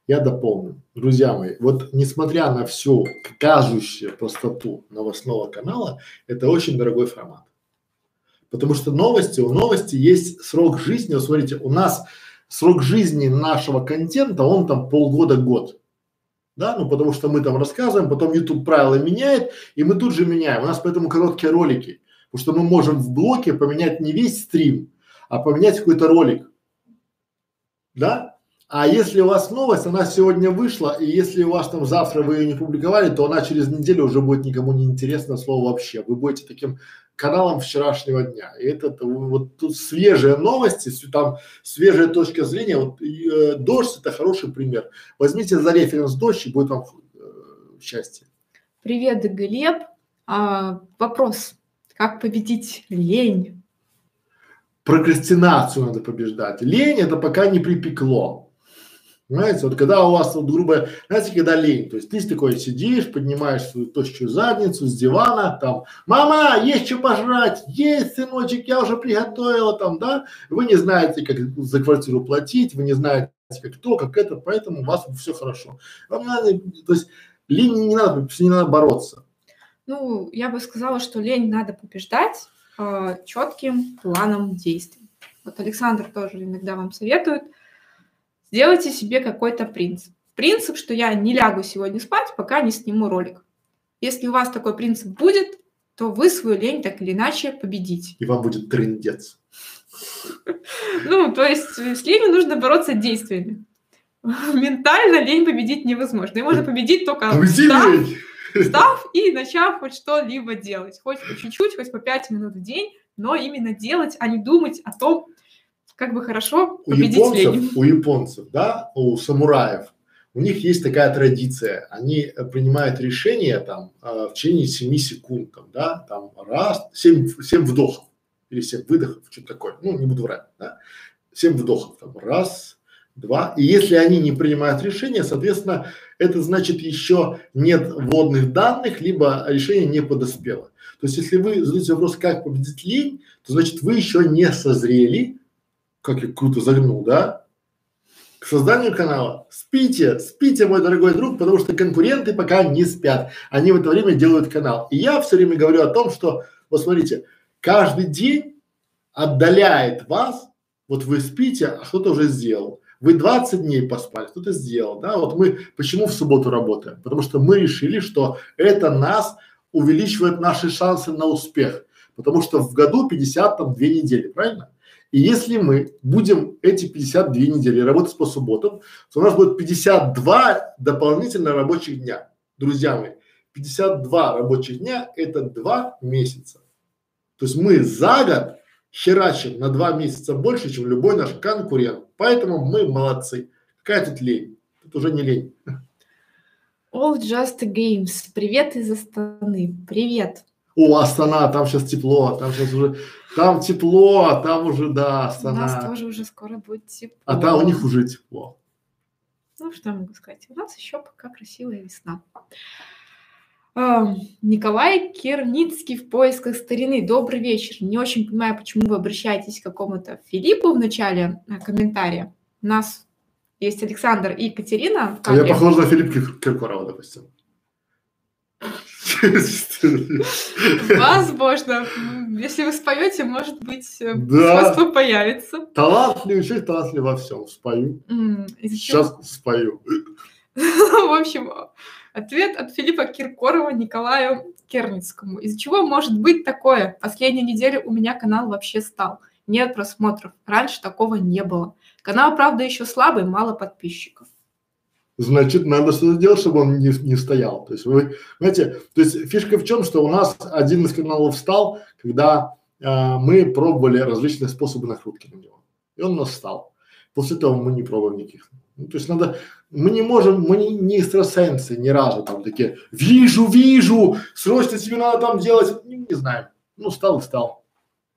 Я дополню. Друзья мои, вот несмотря на всю кажущую простоту новостного канала, это очень дорогой формат. Потому что новости, у новости есть срок жизни. Вот смотрите, у нас срок жизни нашего контента, он там полгода-год. Да, ну потому что мы там рассказываем, потом YouTube правила меняет, и мы тут же меняем. У нас поэтому короткие ролики, потому что мы можем в блоке поменять не весь стрим, а поменять какой-то ролик. Да? А если у вас новость, она сегодня вышла, и если у вас там завтра вы ее не публиковали, то она через неделю уже будет никому не интересно слово вообще. Вы будете таким каналом вчерашнего дня. И это, вот тут свежие новости, там свежая точка зрения. Вот э, дождь это хороший пример. Возьмите за референс дождь и будет вам э, счастье. Привет, Глеб. А, вопрос: как победить лень? Прокрастинацию надо побеждать. Лень это пока не припекло. Понимаете, вот когда у вас, вот, грубо, знаете, когда лень, то есть ты такой сидишь, поднимаешь свою тощую задницу с дивана, там, мама, есть что пожрать, есть, сыночек, я уже приготовила, там, да, вы не знаете, как за квартиру платить, вы не знаете, как то, как это, поэтому у вас все хорошо. Вам надо, то есть лень не надо, с ней надо бороться. Ну, я бы сказала, что лень надо побеждать э, четким планом действий. Вот Александр тоже иногда вам советует – Сделайте себе какой-то принцип. Принцип, что я не лягу сегодня спать, пока не сниму ролик. Если у вас такой принцип будет, то вы свою лень так или иначе победите. И вам будет трындец. Ну, то есть с ленью нужно бороться действиями. Ментально лень победить невозможно. И можно победить только встав, встав и начав хоть что-либо делать. Хоть по чуть-чуть, хоть по 5 минут в день, но именно делать, а не думать о том, как бы хорошо победить у японцев. У японцев, да, у самураев, у них есть такая традиция, они э, принимают решение там э, в течение 7 секунд, там, да, там раз, 7, 7 вдохов или 7 выдохов, что-то такое, ну не буду врать, да, 7 вдохов, там раз, два, и если они не принимают решение, соответственно, это значит еще нет вводных данных, либо решение не подоспело. То есть, если вы задаете вопрос, как победить лень, то значит вы еще не созрели как я круто загнул, да? К созданию канала. Спите, спите, мой дорогой друг, потому что конкуренты пока не спят. Они в это время делают канал. И я все время говорю о том, что, вот смотрите, каждый день отдаляет вас, вот вы спите, а кто-то уже сделал. Вы 20 дней поспали, кто-то сделал, да? Вот мы почему в субботу работаем? Потому что мы решили, что это нас увеличивает наши шансы на успех. Потому что в году 50 там две недели, правильно? И если мы будем эти 52 недели работать по субботам, то у нас будет 52 дополнительно рабочих дня. Друзья мои, 52 рабочих дня – это два месяца. То есть мы за год херачим на два месяца больше, чем любой наш конкурент. Поэтому мы молодцы. Какая тут лень? Тут уже не лень. All Just Games. Привет из Астаны. Привет. О, Астана, там сейчас тепло, там сейчас уже, там тепло, там уже, да, Астана. У нас тоже уже скоро будет тепло. А там у них уже тепло. Ну, что я могу сказать? У нас еще пока красивая весна. А, Николай Керницкий в поисках старины. Добрый вечер. Не очень понимаю, почему вы обращаетесь к какому-то Филиппу в начале э, комментария. У нас есть Александр и Екатерина. А я похож на Филиппа Киркорова, допустим. Возможно. Если вы споете, может быть, э, сходство появится. Талантливый человек, талантливый во всем. Спою. Сейчас спою. В общем, ответ от Филиппа Киркорова Николаю Керницкому. Из-за чего может быть такое? Последнюю неделю у меня канал вообще стал. Нет просмотров. Раньше такого не было. Канал, правда, еще слабый, мало подписчиков. Значит, надо что-то делать, чтобы он не, не стоял. То есть вы, знаете, то есть фишка в чем, что у нас один из каналов встал, когда э, мы пробовали различные способы накрутки на него. И он у нас встал. После этого мы не пробуем никаких. Ну, то есть надо, мы не можем, мы не, не экстрасенсы ни разу там такие, вижу, вижу, срочно тебе надо там делать, не, не знаю. Ну, стал и стал.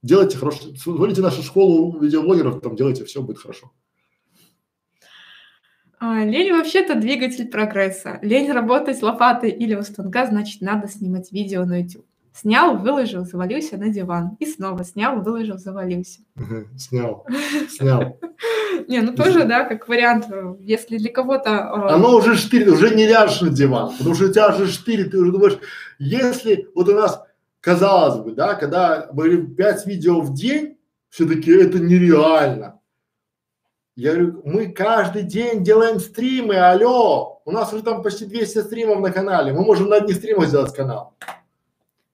Делайте хорошо, смотрите нашу школу видеоблогеров, там делайте, все будет хорошо. А, лень вообще-то двигатель прогресса. Лень работать лопатой или у станка, значит, надо снимать видео на YouTube. Снял, выложил, завалился на диван. И снова снял, выложил, завалился. Снял, снял. Не, ну тоже, да, как вариант, если для кого-то... Э, Оно уже штырит, уже не ляжешь на диван, потому что у тебя уже штырит, ты уже думаешь, если вот у нас, казалось бы, да, когда говорим 5 видео в день, все-таки это нереально. Я говорю, мы каждый день делаем стримы, алло, у нас уже там почти 200 стримов на канале, мы можем на одних стримах сделать канал.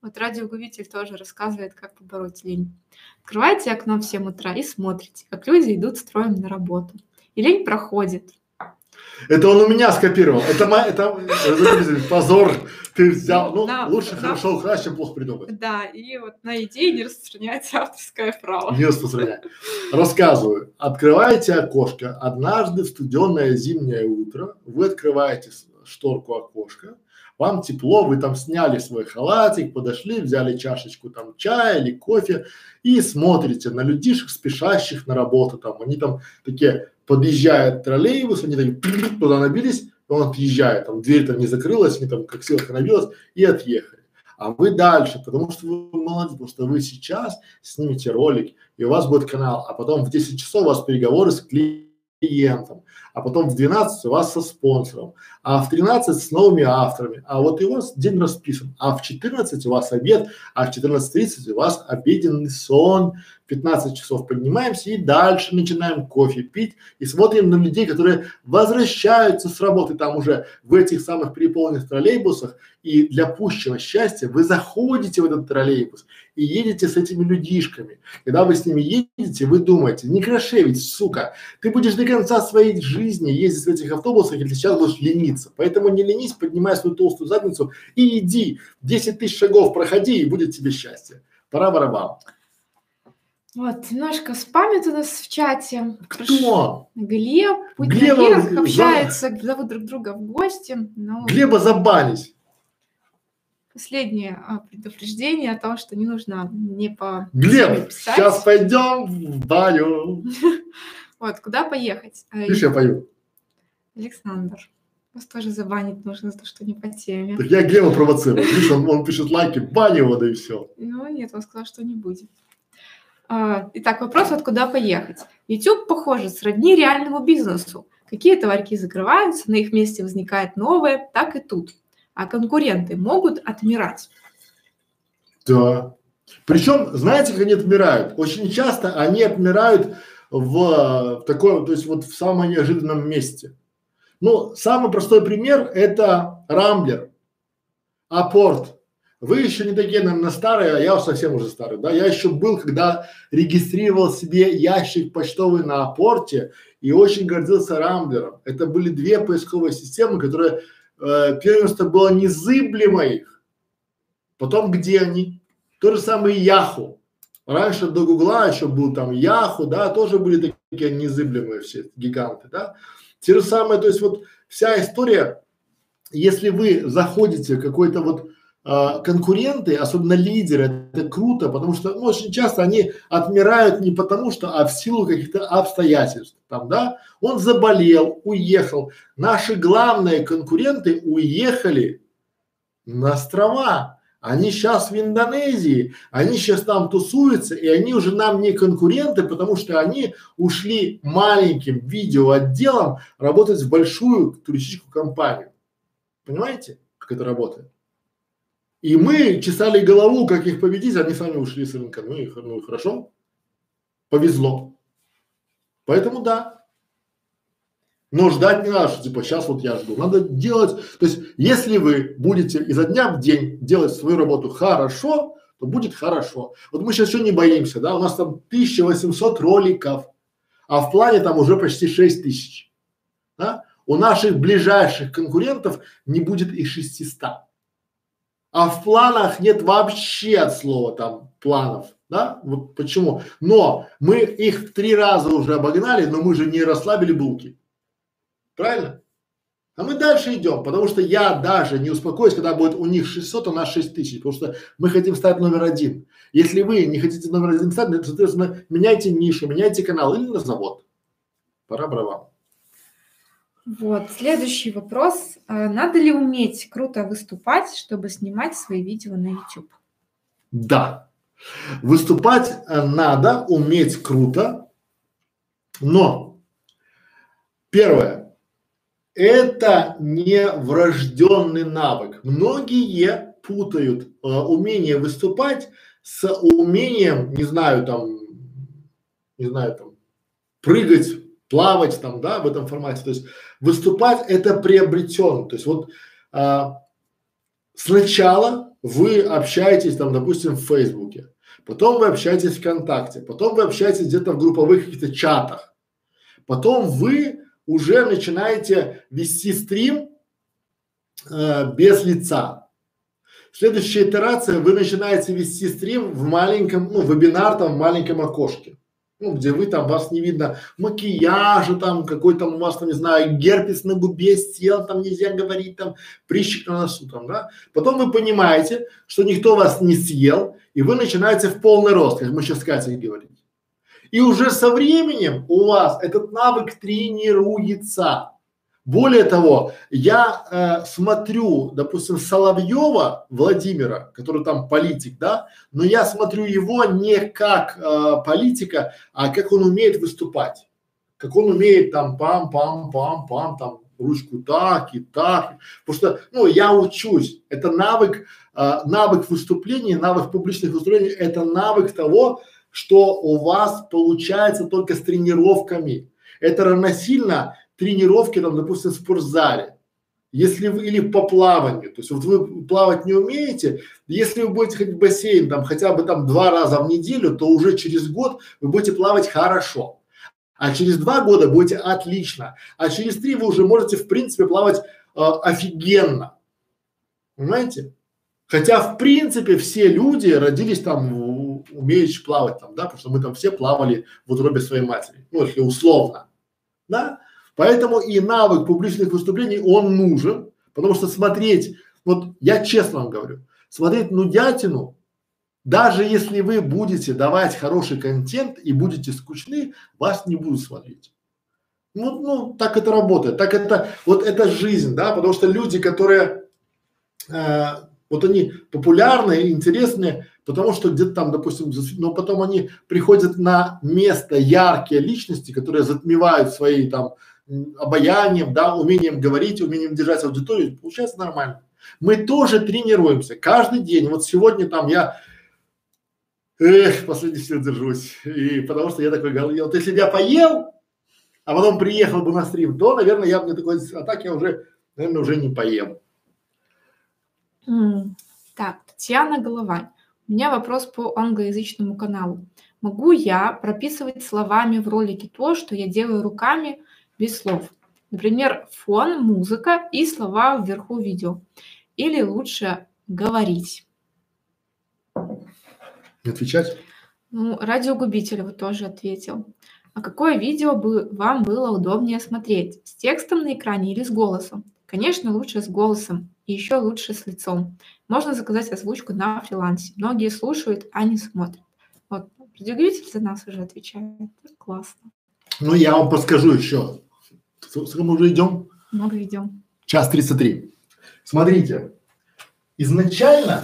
Вот радиогубитель тоже рассказывает, как побороть лень. Открывайте окно в 7 утра и смотрите, как люди идут строем на работу. И лень проходит. Это он у меня скопировал. Это, это позор. Ты взял. Ну, на, лучше на, хорошо украсть, чем плохо придумать. Да, и вот на идеи не распространяется авторское право. Не распространяй. Рассказываю. Открываете окошко. Однажды в студенное зимнее утро вы открываете шторку окошка, вам тепло, вы там сняли свой халатик, подошли, взяли чашечку там чая или кофе и смотрите на людишек, спешащих на работу там, они там такие подъезжает троллейбус, они так туда набились, он отъезжает, там дверь там не закрылась, они там как силка набилась и отъехали. А вы дальше, потому что вы молодцы, потому что вы сейчас снимете ролик, и у вас будет канал, а потом в 10 часов у вас переговоры с клиентом, а потом в 12 у вас со спонсором, а в 13 с новыми авторами, а вот и у вас день расписан, а в 14 у вас обед, а в 14.30 у вас обеденный сон, 15 часов поднимаемся и дальше начинаем кофе пить и смотрим на людей, которые возвращаются с работы. Там уже в этих самых переполненных троллейбусах. И для пущего счастья вы заходите в этот троллейбус и едете с этими людишками. Когда вы с ними едете, вы думаете, не крошевить, сука, ты будешь до конца своей жизни ездить в этих автобусах, или сейчас будешь лениться. Поэтому не ленись, поднимай свою толстую задницу и иди, 10 тысяч шагов проходи и будет тебе счастье. Пора барабан. Вот, немножко спамят у нас в чате. Кто? Глеб, путь Глеба, общаются, зовут друг друга в гости. Но... Глеба забанить. Последнее а, предупреждение о том, что не нужно не по Глеб, сейчас пойдем в баню. Вот, куда поехать? А, Видишь, я пою. Александр. Вас тоже забанить нужно за то, что не по теме. Так я Глеба провоцирую. Видишь, он, он пишет лайки, бани его, да и все. Ну нет, он сказал, что не будет. А, итак, вопрос, вот куда поехать. YouTube, похоже, сродни реальному бизнесу. Какие товарки закрываются, на их месте возникает новое, так и тут. А конкуренты могут отмирать. Да. Причем, знаете, как они отмирают? Очень часто они отмирают в, в таком, то есть вот в самом неожиданном месте. Ну, самый простой пример это Рамблер, Апорт. Вы еще не такие, наверное, старые, а я совсем уже старый, да. Я еще был, когда регистрировал себе ящик почтовый на апорте и очень гордился Рамблером. Это были две поисковые системы, которые э, первенство было незыблемо их. Потом где они? То же самое Яху. Раньше до Гугла еще был там Яху, да, тоже были такие незыблемые все гиганты, да. Те же самые, то есть вот вся история, если вы заходите в какой-то вот конкуренты, особенно лидеры, это круто, потому что ну, очень часто они отмирают не потому что, а в силу каких-то обстоятельств. Там, да, он заболел, уехал. Наши главные конкуренты уехали на острова. Они сейчас в Индонезии, они сейчас там тусуются, и они уже нам не конкуренты, потому что они ушли маленьким видеоотделом работать в большую туристическую компанию. Понимаете, как это работает? И мы чесали голову, как их победить, они сами ушли с рынка. Ну и, ну хорошо, повезло. Поэтому да. Но ждать не надо, что типа сейчас вот я жду. Надо делать, то есть если вы будете изо дня в день делать свою работу хорошо, то будет хорошо. Вот мы сейчас еще не боимся, да, у нас там 1800 роликов, а в плане там уже почти 6000, да. У наших ближайших конкурентов не будет и 600. А в планах нет вообще от слова там планов, да? Вот почему? Но мы их в три раза уже обогнали, но мы же не расслабили булки. Правильно? А мы дальше идем, потому что я даже не успокоюсь, когда будет у них 600, а у нас 6000, потому что мы хотим стать номер один. Если вы не хотите номер один стать, соответственно, меняйте нишу, меняйте канал или на завод. Пора бравам. Вот, следующий вопрос. А, надо ли уметь круто выступать, чтобы снимать свои видео на YouTube? Да. Выступать э, надо, уметь круто, но первое, это не врожденный навык. Многие путают э, умение выступать с умением, не знаю, там, не знаю, там, прыгать, плавать там, да, в этом формате. То есть выступать это приобретен. То есть вот а, сначала вы общаетесь там, допустим, в Фейсбуке, потом вы общаетесь ВКонтакте, потом вы общаетесь где-то в групповых каких-то чатах, потом вы уже начинаете вести стрим э, без лица. Следующая итерация, вы начинаете вести стрим в маленьком, ну, вебинар там в маленьком окошке. Ну, где вы там, вас не видно макияжа там, какой там у вас там, не знаю, герпес на губе сел, там нельзя говорить, там, прыщик на носу там, да. Потом вы понимаете, что никто вас не съел, и вы начинаете в полный рост, как мы сейчас с Катей говорим. И уже со временем у вас этот навык тренируется. Более того, я э, смотрю, допустим, Соловьева Владимира, который там политик, да, но я смотрю его не как э, политика, а как он умеет выступать, как он умеет там пам-пам-пам-пам, там ручку так и так, потому что, ну, я учусь, это навык, э, навык выступления, навык публичных выступлений, это навык того, что у вас получается только с тренировками. Это равносильно тренировки, там, допустим, в спортзале. Если вы или по плаванию, то есть вот вы плавать не умеете, если вы будете ходить в бассейн там хотя бы там два раза в неделю, то уже через год вы будете плавать хорошо. А через два года будете отлично. А через три вы уже можете в принципе плавать э, офигенно. Понимаете? Хотя в принципе все люди родились там умеющие плавать там, да, потому что мы там все плавали в утробе своей матери. Ну, если условно. Да? Поэтому и навык публичных выступлений, он нужен, потому что смотреть, вот я честно вам говорю, смотреть нудятину, даже если вы будете давать хороший контент и будете скучны, вас не будут смотреть. Ну, ну, так это работает, так это, вот это жизнь, да, потому что люди, которые, э, вот они популярные, интересные, потому что где-то там, допустим, но потом они приходят на место яркие личности, которые затмевают свои там обаянием, да, умением говорить, умением держать аудиторию, получается нормально. Мы тоже тренируемся каждый день. Вот сегодня там я, эх, последний сил держусь, и потому что я такой говорил, вот если бы я поел, а потом приехал бы на стрим, то, наверное, я бы такой, а так я уже, наверное, уже не поем. Mm. Так, Татьяна Головань. У меня вопрос по англоязычному каналу. Могу я прописывать словами в ролике то, что я делаю руками без слов. Например, фон, музыка и слова вверху видео. Или лучше говорить. Отвечать? Ну, радиогубитель вот тоже ответил. А какое видео бы вам было удобнее смотреть? С текстом на экране или с голосом? Конечно, лучше с голосом и еще лучше с лицом. Можно заказать озвучку на фрилансе. Многие слушают, а не смотрят. Вот, радиогубитель за нас уже отвечает. Классно. Ну, я вам подскажу еще. Сколько мы уже идем? Много идем. Час 33. Смотрите, изначально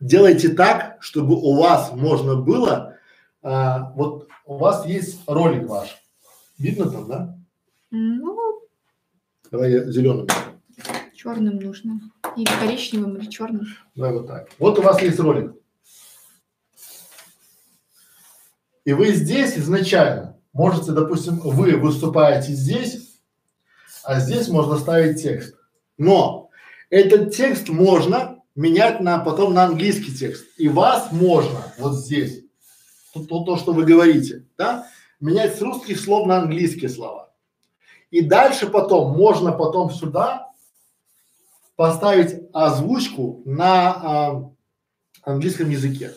делайте так, чтобы у вас можно было, а, вот у вас есть ролик ваш. Видно там, да? Ну. Давай я зеленым. Черным нужно. Или коричневым, или черным. Давай вот так. Вот у вас есть ролик. И вы здесь изначально можете, допустим, вы выступаете здесь, а здесь можно ставить текст. Но этот текст можно менять на потом на английский текст. И вас можно вот здесь, то, то, то что вы говорите, да, менять с русских слов на английские слова. И дальше потом можно потом сюда поставить озвучку на а, английском языке.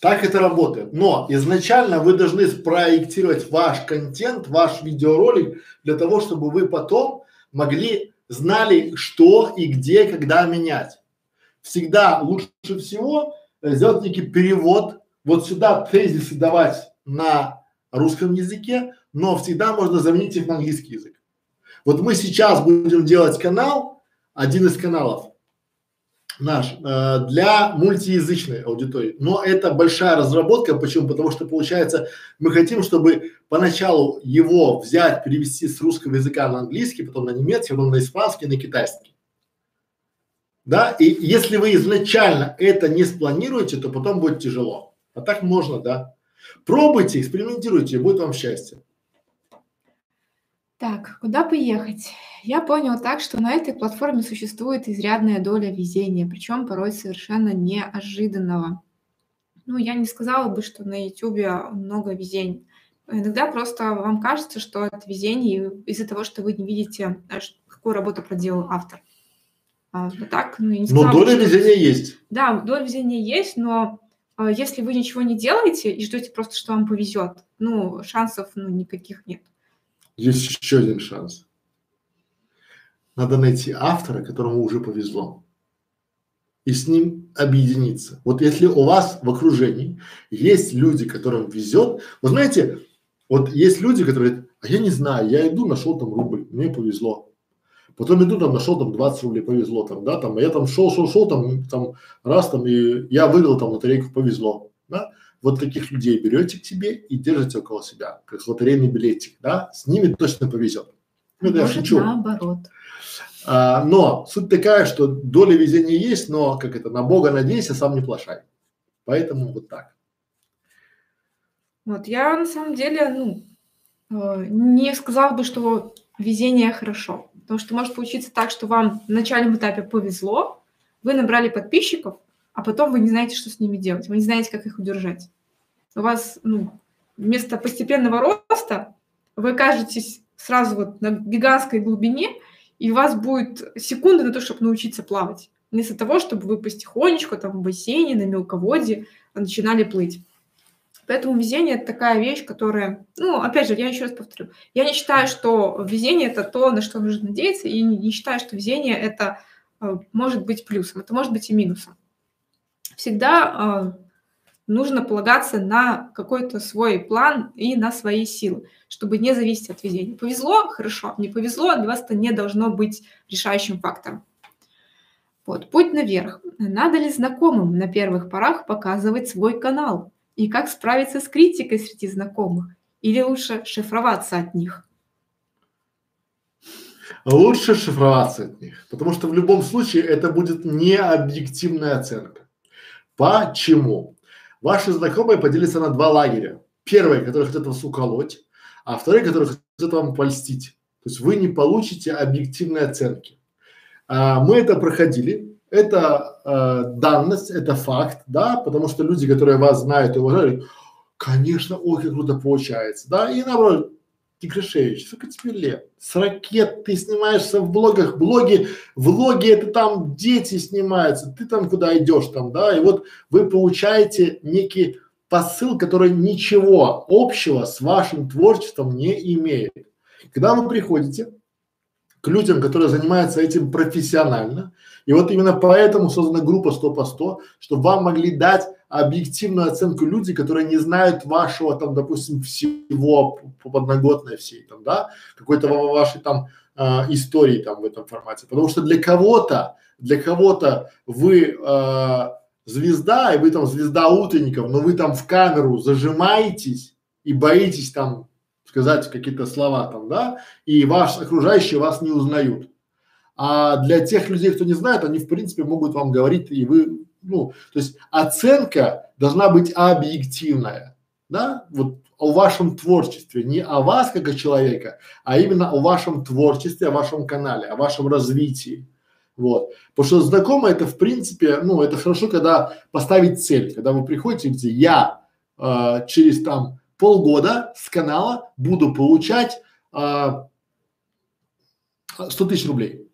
Так это работает. Но изначально вы должны спроектировать ваш контент, ваш видеоролик для того, чтобы вы потом могли знали, что и где, когда менять. Всегда лучше всего сделать некий перевод, вот сюда тезисы давать на русском языке, но всегда можно заменить их на английский язык. Вот мы сейчас будем делать канал, один из каналов наш, э, для мультиязычной аудитории. Но это большая разработка. Почему? Потому что получается, мы хотим, чтобы поначалу его взять, перевести с русского языка на английский, потом на немецкий, потом на испанский, на китайский. Да, и если вы изначально это не спланируете, то потом будет тяжело. А так можно, да. Пробуйте, экспериментируйте, будет вам счастье. Так, куда поехать? Я понял так, что на этой платформе существует изрядная доля везения, причем порой совершенно неожиданного. Ну, я не сказала бы, что на YouTube много везения. Иногда просто вам кажется, что это везение из-за того, что вы не видите, а, какую работу проделал автор. А, так, ну, я не сказала, но доля что... везения есть. Да, доля везения есть, но а, если вы ничего не делаете и ждете просто, что вам повезет, ну, шансов ну, никаких нет. Есть еще один шанс. Надо найти автора, которому уже повезло, и с ним объединиться. Вот если у вас в окружении есть люди, которым везет, вы знаете, вот есть люди, которые говорят, а я не знаю, я иду, нашел там рубль, мне повезло. Потом иду там, нашел там 20 рублей, повезло там, да, там, а я там шел, шел, шел, там, там, раз там, и я выиграл там лотерейку, повезло, да. Вот таких людей берете к себе и держите около себя, как лотерейный билетик, да, с ними точно повезет. Ну, это я шучу. наоборот. А, но суть такая, что доля везения есть, но как это, на Бога надейся, сам не плашай. Поэтому вот так. Вот я на самом деле, ну, э, не сказала бы, что везение хорошо. Потому что может получиться так, что вам в начальном этапе повезло, вы набрали подписчиков, а потом вы не знаете, что с ними делать, вы не знаете, как их удержать. У вас, ну, вместо постепенного роста вы окажетесь сразу вот на гигантской глубине, и у вас будет секунды на то, чтобы научиться плавать. Вместо того, чтобы вы потихонечку там в бассейне, на мелководье начинали плыть. Поэтому везение – это такая вещь, которая, ну, опять же, я еще раз повторю, я не считаю, что везение – это то, на что нужно надеяться, и не, считаю, что везение – это э, может быть плюсом, это может быть и минусом. Всегда э, нужно полагаться на какой-то свой план и на свои силы, чтобы не зависеть от везения. Повезло – хорошо, не повезло – для вас это не должно быть решающим фактором. Вот, путь наверх. Надо ли знакомым на первых порах показывать свой канал? И как справиться с критикой среди знакомых? Или лучше шифроваться от них? Лучше шифроваться от них, потому что в любом случае это будет не объективная оценка. Почему? Ваши знакомые поделятся на два лагеря. Первые, которые хотят вас уколоть, а вторые, которые хотят вам польстить. То есть вы не получите объективной оценки. А, мы это проходили, это э, данность, это факт, да, потому что люди, которые вас знают и уважают, конечно, ой, как круто получается, да, и наоборот, Тиграшевич, сколько тебе лет? С ракет ты снимаешься в блогах, блоги, влоги это там дети снимаются, ты там куда идешь там, да, и вот вы получаете некий посыл, который ничего общего с вашим творчеством не имеет. Когда вы приходите к людям, которые занимаются этим профессионально, и вот именно поэтому создана группа 100 по 100, чтобы вам могли дать объективную оценку люди, которые не знают вашего там, допустим, всего по подноготной всей там, да, какой-то вашей там э, истории там в этом формате. Потому что для кого-то, для кого-то вы э, звезда, и вы там звезда утренников, но вы там в камеру зажимаетесь и боитесь там сказать какие-то слова там, да, и ваш окружающие вас не узнают. А для тех людей, кто не знает, они в принципе могут вам говорить, и вы, ну, то есть оценка должна быть объективная, да, вот о вашем творчестве, не о вас как о человека, а именно о вашем творчестве, о вашем канале, о вашем развитии. Вот. Потому что знакомые это в принципе, ну, это хорошо, когда поставить цель, когда вы приходите, где я э, через там полгода с канала буду получать э, 100 тысяч рублей.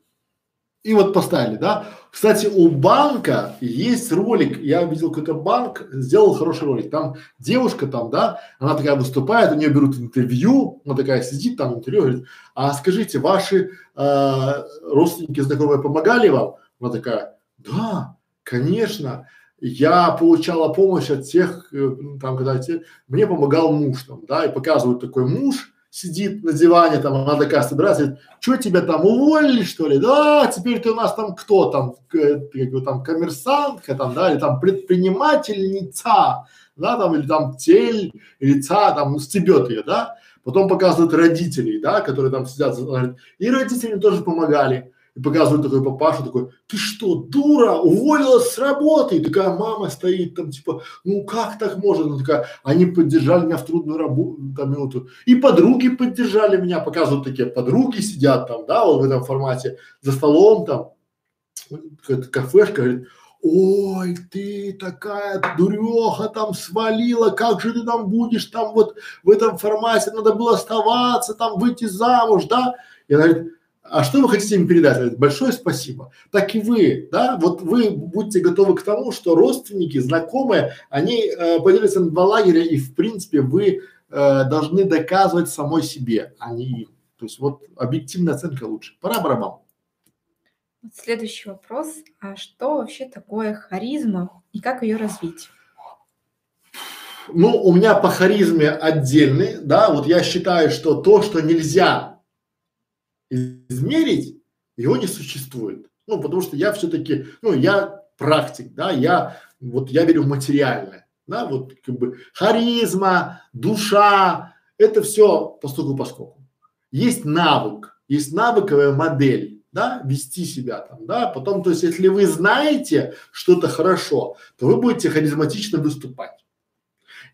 И вот поставили, да. Кстати, у банка есть ролик, я видел какой-то банк, сделал хороший ролик. Там девушка там, да, она такая выступает, у нее берут интервью, она такая сидит там интервью, говорит, а скажите, ваши э, родственники, знакомые помогали вам? Она такая, да, конечно, я получала помощь от тех, э, там, когда те, мне помогал муж там, да, и показывают такой муж, сидит на диване, там, она такая собирается, что тебя там уволили, что ли? Да, теперь ты у нас там кто там, как там, коммерсантка там, да, или там предпринимательница, да, там, или там тель, лица, там, стебет ее, да. Потом показывают родителей, да, которые там сидят, и родители тоже помогали и показывают такой папашу, такой, ты что, дура, уволилась с работы? И такая мама стоит там, типа, ну как так можно? Она такая, они поддержали меня в трудную работу, там, минуту. И подруги поддержали меня, показывают такие, подруги сидят там, да, вот в этом формате, за столом там, какая-то кафешка, говорит, ой, ты такая дуреха там свалила, как же ты там будешь там вот в этом формате, надо было оставаться, там выйти замуж, да? И она говорит, а что вы хотите им передать? Большое спасибо. Так и вы, да, вот вы будьте готовы к тому, что родственники, знакомые, они э, поделятся на два лагеря, и в принципе вы э, должны доказывать самой себе, а не им. То есть вот объективная оценка лучше. Пора барабан. Следующий вопрос. А что вообще такое харизма и как ее развить? Ну, у меня по харизме отдельный, да, вот я считаю, что то, что нельзя измерить, его не существует. Ну, потому что я все-таки, ну, я практик, да, я, вот я верю в материальное, да, вот как бы харизма, душа, это все постуку поскольку. Есть навык, есть навыковая модель, да, вести себя там, да, потом, то есть, если вы знаете что-то хорошо, то вы будете харизматично выступать.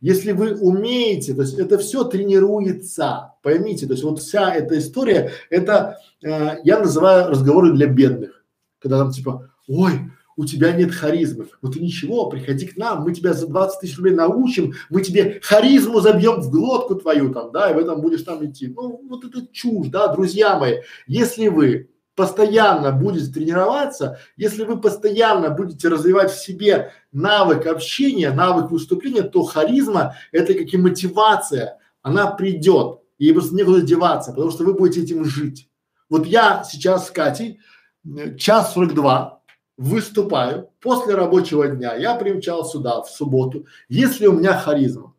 Если вы умеете, то есть это все тренируется, поймите, то есть вот вся эта история, это э, я называю разговоры для бедных, когда там типа, ой, у тебя нет харизмы. Ну ты ничего, приходи к нам, мы тебя за 20 тысяч рублей научим, мы тебе харизму забьем в глотку твою там, да, и в этом будешь там идти. Ну вот это чушь, да, друзья мои. Если вы постоянно будете тренироваться, если вы постоянно будете развивать в себе навык общения, навык выступления, то харизма это как и мотивация, она придет, и просто некуда деваться, потому что вы будете этим жить. Вот я сейчас с Катей э, час сорок два выступаю после рабочего дня, я примчал сюда в субботу, если у меня харизма,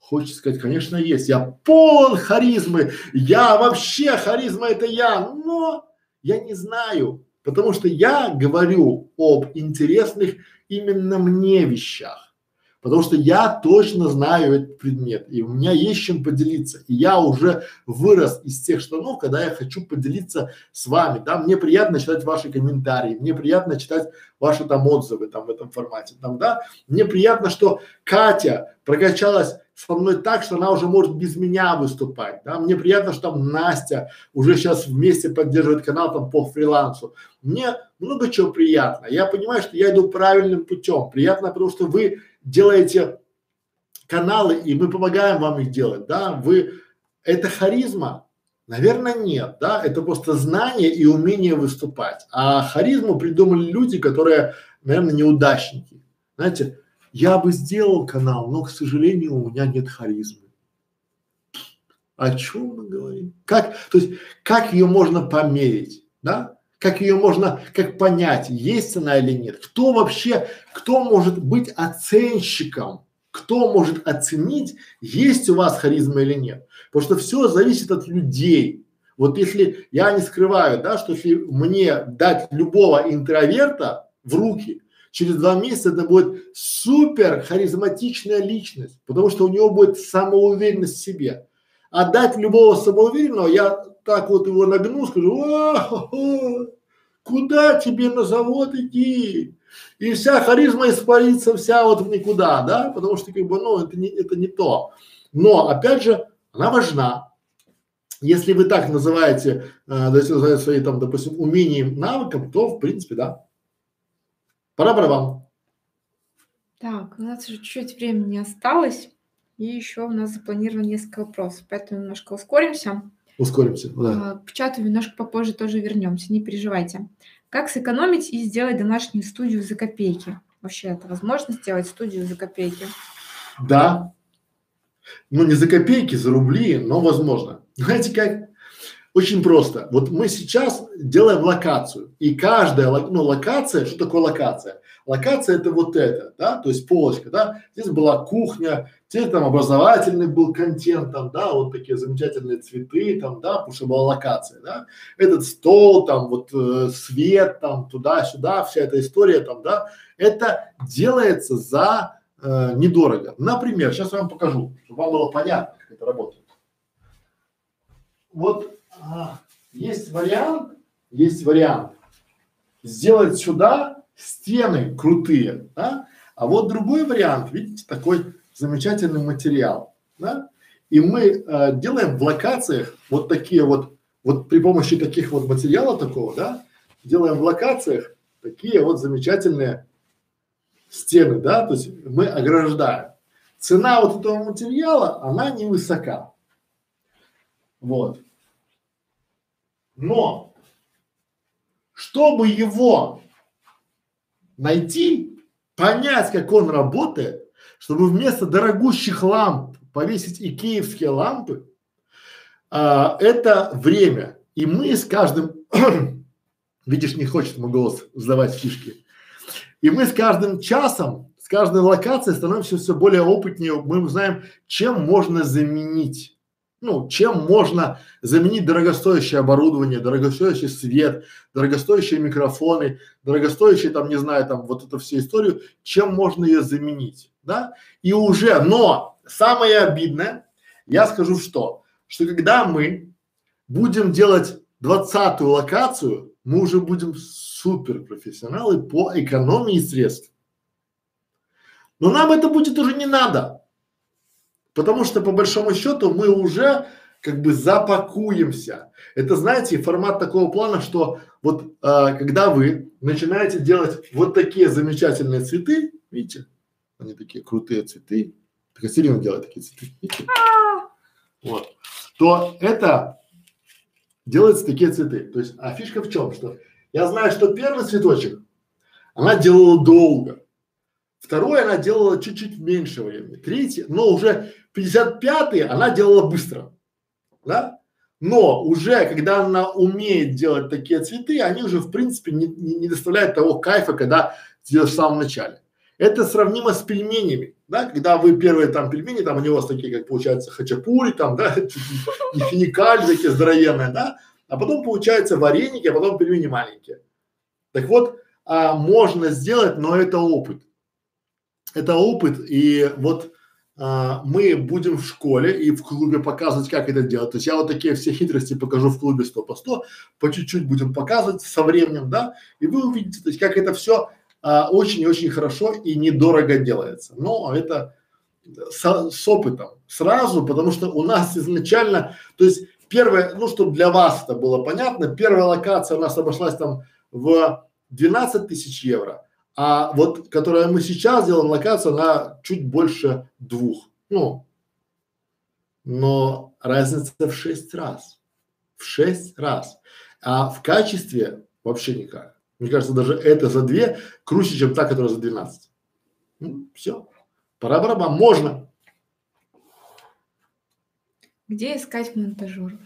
Хочется сказать, конечно, есть. Я полон харизмы. Я вообще харизма это я. Но я не знаю, потому что я говорю об интересных именно мне вещах. Потому что я точно знаю этот предмет, и у меня есть чем поделиться. И я уже вырос из тех штанов, когда я хочу поделиться с вами. Да, мне приятно читать ваши комментарии, мне приятно читать ваши там отзывы там в этом формате. Там, да, мне приятно, что Катя прокачалась со мной так, что она уже может без меня выступать, да, мне приятно, что там Настя уже сейчас вместе поддерживает канал там по фрилансу, мне много чего приятно, я понимаю, что я иду правильным путем, приятно, потому что вы делаете каналы и мы помогаем вам их делать, да, вы, это харизма, Наверное, нет, да, это просто знание и умение выступать. А харизму придумали люди, которые, наверное, неудачники. Знаете, я бы сделал канал, но, к сожалению, у меня нет харизмы. О чем мы говорим? Как, то есть, как ее можно померить, да? Как ее можно, как понять, есть она или нет? Кто вообще, кто может быть оценщиком? Кто может оценить, есть у вас харизма или нет? Потому что все зависит от людей. Вот если я не скрываю, да, что если мне дать любого интроверта в руки, через два месяца это будет супер харизматичная личность, потому что у него будет самоуверенность в себе. А дать любого самоуверенного, я так вот его нагну, скажу, куда тебе на завод идти? И вся харизма испарится вся вот в никуда, да, потому что как бы, ну, это не, это не то. Но, опять же, она важна. Если вы так называете, э, называете свои там, допустим, умением, навыком, то в принципе, да. Пора барабан. Так, у нас уже чуть-чуть времени осталось. И еще у нас запланировано несколько вопросов, поэтому немножко ускоримся. Ускоримся, да. А, К чату немножко попозже тоже вернемся, не переживайте. Как сэкономить и сделать домашнюю студию за копейки? Вообще, это возможно сделать студию за копейки? Да. Ну, не за копейки, за рубли, но возможно. Знаете как? Очень просто. Вот мы сейчас делаем локацию, и каждая, ну, локация, что такое локация? Локация это вот это, да, то есть полочка, да. Здесь была кухня, здесь там образовательный был контент, там, да, вот такие замечательные цветы, там, да, потому что была локация, да. Этот стол, там, вот э, свет, там, туда-сюда, вся эта история, там, да. Это делается за э, недорого. Например, сейчас я вам покажу, чтобы вам было понятно, как это работает. Вот есть вариант, есть вариант сделать сюда стены крутые, да? А вот другой вариант, видите, такой замечательный материал, да? И мы э, делаем в локациях вот такие вот, вот при помощи таких вот материала такого, да, делаем в локациях такие вот замечательные стены, да, то есть мы ограждаем. Цена вот этого материала, она невысока. Вот. Но, чтобы его найти, понять, как он работает, чтобы вместо дорогущих ламп повесить и киевские лампы, а, это время. И мы с каждым, видишь, не хочет мой голос сдавать фишки, и мы с каждым часом, с каждой локацией становимся все более опытнее, мы знаем, чем можно заменить ну, чем можно заменить дорогостоящее оборудование, дорогостоящий свет, дорогостоящие микрофоны, дорогостоящие там, не знаю, там вот эту всю историю, чем можно ее заменить, да? И уже, но самое обидное, я скажу что, что когда мы будем делать двадцатую локацию, мы уже будем супер профессионалы по экономии средств. Но нам это будет уже не надо. Потому что по большому счету мы уже как бы запакуемся. Это, знаете, формат такого плана, что вот а, когда вы начинаете делать вот такие замечательные цветы, видите, они такие крутые цветы, так Катерина делает такие цветы? Вот. То это делаются такие цветы. То есть, а фишка в чем? Что я знаю, что первый цветочек она делала долго. Второй она делала чуть-чуть меньше времени. Третий, но уже 55-й она делала быстро. Да? Но уже, когда она умеет делать такие цветы, они уже в принципе не, не, не доставляют того кайфа, когда делаешь в самом начале. Это сравнимо с пельменями, да, когда вы первые там пельмени, там у вас такие, как получается, хачапури, там, да, не финикаль такие здоровенные, да, а потом получается вареники, а потом пельмени маленькие. Так вот, а, можно сделать, но это опыт. Это опыт, и вот а, мы будем в школе и в клубе показывать, как это делать. То есть я вот такие все хитрости покажу в клубе 100 по 100, по чуть-чуть будем показывать со временем, да, и вы увидите, то есть как это все а, очень и очень хорошо и недорого делается. Но это с, с опытом сразу, потому что у нас изначально, то есть первое, ну чтобы для вас это было понятно, первая локация у нас обошлась там в 12 тысяч евро, а вот, которая мы сейчас делаем локацию, она чуть больше двух. Ну, но разница в шесть раз. В шесть раз. А в качестве вообще никак. Мне кажется, даже это за две круче, чем та, которая за 12. Ну, все. Пора барабан. Можно. Где искать монтажеров?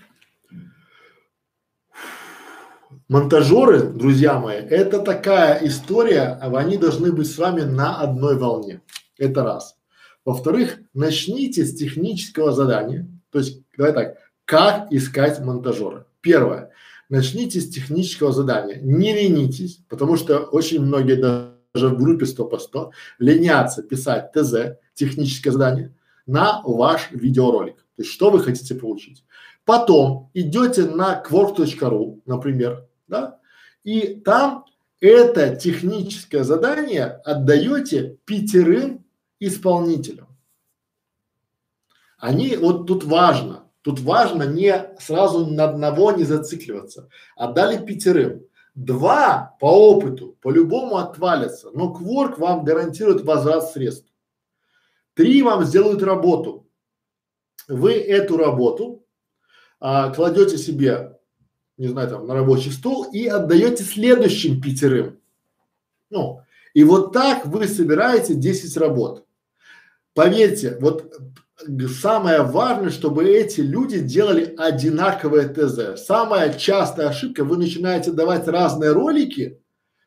Монтажеры, друзья мои, это такая история, они должны быть с вами на одной волне. Это раз. Во-вторых, начните с технического задания. То есть, давай так, как искать монтажера. Первое. Начните с технического задания. Не ленитесь, потому что очень многие даже в группе 100 по 100 ленятся писать ТЗ, техническое задание, на ваш видеоролик. То есть, что вы хотите получить. Потом идете на quark.ru, например, да, и там это техническое задание отдаете пятерым исполнителям. Они, вот тут важно, тут важно не сразу на одного не зацикливаться. Отдали пятерым. Два по опыту по-любому отвалятся, но Кворк вам гарантирует возврат средств. Три вам сделают работу. Вы эту работу а, кладете себе, не знаю, там, на рабочий стол и отдаете следующим пятерым. Ну, и вот так вы собираете 10 работ. Поверьте, вот самое важное, чтобы эти люди делали одинаковое ТЗ. Самая частая ошибка, вы начинаете давать разные ролики,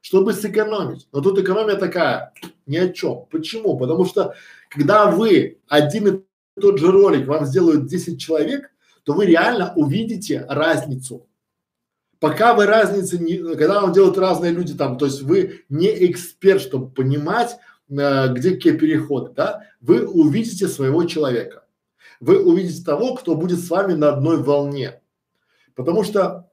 чтобы сэкономить. Но тут экономия такая, ни о чем. Почему? Потому что когда вы один и тот же ролик вам сделают 10 человек, то вы реально увидите разницу. Пока вы разницы не, когда вам делают разные люди там, то есть вы не эксперт, чтобы понимать, э, где какие переходы, да, вы увидите своего человека. Вы увидите того, кто будет с вами на одной волне. Потому что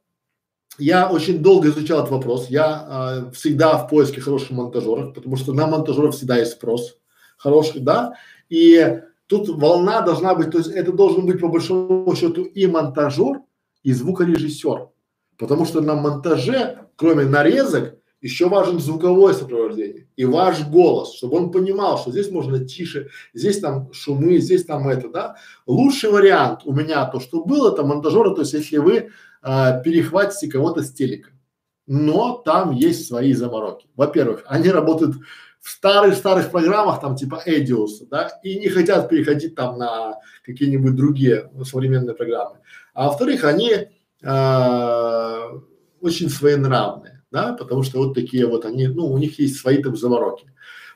я очень долго изучал этот вопрос. Я э, всегда в поиске хороших монтажеров, потому что на монтажеров всегда есть спрос хороший, да. И тут волна должна быть, то есть это должен быть по большому счету и монтажер, и звукорежиссер. Потому что на монтаже, кроме нарезок, еще важен звуковое сопровождение и ваш голос, чтобы он понимал, что здесь можно тише, здесь там шумы, здесь там это, да. Лучший вариант у меня то, что было, это монтажера, то есть если вы а, перехватите кого-то с телека. Но там есть свои замороки. Во-первых, они работают в старых-старых программах, там типа Edios, да, и не хотят переходить там на какие-нибудь другие современные программы. А во-вторых, они э, очень своенравные, да, потому что вот такие вот они, ну, у них есть свои там замороки.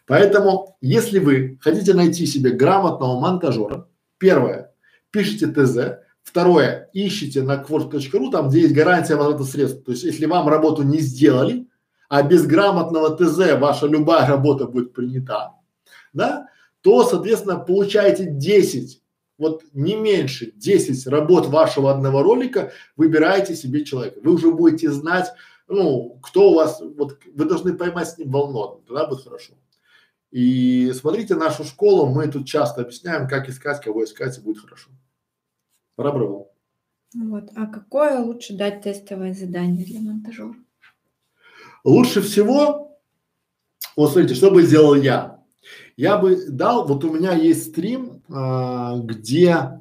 Поэтому, если вы хотите найти себе грамотного монтажера, первое, пишите ТЗ, второе, ищите на quartz.ru, там, где есть гарантия возврата средств. То есть, если вам работу не сделали, а без грамотного ТЗ ваша любая работа будет принята, да, то, соответственно, получаете 10 вот не меньше 10 работ вашего одного ролика выбираете себе человека. Вы уже будете знать, ну, кто у вас, вот вы должны поймать с ним волну, тогда будет хорошо. И смотрите нашу школу, мы тут часто объясняем, как искать, кого искать, и будет хорошо. Пора Вот. А какое лучше дать тестовое задание для монтажера? Лучше всего, вот смотрите, что бы сделал я. Я бы дал, вот у меня есть стрим, а, где,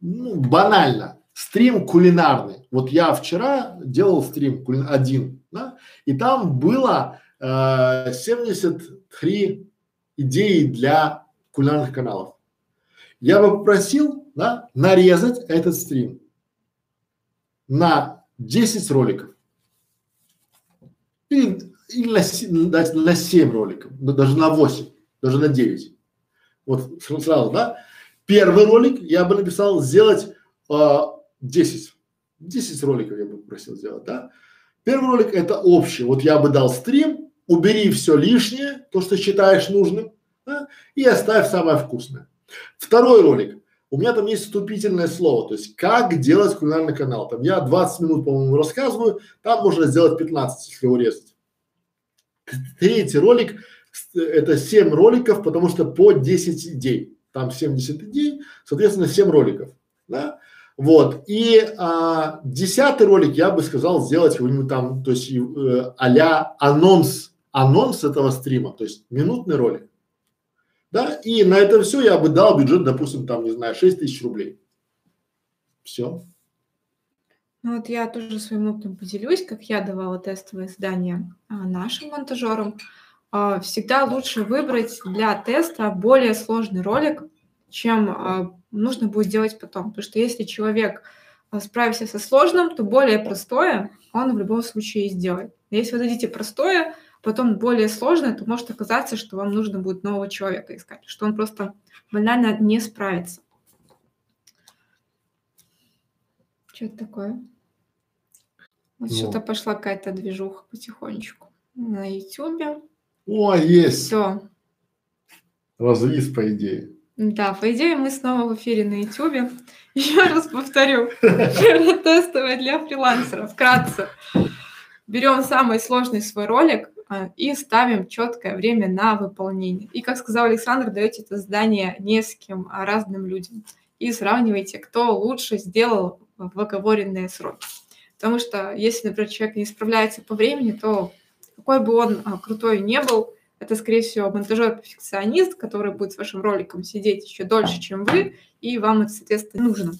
ну, банально, стрим кулинарный. Вот я вчера делал стрим кули... один, да, и там было э, 73 идеи для кулинарных каналов. Я бы попросил, да, нарезать этот стрим на 10 роликов. И или на, дать на 7 роликов, даже на 8, даже на 9. Вот сразу, да? Первый ролик я бы написал сделать а, 10. 10 роликов я бы просил сделать, да? Первый ролик это общий. Вот я бы дал стрим, убери все лишнее, то, что считаешь нужным, да? и оставь самое вкусное. Второй ролик. У меня там есть вступительное слово, то есть как делать кулинарный канал. Там я 20 минут, по-моему, рассказываю, там можно сделать 15, если урезать. Третий ролик – это 7 роликов, потому что по 10 идей. Там 70 идей, соответственно, 7 роликов. Да? Вот. И а, десятый ролик я бы сказал сделать какой-нибудь там, то есть э, а анонс, анонс этого стрима, то есть минутный ролик. Да, и на это все я бы дал бюджет, допустим, там, не знаю, 6 тысяч рублей. Все. Ну вот я тоже своим опытом поделюсь, как я давала тестовое задание а, нашим монтажерам. А, всегда лучше выбрать для теста более сложный ролик, чем а, нужно будет делать потом. Потому что если человек справится со сложным, то более простое он в любом случае сделает. Если вы дадите простое, потом более сложное, то может оказаться, что вам нужно будет нового человека искать, что он просто банально не справится. Что это такое? Вот ну. что-то пошла какая-то движуха потихонечку на Ютубе. О, есть. Все. Разлиз, по идее. Да, по идее мы снова в эфире на Ютубе. Еще раз повторю, тестовое для фрилансеров. Вкратце. Берем самый сложный свой ролик, а, и ставим четкое время на выполнение. И, как сказал Александр, даете это задание нескольким а, разным людям и сравниваете, кто лучше сделал в оговоренные сроки. Потому что если, например, человек не справляется по времени, то какой бы он а, крутой не был, это, скорее всего, монтажер-перфекционист, который будет с вашим роликом сидеть еще дольше, чем вы, и вам это, соответственно, нужно.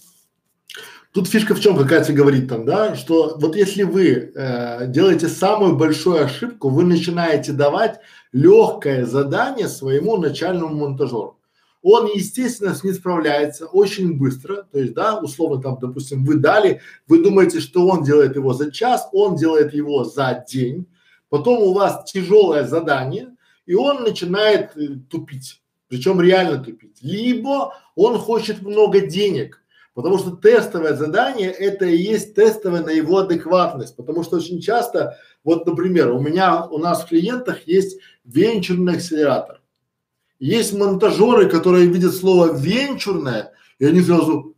Тут фишка в чем, как Катя говорит там, да, что вот если вы э, делаете самую большую ошибку, вы начинаете давать легкое задание своему начальному монтажеру. Он, естественно, с ним справляется очень быстро, то есть, да, условно там, допустим, вы дали, вы думаете, что он делает его за час, он делает его за день, потом у вас тяжелое задание, и он начинает э, тупить, причем реально тупить. Либо он хочет много денег, Потому что тестовое задание это и есть тестовое на его адекватность. Потому что очень часто, вот, например, у меня, у нас в клиентах есть венчурный акселератор. Есть монтажеры, которые видят слово венчурное, и они сразу,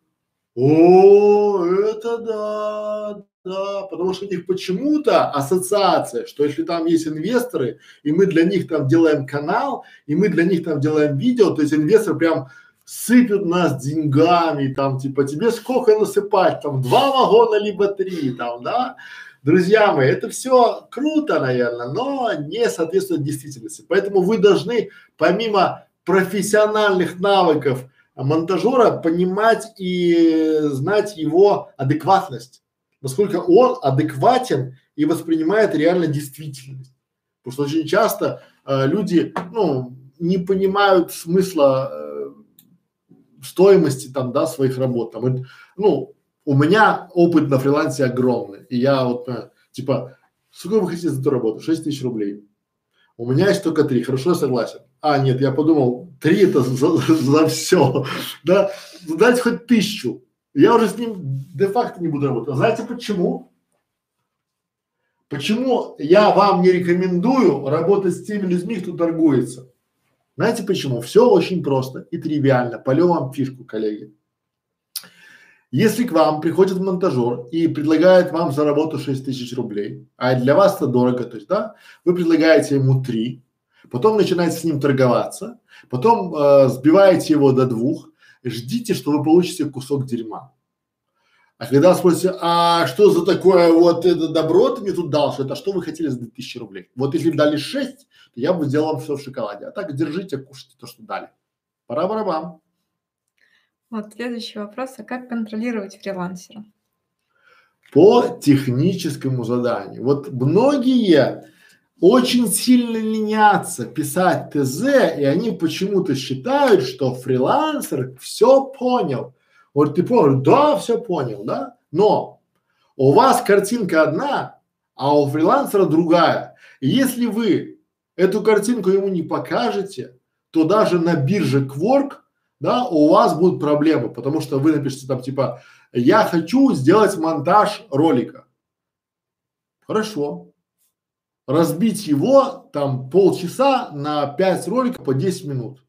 о, это да, да, потому что у них почему-то ассоциация, что если там есть инвесторы, и мы для них там делаем канал, и мы для них там делаем видео, то есть инвестор прям сыпят нас деньгами, там, типа, тебе сколько насыпать, там, два вагона, либо три, там, да. Друзья мои, это все круто, наверное, но не соответствует действительности. Поэтому вы должны, помимо профессиональных навыков монтажера, понимать и знать его адекватность. Насколько он адекватен и воспринимает реально действительность. Потому что очень часто э, люди, ну, не понимают смысла э, стоимости там, да, своих работ. Там, и, ну, у меня опыт на фрилансе огромный. И я вот, э, типа, сколько вы хотите за эту работу? 6 тысяч рублей. У меня есть только три. Хорошо, я согласен. А, нет, я подумал, три это за, за все. Да, дайте хоть тысячу. Я уже с ним де-факто не буду работать. А знаете почему? Почему я вам не рекомендую работать с теми людьми, кто торгуется? Знаете почему? Все очень просто и тривиально. Полю вам фишку, коллеги. Если к вам приходит монтажер и предлагает вам за работу 6 тысяч рублей, а для вас это дорого, то есть, да, вы предлагаете ему 3, потом начинаете с ним торговаться, потом э, сбиваете его до двух, ждите, что вы получите кусок дерьма. А когда спросите, а что за такое вот это добро ты мне тут дал, что это, что вы хотели за 2000 рублей? Вот если бы дали 6, то я бы сделал все в шоколаде. А так держите, кушайте то, что дали. Пора барабан. Вот следующий вопрос. А как контролировать фрилансера? По техническому заданию. Вот многие очень сильно ленятся писать ТЗ, и они почему-то считают, что фрилансер все понял. Вот ты понял, да, все понял, да? Но у вас картинка одна, а у фрилансера другая. И если вы эту картинку ему не покажете, то даже на бирже Quark, да, у вас будут проблемы, потому что вы напишите там типа, я хочу сделать монтаж ролика. Хорошо. Разбить его там полчаса на 5 роликов по 10 минут.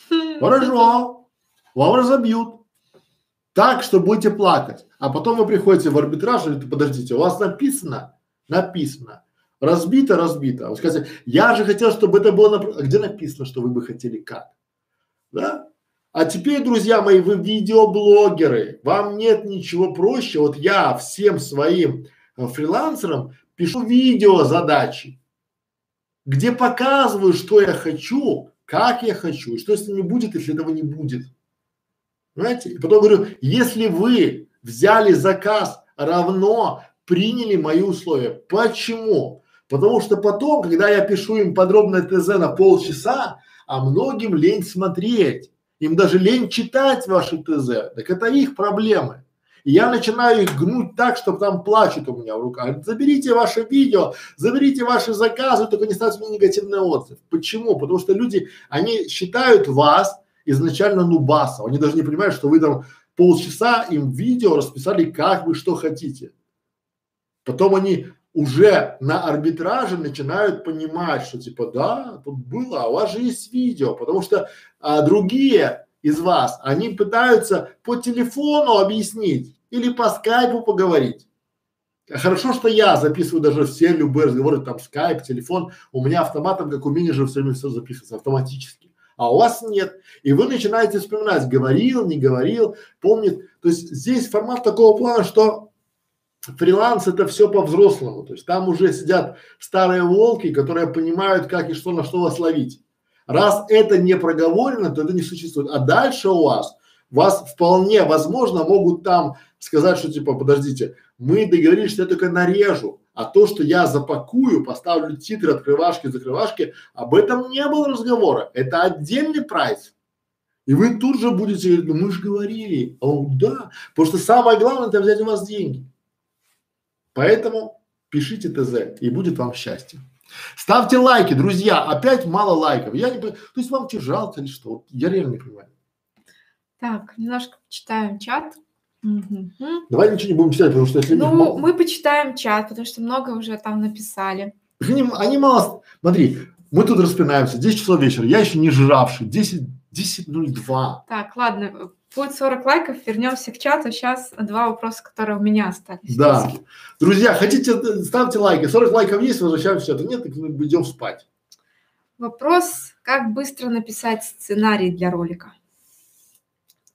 Хорошо. Вам разобьют так, что будете плакать. А потом вы приходите в арбитраж, и подождите, у вас написано, написано, разбито, разбито. Вы скажете, я же хотел, чтобы это было, на... где написано, что вы бы хотели как? Да? А теперь, друзья мои, вы видеоблогеры, вам нет ничего проще. Вот я всем своим э, фрилансерам пишу видео задачи, где показываю, что я хочу, как я хочу, и что с ними будет, если этого не будет. Понимаете? И потом говорю, если вы взяли заказ, равно приняли мои условия. Почему? Потому что потом, когда я пишу им подробное ТЗ на полчаса, а многим лень смотреть, им даже лень читать ваши ТЗ, так это их проблемы. И я начинаю их гнуть так, чтобы там плачут у меня в руках. Заберите ваше видео, заберите ваши заказы, только не ставьте мне негативный отзыв. Почему? Потому что люди, они считают вас изначально нубаса. Они даже не понимают, что вы там полчаса им видео расписали, как вы что хотите. Потом они уже на арбитраже начинают понимать, что типа да, тут было, а у вас же есть видео, потому что а, другие из вас, они пытаются по телефону объяснить или по скайпу поговорить. Хорошо, что я записываю даже все любые разговоры, там скайп, телефон, у меня автоматом, как у менеджера, все время все записывается автоматически. А у вас нет. И вы начинаете вспоминать, говорил, не говорил, помнит. То есть здесь формат такого плана, что фриланс это все по-взрослому. То есть там уже сидят старые волки, которые понимают, как и что на что вас ловить. Раз это не проговорено, то это не существует. А дальше у вас, вас вполне возможно могут там сказать, что типа, подождите, мы договорились, что я только нарежу, а то, что я запакую, поставлю титры, открывашки, закрывашки, об этом не было разговора. Это отдельный прайс. И вы тут же будете говорить, ну мы же говорили, а он, да, потому что самое главное это взять у вас деньги. Поэтому пишите ТЗ и будет вам счастье. Ставьте лайки, друзья. Опять мало лайков. Я не, то есть вам тебе жалко или что? Я реально не понимаю. Так, немножко почитаем чат. Угу. Давай ничего не будем читать, потому что если Ну, мало... мы почитаем чат, потому что много уже там написали. Они, они мало. Смотри, мы тут распинаемся, 10 часов вечера, я еще не жравший, 10, 10.02. Так, ладно, будет 40 лайков, вернемся к чату. Сейчас два вопроса, которые у меня остались. Да. Друзья, хотите, ставьте лайки. 40 лайков есть, возвращаемся в чат. Нет, так мы идем спать. Вопрос, как быстро написать сценарий для ролика?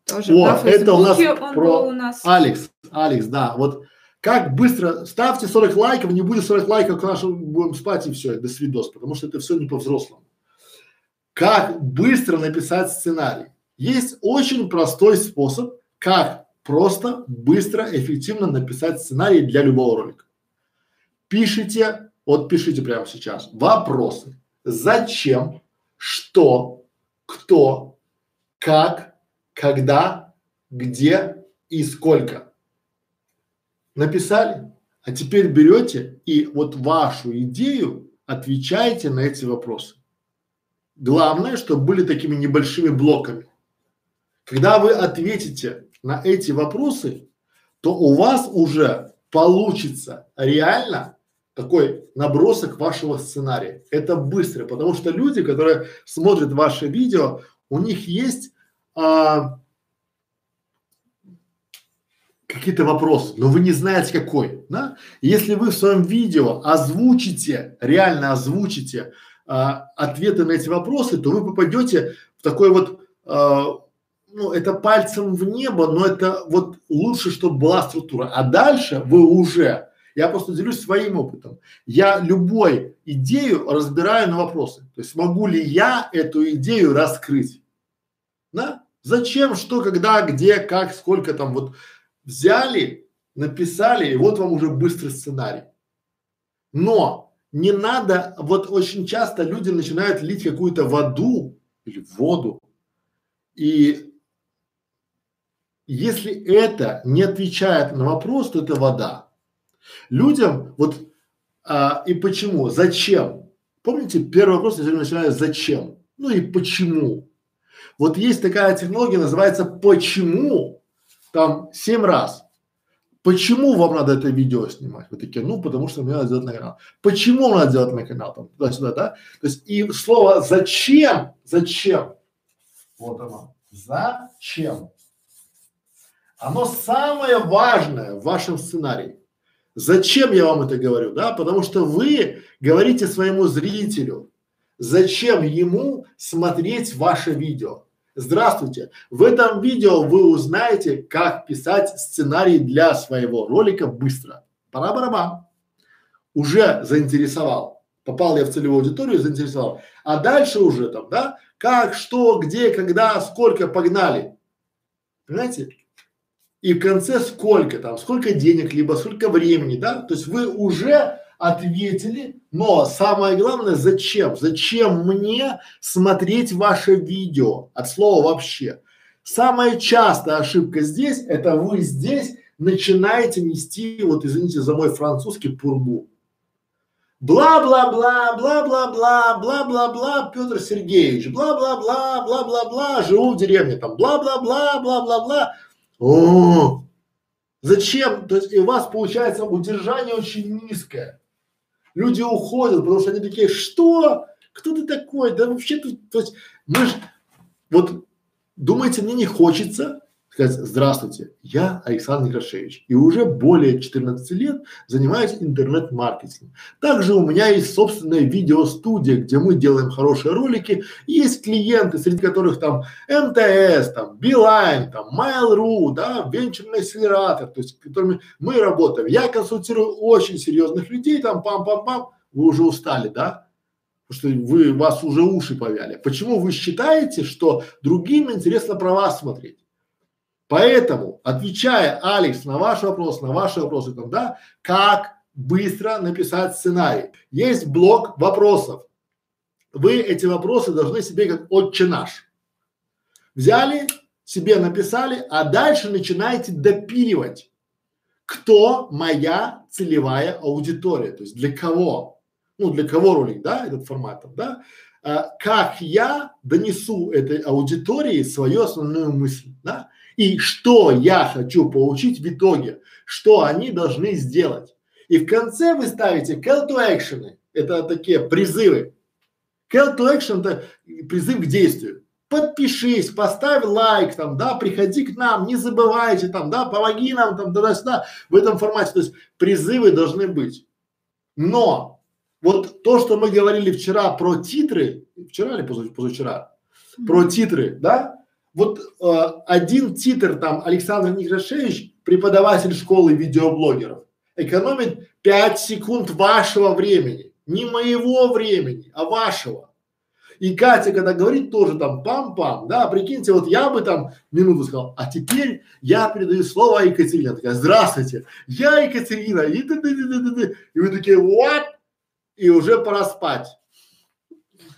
Тоже О, это у нас про у нас. Алекс, Алекс, да, вот как быстро, ставьте 40 лайков, не будет 40 лайков, к нашему будем спать и все, до свидос, потому что это все не по-взрослому. Как быстро написать сценарий? Есть очень простой способ, как просто, быстро, эффективно написать сценарий для любого ролика. Пишите, вот пишите прямо сейчас, вопросы. Зачем, что, кто, как, когда, где и сколько. Написали? А теперь берете и вот вашу идею отвечаете на эти вопросы. Главное, чтобы были такими небольшими блоками. Когда вы ответите на эти вопросы, то у вас уже получится реально такой набросок вашего сценария. Это быстро, потому что люди, которые смотрят ваши видео, у них есть а, какие-то вопросы, но вы не знаете какой, да? Если вы в своем видео озвучите, реально озвучите а, ответы на эти вопросы, то вы попадете в такой вот, а, ну, это пальцем в небо, но это вот лучше, чтобы была структура. А дальше вы уже, я просто делюсь своим опытом, я любой идею разбираю на вопросы. То есть могу ли я эту идею раскрыть? Да? Зачем, что, когда, где, как, сколько там вот взяли, написали, и вот вам уже быстрый сценарий. Но не надо, вот очень часто люди начинают лить какую-то воду или воду, и если это не отвечает на вопрос, то это вода. Людям вот а, и почему, зачем? Помните, первый вопрос я начинаю зачем? Ну и почему? Вот есть такая технология, называется «почему?» там семь раз. Почему вам надо это видео снимать? Вы такие, ну, потому что мне надо сделать на канал. Почему надо сделать на канал? Там, туда-сюда, да? То есть и слово «зачем», «зачем», вот оно, «зачем», оно самое важное в вашем сценарии. Зачем я вам это говорю, да? Потому что вы говорите своему зрителю, зачем ему смотреть ваше видео. Здравствуйте! В этом видео вы узнаете, как писать сценарий для своего ролика быстро. Пора барабан. Уже заинтересовал. Попал я в целевую аудиторию, заинтересовал. А дальше уже там, да, как, что, где, когда, сколько, погнали. Понимаете? И в конце сколько там, сколько денег, либо сколько времени, да? То есть вы уже ответили, но самое главное, зачем? Зачем мне смотреть ваше видео? От слова вообще. Самая частая ошибка здесь, это вы здесь начинаете нести, вот извините за мой французский, пургу. Бла-бла-бла, бла-бла-бла, бла-бла-бла, Петр Сергеевич, бла-бла-бла, бла-бла-бла, живу в деревне, там, бла-бла-бла, бла-бла-бла. О, зачем? То есть и у вас получается удержание очень низкое. Люди уходят, потому что они такие, что? Кто ты такой? Да вообще тут, то есть мы же, вот думаете, мне не хочется сказать, здравствуйте, я Александр Некрашевич и уже более 14 лет занимаюсь интернет-маркетингом. Также у меня есть собственная видеостудия, где мы делаем хорошие ролики. Есть клиенты, среди которых там МТС, там Билайн, там Mail.ru, да, венчурный акселератор, то есть с которыми мы работаем. Я консультирую очень серьезных людей, там пам-пам-пам, вы уже устали, да? Потому что вы, вас уже уши повяли. Почему вы считаете, что другим интересно про вас смотреть? Поэтому, отвечая, Алекс, на ваш вопрос, на ваши вопросы, там, да, как быстро написать сценарий. Есть блок вопросов. Вы эти вопросы должны себе как отче наш. Взяли, себе написали, а дальше начинаете допиливать. Кто моя целевая аудитория? То есть для кого? Ну, для кого ролик, да, этот формат, да? А, как я донесу этой аудитории свою основную мысль, да? И что я хочу получить в итоге, что они должны сделать. И в конце вы ставите call to action, это такие призывы. Call to action это призыв к действию. Подпишись, поставь лайк, там, да, приходи к нам, не забывайте, там, да, помоги нам, там, туда-сюда, в этом формате. То есть призывы должны быть. Но вот то, что мы говорили вчера про титры, вчера или позавчера, про титры, да, вот э, один титр там Александр Некрашевич, преподаватель школы видеоблогеров, экономит 5 секунд вашего времени. Не моего времени, а вашего. И Катя, когда говорит, тоже там пам-пам, да, прикиньте, вот я бы там минуту сказал, а теперь я передаю слово Екатерине. Она такая, здравствуйте, я Екатерина, и, ды -ды -ды -ды -ды. и вы такие, what? И уже пора спать.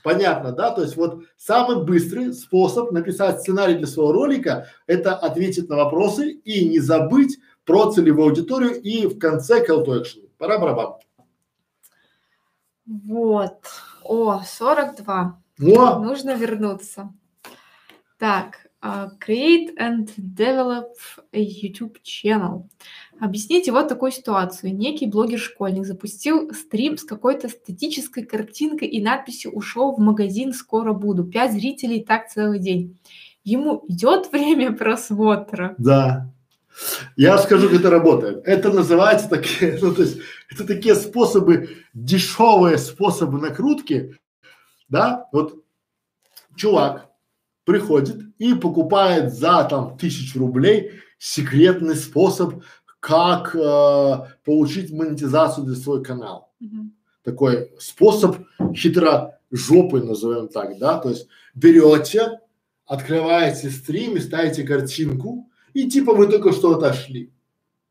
Понятно, да? То есть вот самый быстрый способ написать сценарий для своего ролика – это ответить на вопросы и не забыть про целевую аудиторию и в конце call to action. Пора барабан. Вот. О, 42. О! Нужно вернуться. Так, uh, create and develop a YouTube channel. Объясните вот такую ситуацию. Некий блогер-школьник запустил стрим с какой-то статической картинкой и надписью «Ушел в магазин, скоро буду». Пять зрителей так целый день. Ему идет время просмотра? Да. Я скажу, как это работает. Это называется такие, ну то есть это такие способы, дешевые способы накрутки, да, вот чувак приходит и покупает за там тысячу рублей секретный способ как э, получить монетизацию для своего канала. Мгм. Такой способ хитро жопы, назовем так, да, то есть берете, открываете стрим и ставите картинку, и типа вы только что отошли.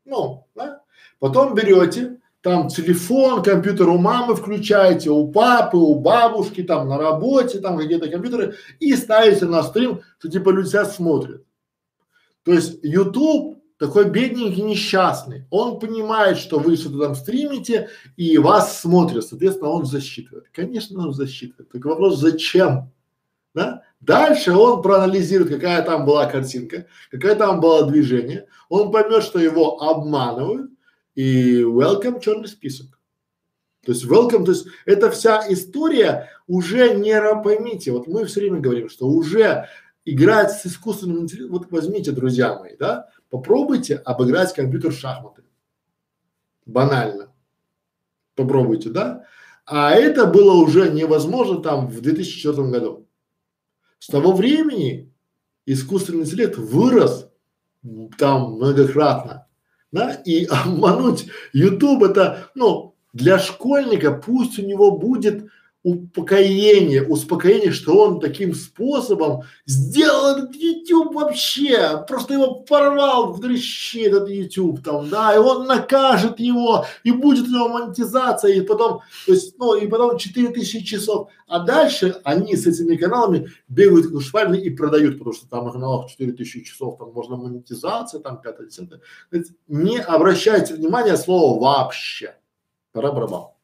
Ну, да? Потом берете, там телефон, компьютер у мамы включаете, у папы, у бабушки, там на работе, там какие-то компьютеры, и ставите на стрим, что типа люди себя смотрят. То есть YouTube такой бедненький несчастный, он понимает, что вы что-то там стримите и вас смотрят, соответственно, он засчитывает. Конечно, он засчитывает. Только вопрос, зачем? Да? Дальше он проанализирует, какая там была картинка, какое там было движение, он поймет, что его обманывают, и welcome черный список. То есть welcome, то есть это вся история уже не, поймите, вот мы все время говорим, что уже играть с искусственным интеллектом, вот возьмите, друзья мои, да, попробуйте обыграть компьютер в шахматы. Банально. Попробуйте, да? А это было уже невозможно там в 2004 году. С того времени искусственный интеллект вырос там многократно, да, и обмануть YouTube это, ну, для школьника пусть у него будет упокоение, успокоение, что он таким способом сделал этот YouTube вообще, просто его порвал в дрыщи этот YouTube там, да, и он накажет его, и будет у него монетизация, и потом, то есть, ну, и потом 4000 часов, а дальше они с этими каналами бегают как швальные и продают, потому что там на каналах 4000 часов, там можно монетизация, там пятое, десятое. То есть Не обращайте внимания слова вообще. Пора барабан.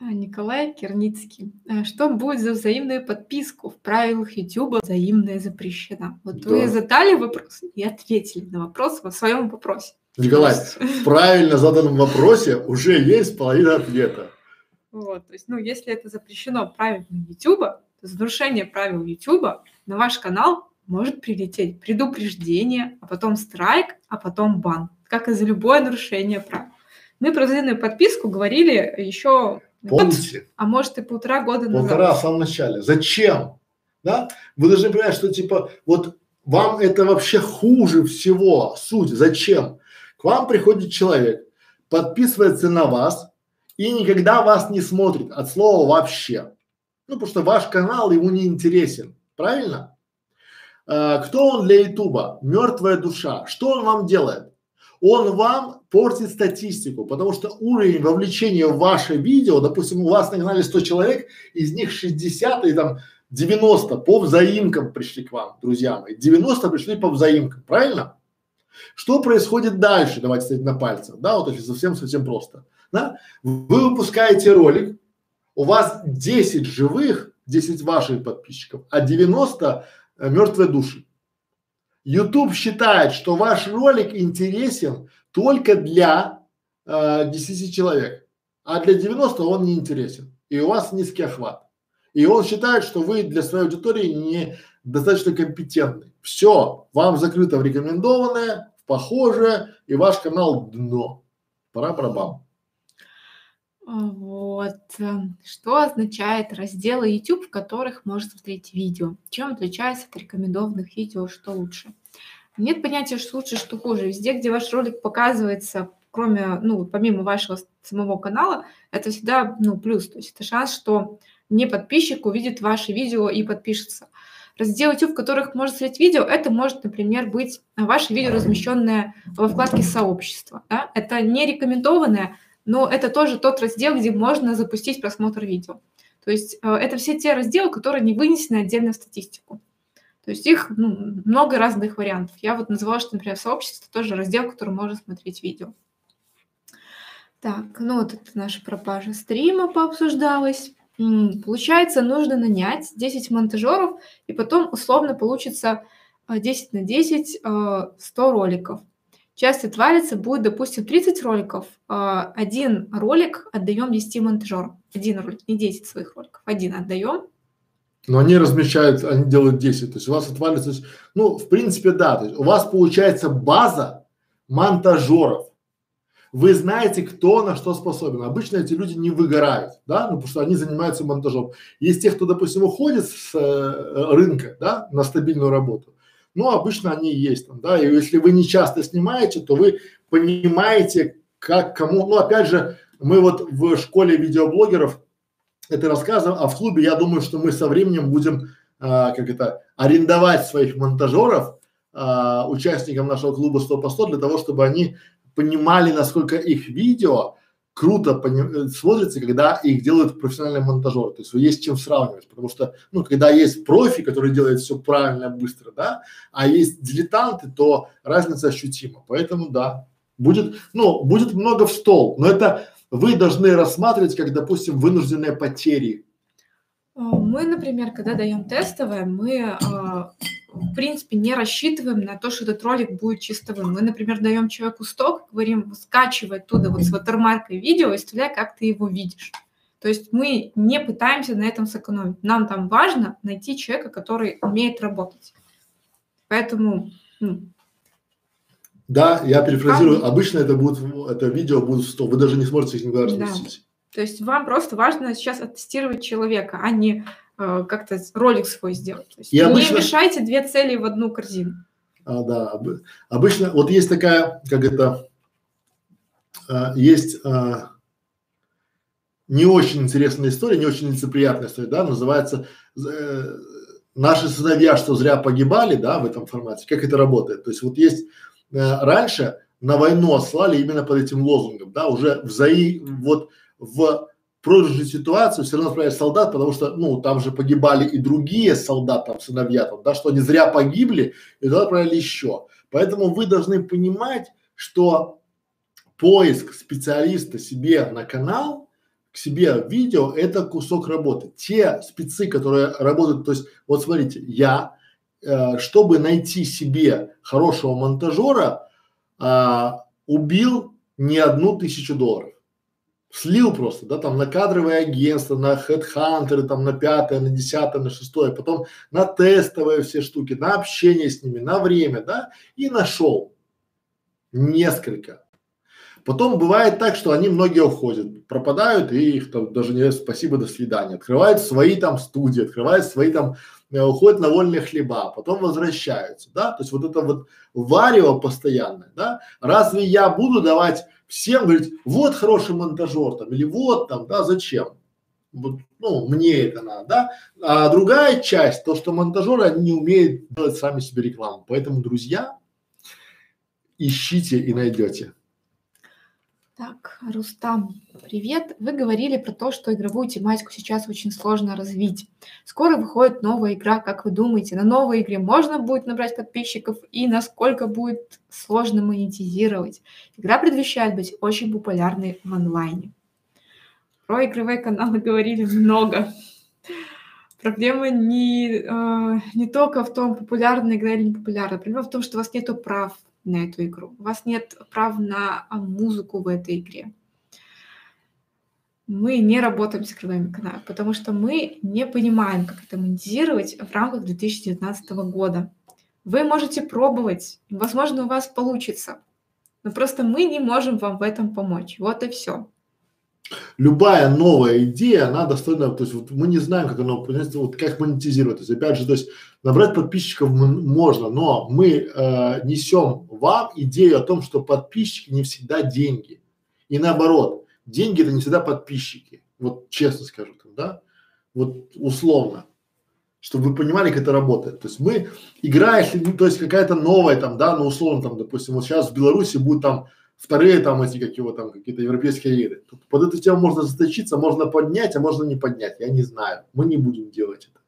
А, Николай Керницкий. А, Что будет за взаимную подписку? В правилах YouTube взаимная запрещена. Вот Да. вы задали вопрос и ответили на вопрос во своем вопросе. Николай, в правильно заданном вопросе уже есть половина ответа. Вот, то есть, ну, если это запрещено правилами YouTube, то за нарушение правил YouTube на ваш канал может прилететь предупреждение, а потом страйк, а потом бан, как и за любое нарушение прав. Мы про взаимную подписку говорили еще Помните? год, а может и полтора года назад. Полтора в самом начале. Зачем? Да? Вы должны понимать, что типа вот вам это вообще хуже всего суть. Зачем? К вам приходит человек, подписывается на вас и никогда вас не смотрит от слова вообще. Ну, потому что ваш канал ему не интересен. Правильно? А, кто он для Ютуба? Мертвая душа. Что он вам делает? Он вам портит статистику, потому что уровень вовлечения в ваше видео, допустим, у вас на канале 100 человек, из них 60 и там 90 по взаимкам пришли к вам, друзья мои, 90 пришли по взаимкам, правильно? Что происходит дальше? Давайте смотреть на пальцах, да, вот если совсем-совсем просто, да? Вы выпускаете ролик, у вас 10 живых, 10 ваших подписчиков, а 90 э, мертвые души. YouTube считает, что ваш ролик интересен только для э, 10 человек, а для 90 он не интересен, и у вас низкий охват. И он считает, что вы для своей аудитории не достаточно компетентны. Все, вам закрыто в рекомендованное, в похожее, и ваш канал дно. Пора барабан. Вот. Что означает разделы YouTube, в которых можно смотреть видео? Чем отличается от рекомендованных видео, что лучше? Нет понятия, что лучше, что хуже. Везде, где ваш ролик показывается, кроме, ну, помимо вашего самого канала, это всегда, ну, плюс. То есть это шанс, что не подписчик увидит ваше видео и подпишется. Раздел YouTube, в которых можно смотреть видео, это может, например, быть ваше видео, размещенное во вкладке сообщества. Да? Это не рекомендованное, но это тоже тот раздел, где можно запустить просмотр видео. То есть э, это все те разделы, которые не вынесены отдельно в статистику. То есть их ну, много разных вариантов. Я вот называла, что, например, сообщество тоже раздел, в котором можно смотреть видео. Так, ну вот это наша пропажа стрима пообсуждалась. Получается, нужно нанять 10 монтажеров, и потом условно получится 10 э, на 10 100 э, роликов часть отвалится, будет, допустим, 30 роликов, а, один ролик отдаем 10 монтажерам. Один ролик, не 10 своих роликов, один отдаем. Но они размещают, они делают 10, то есть у вас отвалится, ну, в принципе, да, то есть у вас получается база монтажеров. Вы знаете, кто на что способен. Обычно эти люди не выгорают, да, ну, потому что они занимаются монтажом. Есть те, кто, допустим, уходит с э, рынка, да, на стабильную работу но обычно они есть там, да, и если вы не часто снимаете, то вы понимаете, как кому, ну опять же, мы вот в школе видеоблогеров это рассказываем, а в клубе я думаю, что мы со временем будем, а, как это, арендовать своих монтажеров, а, участникам нашего клуба 100 по 100 для того, чтобы они понимали, насколько их видео круто смотрится, когда их делают профессиональные монтажеры. То есть есть чем сравнивать, потому что, ну, когда есть профи, который делает все правильно, быстро, да, а есть дилетанты, то разница ощутима. Поэтому, да, будет, ну, будет много в стол, но это вы должны рассматривать как, допустим, вынужденные потери. Мы, например, когда даем тестовое, мы а, в принципе, не рассчитываем на то, что этот ролик будет чистовым. Мы, например, даем человеку сток, говорим, скачивай оттуда вот с ватермаркой видео и вставляй, как ты его видишь. То есть мы не пытаемся на этом сэкономить. Нам там важно найти человека, который умеет работать. Поэтому ну, да, я перефразирую. А, Обычно это будет, это видео будет 100. Вы даже не сможете их никуда разместить. Да. То есть вам просто важно сейчас оттестировать человека, а не э, как-то ролик свой сделать. То есть и обычно... Не мешайте две цели в одну корзину. А, да, об... обычно вот есть такая, как это, а, есть а, не очень интересная история, не очень лицеприятная история, да, называется э, «Наши сыновья, что зря погибали», да, в этом формате. Как это работает? То есть вот есть э, раньше на войну ослали именно под этим лозунгом, да, уже взаи, вот в проигрышную ситуацию все равно отправить солдат, потому что, ну, там же погибали и другие солдаты, там, сыновья, там, да, что они зря погибли, и туда отправили еще. Поэтому вы должны понимать, что поиск специалиста себе на канал, к себе в видео, это кусок работы. Те спецы, которые работают, то есть, вот смотрите, я, э, чтобы найти себе хорошего монтажера, э, убил не одну тысячу долларов слил просто, да, там на кадровое агентство, на хедхантеры, там на пятое, на десятое, на шестое, потом на тестовые все штуки, на общение с ними, на время, да, и нашел несколько. Потом бывает так, что они многие уходят, пропадают и их там даже не спасибо, до свидания. Открывают свои там студии, открывают свои там, э, уходят на вольные хлеба, потом возвращаются, да, то есть вот это вот варево постоянное, да. Разве я буду давать всем говорить, вот хороший монтажер там, или вот там, да, зачем? Вот, ну, мне это надо, да? А другая часть, то, что монтажеры, они не умеют делать сами себе рекламу. Поэтому, друзья, ищите и найдете. Так, Рустам, привет. Вы говорили про то, что игровую тематику сейчас очень сложно развить. Скоро выходит новая игра, как вы думаете, на новой игре можно будет набрать подписчиков и насколько будет сложно монетизировать? Игра предвещает быть очень популярной в онлайне. Про игровые каналы говорили много. Проблема не, э, не только в том, популярна игра или не популярна. Проблема в том, что у вас нет прав на эту игру. У вас нет прав на а, музыку в этой игре. Мы не работаем с игровыми каналами, потому что мы не понимаем, как это монетизировать в рамках 2019 года. Вы можете пробовать, возможно, у вас получится, но просто мы не можем вам в этом помочь. Вот и все любая новая идея, она достойна, то есть вот мы не знаем, как оно, вот как монетизировать. То есть опять же, то есть набрать подписчиков можно, но мы э, несем вам идею о том, что подписчики не всегда деньги. И наоборот, деньги это не всегда подписчики. Вот честно скажу да? Вот условно. Чтобы вы понимали, как это работает. То есть мы, игра, если, ну, то есть какая-то новая там, да, ну условно там, допустим, вот сейчас в Беларуси будет там вторые там эти, как его там, какие-то европейские. Тут под эту тему можно заточиться, можно поднять, а можно не поднять. Я не знаю. Мы не будем делать это.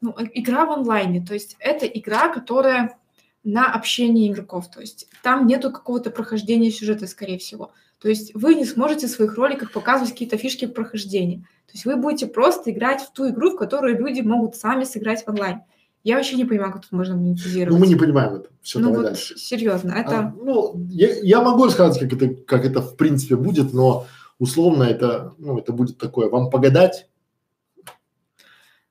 Ну, игра в онлайне, то есть это игра, которая на общение игроков, то есть там нету какого-то прохождения сюжета, скорее всего. То есть вы не сможете в своих роликах показывать какие-то фишки прохождения. То есть вы будете просто играть в ту игру, в которую люди могут сами сыграть в онлайн. Я вообще не понимаю, как тут можно монетизировать. Ну, мы не понимаем это. Все, ну, вот дальше. серьезно, это... А, ну, я, я могу сказать, как это, как это в принципе будет, но условно это, ну, это будет такое, вам погадать.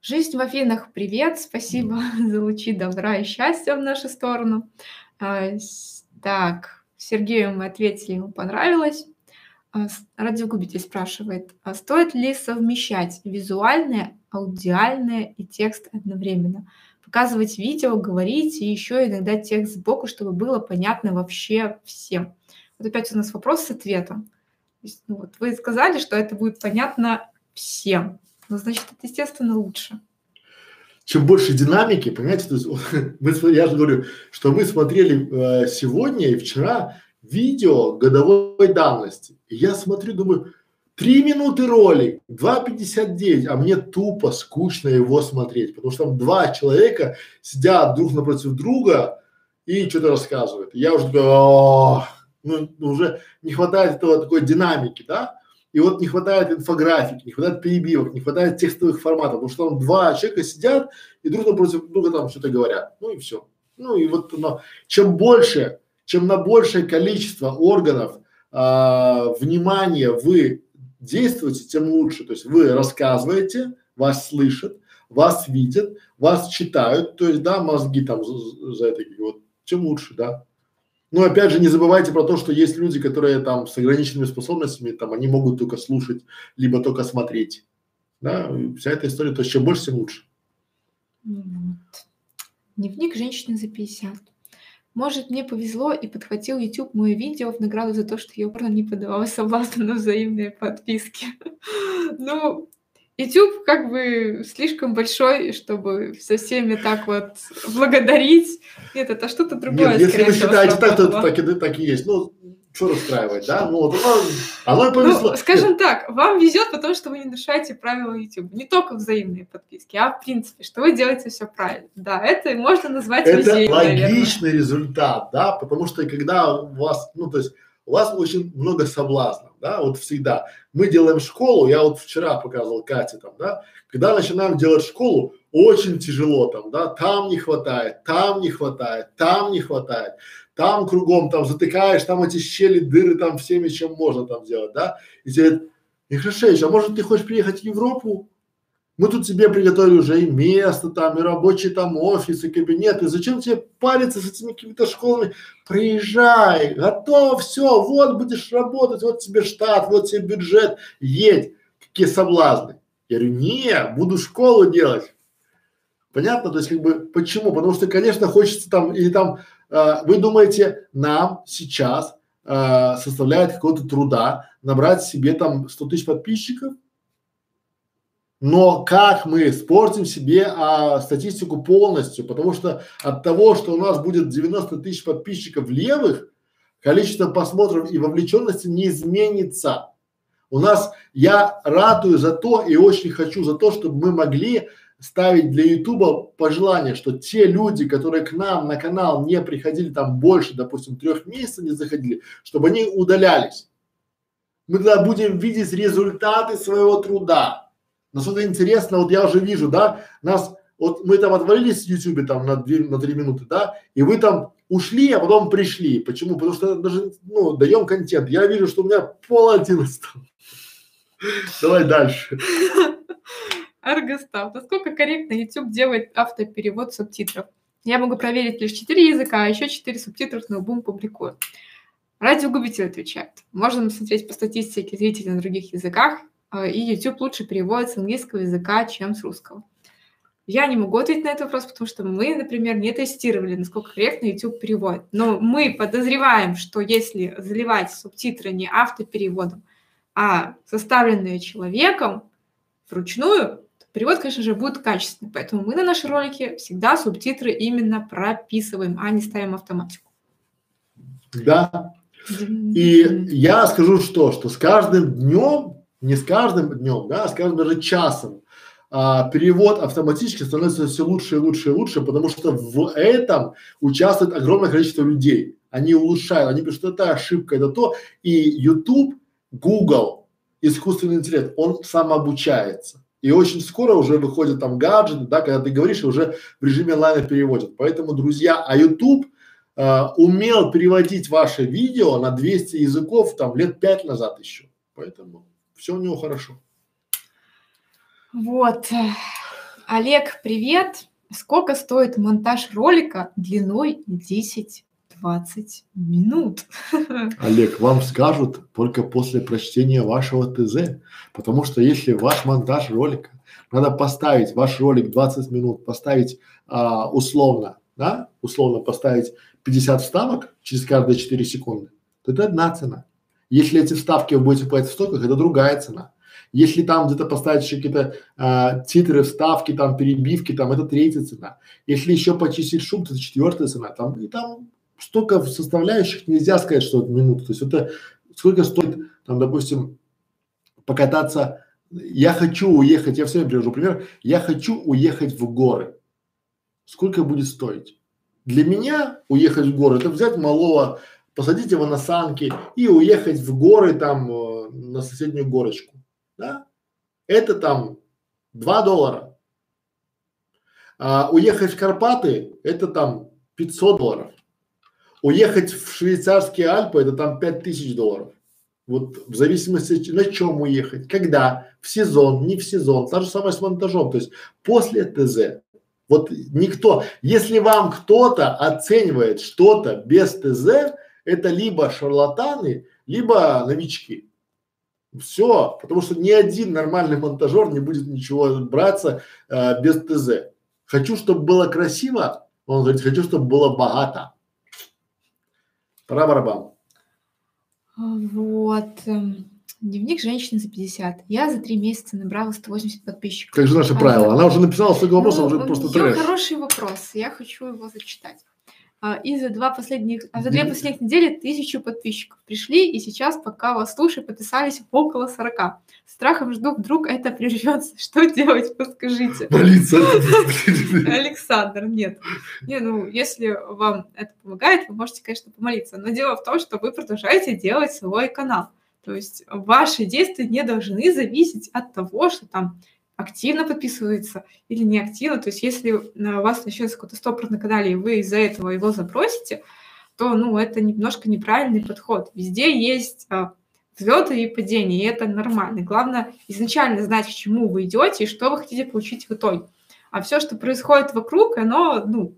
Жизнь в Афинах, привет, спасибо за лучи добра и счастья в нашу сторону. А, так, Сергею мы ответили, ему понравилось. А, радиогубитель спрашивает, а стоит ли совмещать визуальное, аудиальное и текст одновременно? Показывать видео, говорить и еще иногда текст сбоку, чтобы было понятно вообще всем. Вот опять у нас вопрос с ответом. Ну, вот вы сказали, что это будет понятно всем. Ну, значит, это, естественно, лучше. Чем больше динамики, понимаете, то есть, мы, я же говорю, что мы смотрели э, сегодня и вчера видео годовой давности. И я смотрю, думаю, Три минуты ролик, 2.59, а мне тупо скучно его смотреть, потому что там два человека сидят друг напротив друга и что-то рассказывают. Я уже такой, ну, уже не хватает этого такой динамики, да? И вот не хватает инфографики, не хватает перебивок, не хватает текстовых форматов, потому что там два человека сидят и друг напротив друга там что-то говорят. Ну и все. Ну и вот, но чем больше, чем на большее количество органов а, внимания вы действуете, тем лучше. То есть вы рассказываете, вас слышат, вас видят, вас читают, то есть, да, мозги там за, за это, вот, тем лучше, да. Но опять же, не забывайте про то, что есть люди, которые там с ограниченными способностями, там, они могут только слушать, либо только смотреть. Да, вся эта история, то есть, чем больше, тем лучше. Вот. Дневник женщины за 50. Может, мне повезло и подхватил YouTube мое видео в награду за то, что я упорно не подавала соблазн на взаимные подписки. Ну, YouTube как бы слишком большой, чтобы со всеми так вот благодарить. Нет, это что-то другое. Нет, если вы считаете так, то это так, и, так и есть. Ну, что расстраивать, да? Ну, вот оно, оно и повезло. Ну, скажем так, вам везет, потому что вы не нарушаете правила YouTube. Не только взаимные подписки, а в принципе, что вы делаете все правильно. Да, это можно назвать Это везением, логичный наверное. результат, да, потому что когда у вас, ну, то есть у вас очень много соблазнов, да, вот всегда. Мы делаем школу, я вот вчера показывал Кате там, да, когда начинаем делать школу, очень тяжело там, да, там не хватает, там не хватает, там не хватает там кругом там затыкаешь, там эти щели, дыры там всеми, чем можно там делать, да, и тебе Михашевич, а может ты хочешь приехать в Европу? Мы тут тебе приготовили уже и место там, и рабочий там офис, и кабинет. И зачем тебе париться с этими какими-то школами? Приезжай, готово, все, вот будешь работать, вот тебе штат, вот тебе бюджет, едь. Какие соблазны. Я говорю, не, буду школу делать. Понятно? То есть как бы почему? Потому что, конечно, хочется там или там, э, вы думаете, нам сейчас э, составляет какого-то труда набрать себе там 100 тысяч подписчиков? Но как мы испортим себе а, статистику полностью, потому что от того, что у нас будет 90 тысяч подписчиков левых, количество просмотров и вовлеченности не изменится. У нас, я ратую за то и очень хочу за то, чтобы мы могли ставить для Ютуба пожелание, что те люди, которые к нам на канал не приходили там больше, допустим, трех месяцев не заходили, чтобы они удалялись. Мы тогда будем видеть результаты своего труда. Но что-то интересно, вот я уже вижу, да, нас, вот мы там отвалились в Ютубе там на две, на три минуты, да, и вы там ушли, а потом пришли. Почему? Потому что даже, ну, даем контент. Я вижу, что у меня пол одиннадцатого. Давай дальше. Аргостав, насколько корректно YouTube делает автоперевод субтитров? Я могу проверить лишь четыре языка, а еще четыре субтитров на бум публикую. Радиогубитель отвечает. Можно посмотреть по статистике зрителей на других языках а, и YouTube лучше переводит с английского языка, чем с русского. Я не могу ответить на этот вопрос, потому что мы, например, не тестировали, насколько корректно YouTube переводит. Но мы подозреваем, что если заливать субтитры не автопереводом, а составленные человеком вручную, перевод, конечно же, будет качественный. Поэтому мы на наши ролики всегда субтитры именно прописываем, а не ставим автоматику. Да. И я скажу что, что с каждым днем не с каждым днем, да, а с каждым даже часом а, перевод автоматически становится все лучше и лучше и лучше, потому что в этом участвует огромное количество людей. Они улучшают, они пишут, что это ошибка, это то. И YouTube, Google, искусственный интеллект, он самообучается. И очень скоро уже выходят там гаджеты, да, когда ты говоришь, уже в режиме онлайна переводят. Поэтому, друзья, а YouTube э, умел переводить ваше видео на 200 языков там лет пять назад еще. Поэтому все у него хорошо. Вот. Олег, привет. Сколько стоит монтаж ролика длиной 10-20 минут? Олег, вам скажут только после прочтения вашего ТЗ, потому что если ваш монтаж ролика, надо поставить ваш ролик 20 минут, поставить а, условно, да, условно поставить 50 вставок через каждые 4 секунды, то это одна цена. Если эти вставки вы будете платить в стоках, это другая цена. Если там где-то поставить еще какие-то э, титры, вставки, там перебивки, там это третья цена. Если еще почистить шум, то это четвертая цена. Там и там столько составляющих нельзя сказать, что это минута. То есть это сколько стоит, там, допустим, покататься. Я хочу уехать, я все время привожу пример. Я хочу уехать в горы. Сколько будет стоить? Для меня уехать в горы, это взять малого посадить его на санки и уехать в горы там э, на соседнюю горочку, да? Это там 2 доллара. А уехать в Карпаты это там 500 долларов. Уехать в швейцарские Альпы это там 5000 долларов. Вот в зависимости на чем уехать, когда, в сезон, не в сезон, та же самое с монтажом, то есть после ТЗ. Вот никто, если вам кто-то оценивает что-то без ТЗ, это либо шарлатаны, либо новички. Все, потому что ни один нормальный монтажер не будет ничего браться э, без ТЗ. Хочу, чтобы было красиво, он говорит, хочу, чтобы было богато. Пора барабан. Вот. Эм, дневник женщины за 50. Я за три месяца набрала 180 подписчиков. Как же наше а, правило? Она уже написала столько вопросов, ну, уже просто трэш. Хороший вопрос. Я хочу его зачитать а, и за два последних, а за две последних недели тысячу подписчиков пришли, и сейчас, пока вас слушаю, подписались около 40. Страхом жду, вдруг это прервется. Что делать, подскажите. Молиться. Александр, нет. Не, ну, если вам это помогает, вы можете, конечно, помолиться. Но дело в том, что вы продолжаете делать свой канал. То есть ваши действия не должны зависеть от того, что там активно подписывается или не активно. То есть если у вас начнется какой-то стопор на канале, и вы из-за этого его забросите, то, ну, это немножко неправильный подход. Везде есть а, взлеты и падения, и это нормально. Главное изначально знать, к чему вы идете и что вы хотите получить в итоге. А все, что происходит вокруг, оно, ну,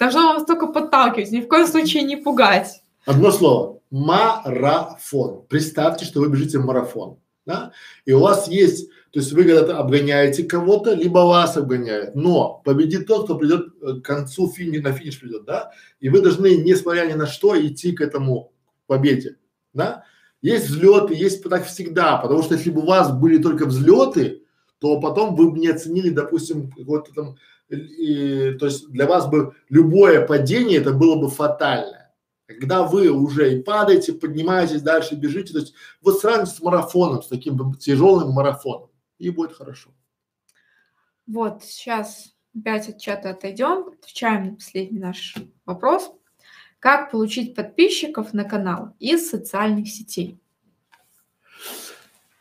должно вас только подталкивать, ни в коем случае не пугать. Одно слово. Марафон. Представьте, что вы бежите в марафон. Да? И у вас есть, то есть вы когда-то обгоняете кого-то, либо вас обгоняют, но победит тот, кто придет э, к концу фини, на финиш придет, да? И вы должны, несмотря ни на что, идти к этому победе, да? Есть взлеты, есть так всегда, потому что если бы у вас были только взлеты, то потом вы бы не оценили, допустим, какой-то там, и, то есть для вас бы любое падение это было бы фатальное. Когда вы уже и падаете, поднимаетесь дальше, бежите, то есть вот сравните с марафоном, с таким тяжелым марафоном, и будет хорошо. Вот, сейчас опять от чата отойдем, отвечаем на последний наш вопрос. Как получить подписчиков на канал из социальных сетей?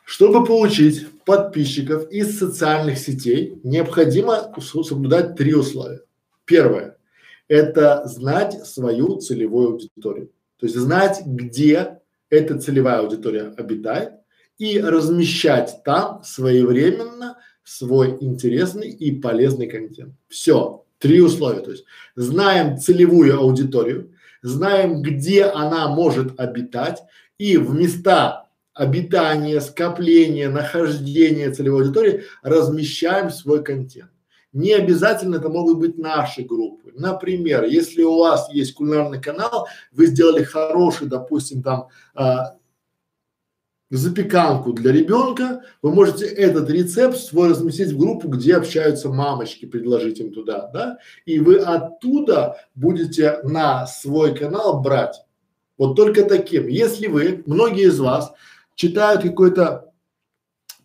Чтобы получить подписчиков из социальных сетей, необходимо соблюдать три условия. Первое – это знать свою целевую аудиторию. То есть знать, где эта целевая аудитория обитает и размещать там своевременно свой интересный и полезный контент. Все, три условия. То есть знаем целевую аудиторию, знаем, где она может обитать и в места обитания, скопления, нахождения целевой аудитории размещаем свой контент. Не обязательно это могут быть наши группы. Например, если у вас есть кулинарный канал, вы сделали хороший, допустим, там а, запеканку для ребенка, вы можете этот рецепт свой разместить в группу, где общаются мамочки, предложить им туда, да, и вы оттуда будете на свой канал брать. Вот только таким. Если вы, многие из вас читают какой-то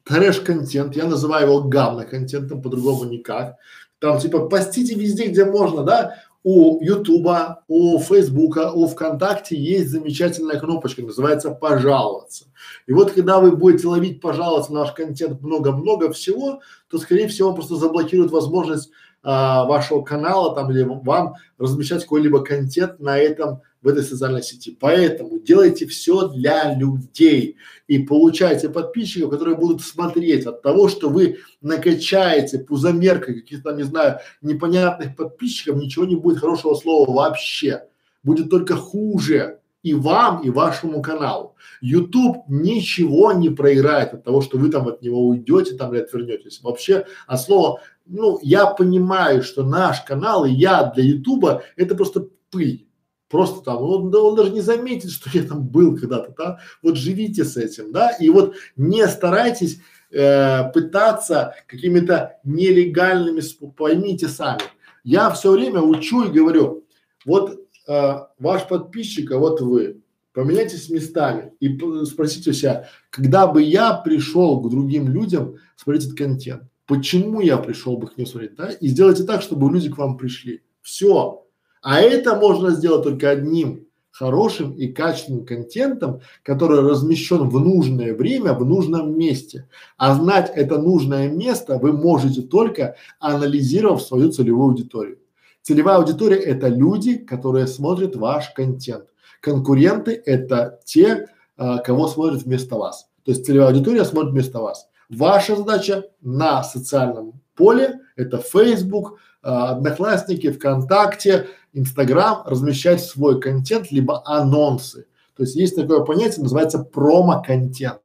трэш-контент, я называю его гамма-контентом, по-другому никак, там типа постите везде, где можно, да, у Ютуба, у Фейсбука, у ВКонтакте есть замечательная кнопочка, называется «Пожаловаться». И вот когда вы будете ловить «Пожаловаться» на наш контент много-много всего, то, скорее всего, просто заблокируют возможность а, вашего канала там или вам размещать какой-либо контент на этом в этой социальной сети. Поэтому делайте все для людей и получайте подписчиков, которые будут смотреть от того, что вы накачаете пузомеркой каких-то, не знаю, непонятных подписчиков, ничего не будет хорошего слова вообще. Будет только хуже и вам, и вашему каналу. YouTube ничего не проиграет от того, что вы там от него уйдете там или отвернетесь. Вообще, от слова, ну, я понимаю, что наш канал и я для YouTube это просто пыль просто там, он, да, он даже не заметит, что я там был когда-то, да, вот живите с этим, да, и вот не старайтесь э, пытаться какими-то нелегальными, поймите сами, я все время учу и говорю, вот э, ваш подписчик, а вот вы, поменяйтесь местами и спросите себя, когда бы я пришел к другим людям смотреть этот контент, почему я пришел бы к ним смотреть, да, и сделайте так, чтобы люди к вам пришли, все, а это можно сделать только одним хорошим и качественным контентом, который размещен в нужное время, в нужном месте. А знать это нужное место вы можете только анализировав свою целевую аудиторию. Целевая аудитория – это люди, которые смотрят ваш контент. Конкуренты – это те, а, кого смотрят вместо вас. То есть целевая аудитория смотрит вместо вас. Ваша задача на социальном поле – это Facebook, а, Одноклассники, ВКонтакте, Инстаграм размещать свой контент, либо анонсы. То есть есть такое понятие, называется промо-контент.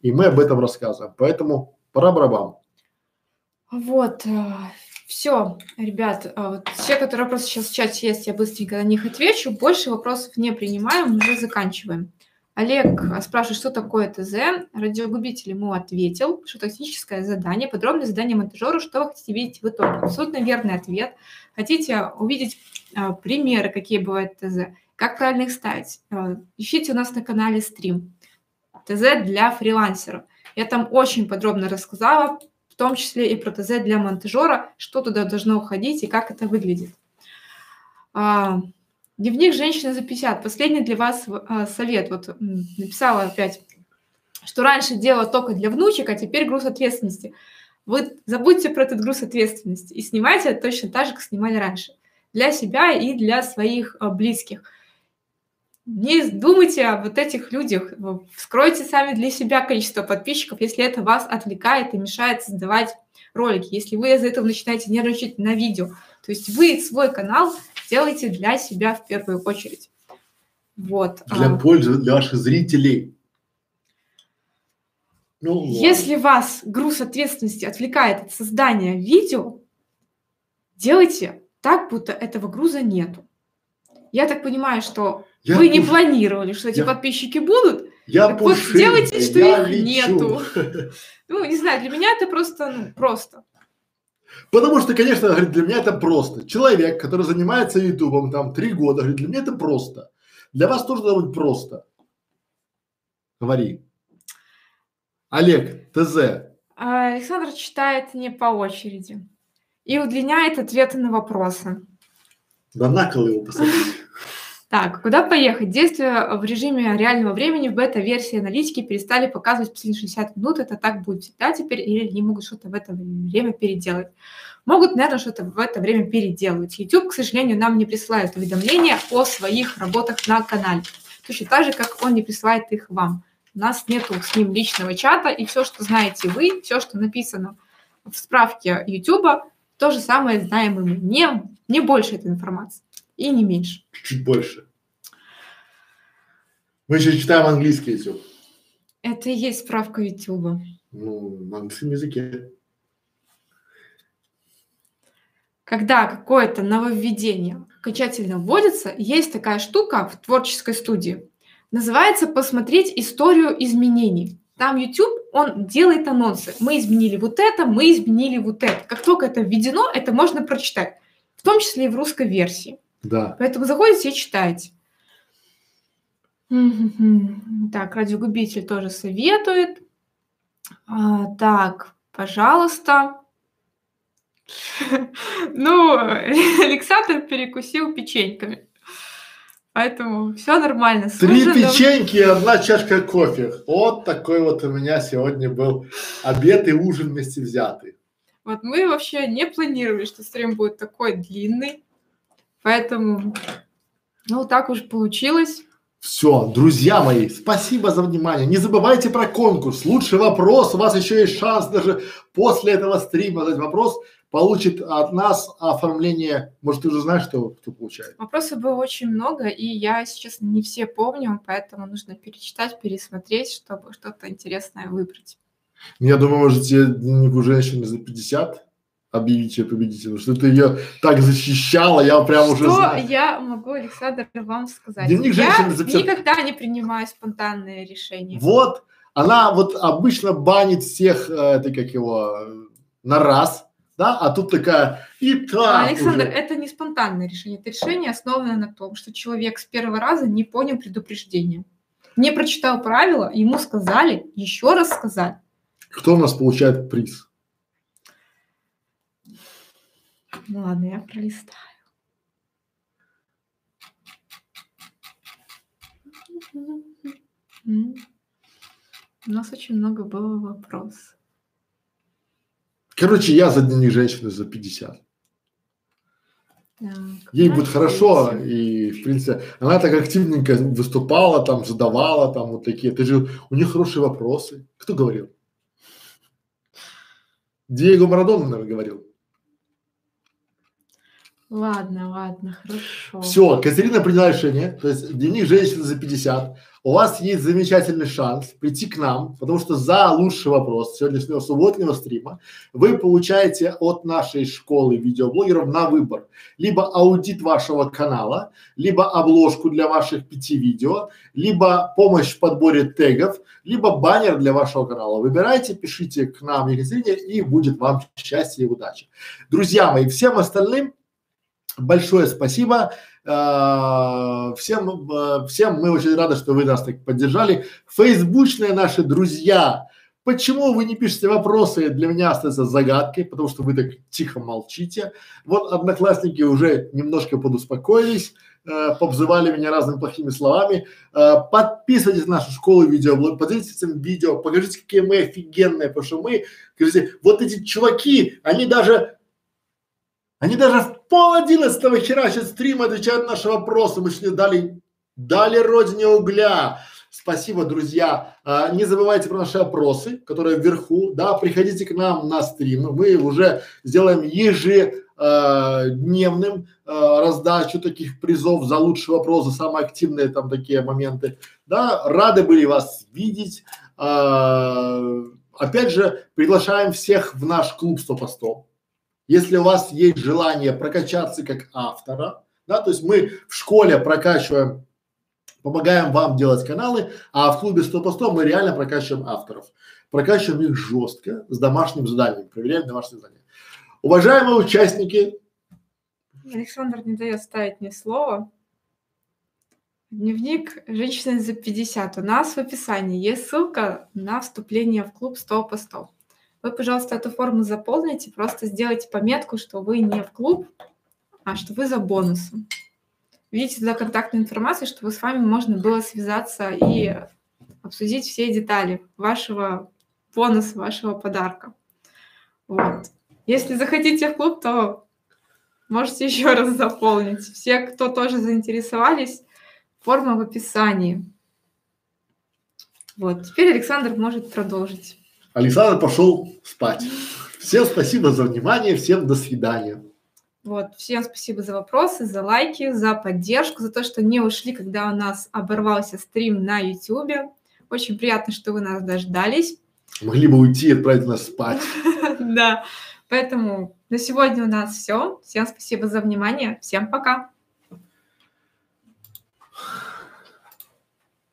И мы об этом рассказываем. Поэтому пора барабан. Вот, э, все, ребят, э, вот все, которые вопросы сейчас в чате есть, я быстренько на них отвечу. Больше вопросов не принимаем, уже заканчиваем. Олег а, спрашивает, что такое ТЗ. Радиогубитель ему ответил, что тактическое задание, подробное задание монтажеру, что вы хотите видеть в итоге. Абсолютно верный ответ. Хотите увидеть а, примеры, какие бывают ТЗ, как правильно их ставить. А, ищите у нас на канале стрим. ТЗ для фрилансера. Я там очень подробно рассказала, в том числе и про ТЗ для монтажера, что туда должно уходить и как это выглядит. А, Дневник женщины за 50. Последний для вас совет. Вот написала опять, что раньше делала только для внучек, а теперь груз ответственности. Вы забудьте про этот груз ответственности и снимайте точно так же, как снимали раньше. Для себя и для своих а, близких. Не думайте о вот этих людях. Скройте сами для себя количество подписчиков, если это вас отвлекает и мешает создавать ролики. Если вы из-за этого начинаете нервничать на видео. То есть вы свой канал делаете для себя в первую очередь. Вот. Для а, пользы для ваших зрителей. Ну, Если вас груз ответственности отвлекает от создания видео, делайте так, будто этого груза нету. Я так понимаю, что я вы пуш... не планировали, что эти я... подписчики будут. Я так пушинка, вот сделайте, что их лечу. нету. Ну, не знаю, для меня это просто, ну, просто. Потому что, конечно, говорит, для меня это просто. Человек, который занимается ютубом там три года, говорит, для меня это просто. Для вас тоже должно быть просто. Говори. Олег, ТЗ. А, Александр читает не по очереди и удлиняет ответы на вопросы. Да на кол его посадить. Так, куда поехать? Действия в режиме реального времени в бета-версии аналитики перестали показывать последние 60 минут. Это так будет всегда теперь или они могут что-то в это время переделать? Могут, наверное, что-то в это время переделать. YouTube, к сожалению, нам не присылает уведомления о своих работах на канале. Точно так же, как он не присылает их вам. У нас нет с ним личного чата, и все, что знаете вы, все, что написано в справке YouTube, то же самое знаем и мы. Не, не больше этой информации и не меньше. Чуть больше. Мы еще читаем английский YouTube. Это и есть справка YouTube. Ну, на английском языке. Когда какое-то нововведение окончательно вводится, есть такая штука в творческой студии. Называется «Посмотреть историю изменений». Там YouTube, он делает анонсы. Мы изменили вот это, мы изменили вот это. Как только это введено, это можно прочитать. В том числе и в русской версии. Да. Поэтому заходите и читайте. Так, радиогубитель тоже советует. А, так, пожалуйста. Ну, Александр перекусил печеньками. Поэтому все нормально. Три печеньки и одна чашка кофе. Вот такой вот у меня сегодня был обед и ужин вместе взятый. Вот мы вообще не планировали, что стрим будет такой длинный. Поэтому, ну, так уж получилось. Все, друзья мои, спасибо за внимание. Не забывайте про конкурс. Лучший вопрос. У вас еще есть шанс даже после этого стрима задать вопрос. Получит от нас оформление. Может, ты уже знаешь, что кто получает? Вопросов было очень много, и я сейчас не все помню, поэтому нужно перечитать, пересмотреть, чтобы что-то интересное выбрать. Я думаю, может, тебе у женщины за 50? объявить ее победителем, что ты ее так защищала, я прям уже что знаю. я могу, Александр, вам сказать? Дневник я записал... никогда не принимаю спонтанные решения. Вот, она вот обычно банит всех, э, это как его, на раз, да, а тут такая, и так Александр, уже. это не спонтанное решение, это решение основано на том, что человек с первого раза не понял предупреждения, не прочитал правила, ему сказали, еще раз сказали. Кто у нас получает приз? Ну ладно, я пролистаю. У нас очень много было вопросов. Короче, я за дневник женщины за 50. Так, Ей будет хорошо, и, в принципе, она так активненько выступала, там, задавала, там, вот такие. Ты же, у них хорошие вопросы. Кто говорил? Диего Марадона, наверное, говорил. Ладно, ладно, хорошо. Все, Катерина приняла решение, то есть дневник женщины за 50. У вас есть замечательный шанс прийти к нам, потому что за лучший вопрос сегодняшнего субботнего стрима вы получаете от нашей школы видеоблогеров на выбор либо аудит вашего канала, либо обложку для ваших пяти видео, либо помощь в подборе тегов, либо баннер для вашего канала. Выбирайте, пишите к нам Екатерине и будет вам счастье и удачи. Друзья мои, всем остальным Большое спасибо. А, всем, а, всем мы очень рады, что вы нас так поддержали. Фейсбучные наши друзья, Почему вы не пишете вопросы, для меня остается загадкой, потому что вы так тихо молчите. Вот одноклассники уже немножко подуспокоились, э, побзывали меня разными плохими словами. Э, подписывайтесь на нашу школу видеоблог, поделитесь этим видео, покажите, какие мы офигенные, потому что мы, скажите, вот эти чуваки, они даже они даже в пол одиннадцатого херачат стрим, отвечают на наши вопросы. Мы сегодня дали Дали родине угля. Спасибо, друзья. А, не забывайте про наши опросы, которые вверху. Да, приходите к нам на стрим. Мы уже сделаем ежедневным а, раздачу таких призов за лучший вопрос, за самые активные там такие моменты. Да, рады были вас видеть. А, опять же, приглашаем всех в наш клуб 100 по 100. Если у вас есть желание прокачаться как автора, да, то есть мы в школе прокачиваем помогаем вам делать каналы, а в клубе 100 по 100 мы реально прокачиваем авторов. Прокачиваем их жестко, с домашним заданием, проверяем домашние задания. Уважаемые участники. Александр не дает ставить ни слова. Дневник женщины за 50. У нас в описании есть ссылка на вступление в клуб 100 по 100. Вы, пожалуйста, эту форму заполните, просто сделайте пометку, что вы не в клуб, а что вы за бонусом введите туда контактную информацию, чтобы с вами можно было связаться и обсудить все детали вашего бонуса, вашего подарка. Вот. Если захотите в клуб, то можете еще раз заполнить. Все, кто тоже заинтересовались, форма в описании. Вот, теперь Александр может продолжить. Александр пошел спать. Всем спасибо за внимание, всем до свидания. Вот, всем спасибо за вопросы, за лайки, за поддержку, за то, что не ушли, когда у нас оборвался стрим на YouTube. Очень приятно, что вы нас дождались. Могли бы уйти и отправить нас спать. Да, поэтому на сегодня у нас все. Всем спасибо за внимание. Всем пока.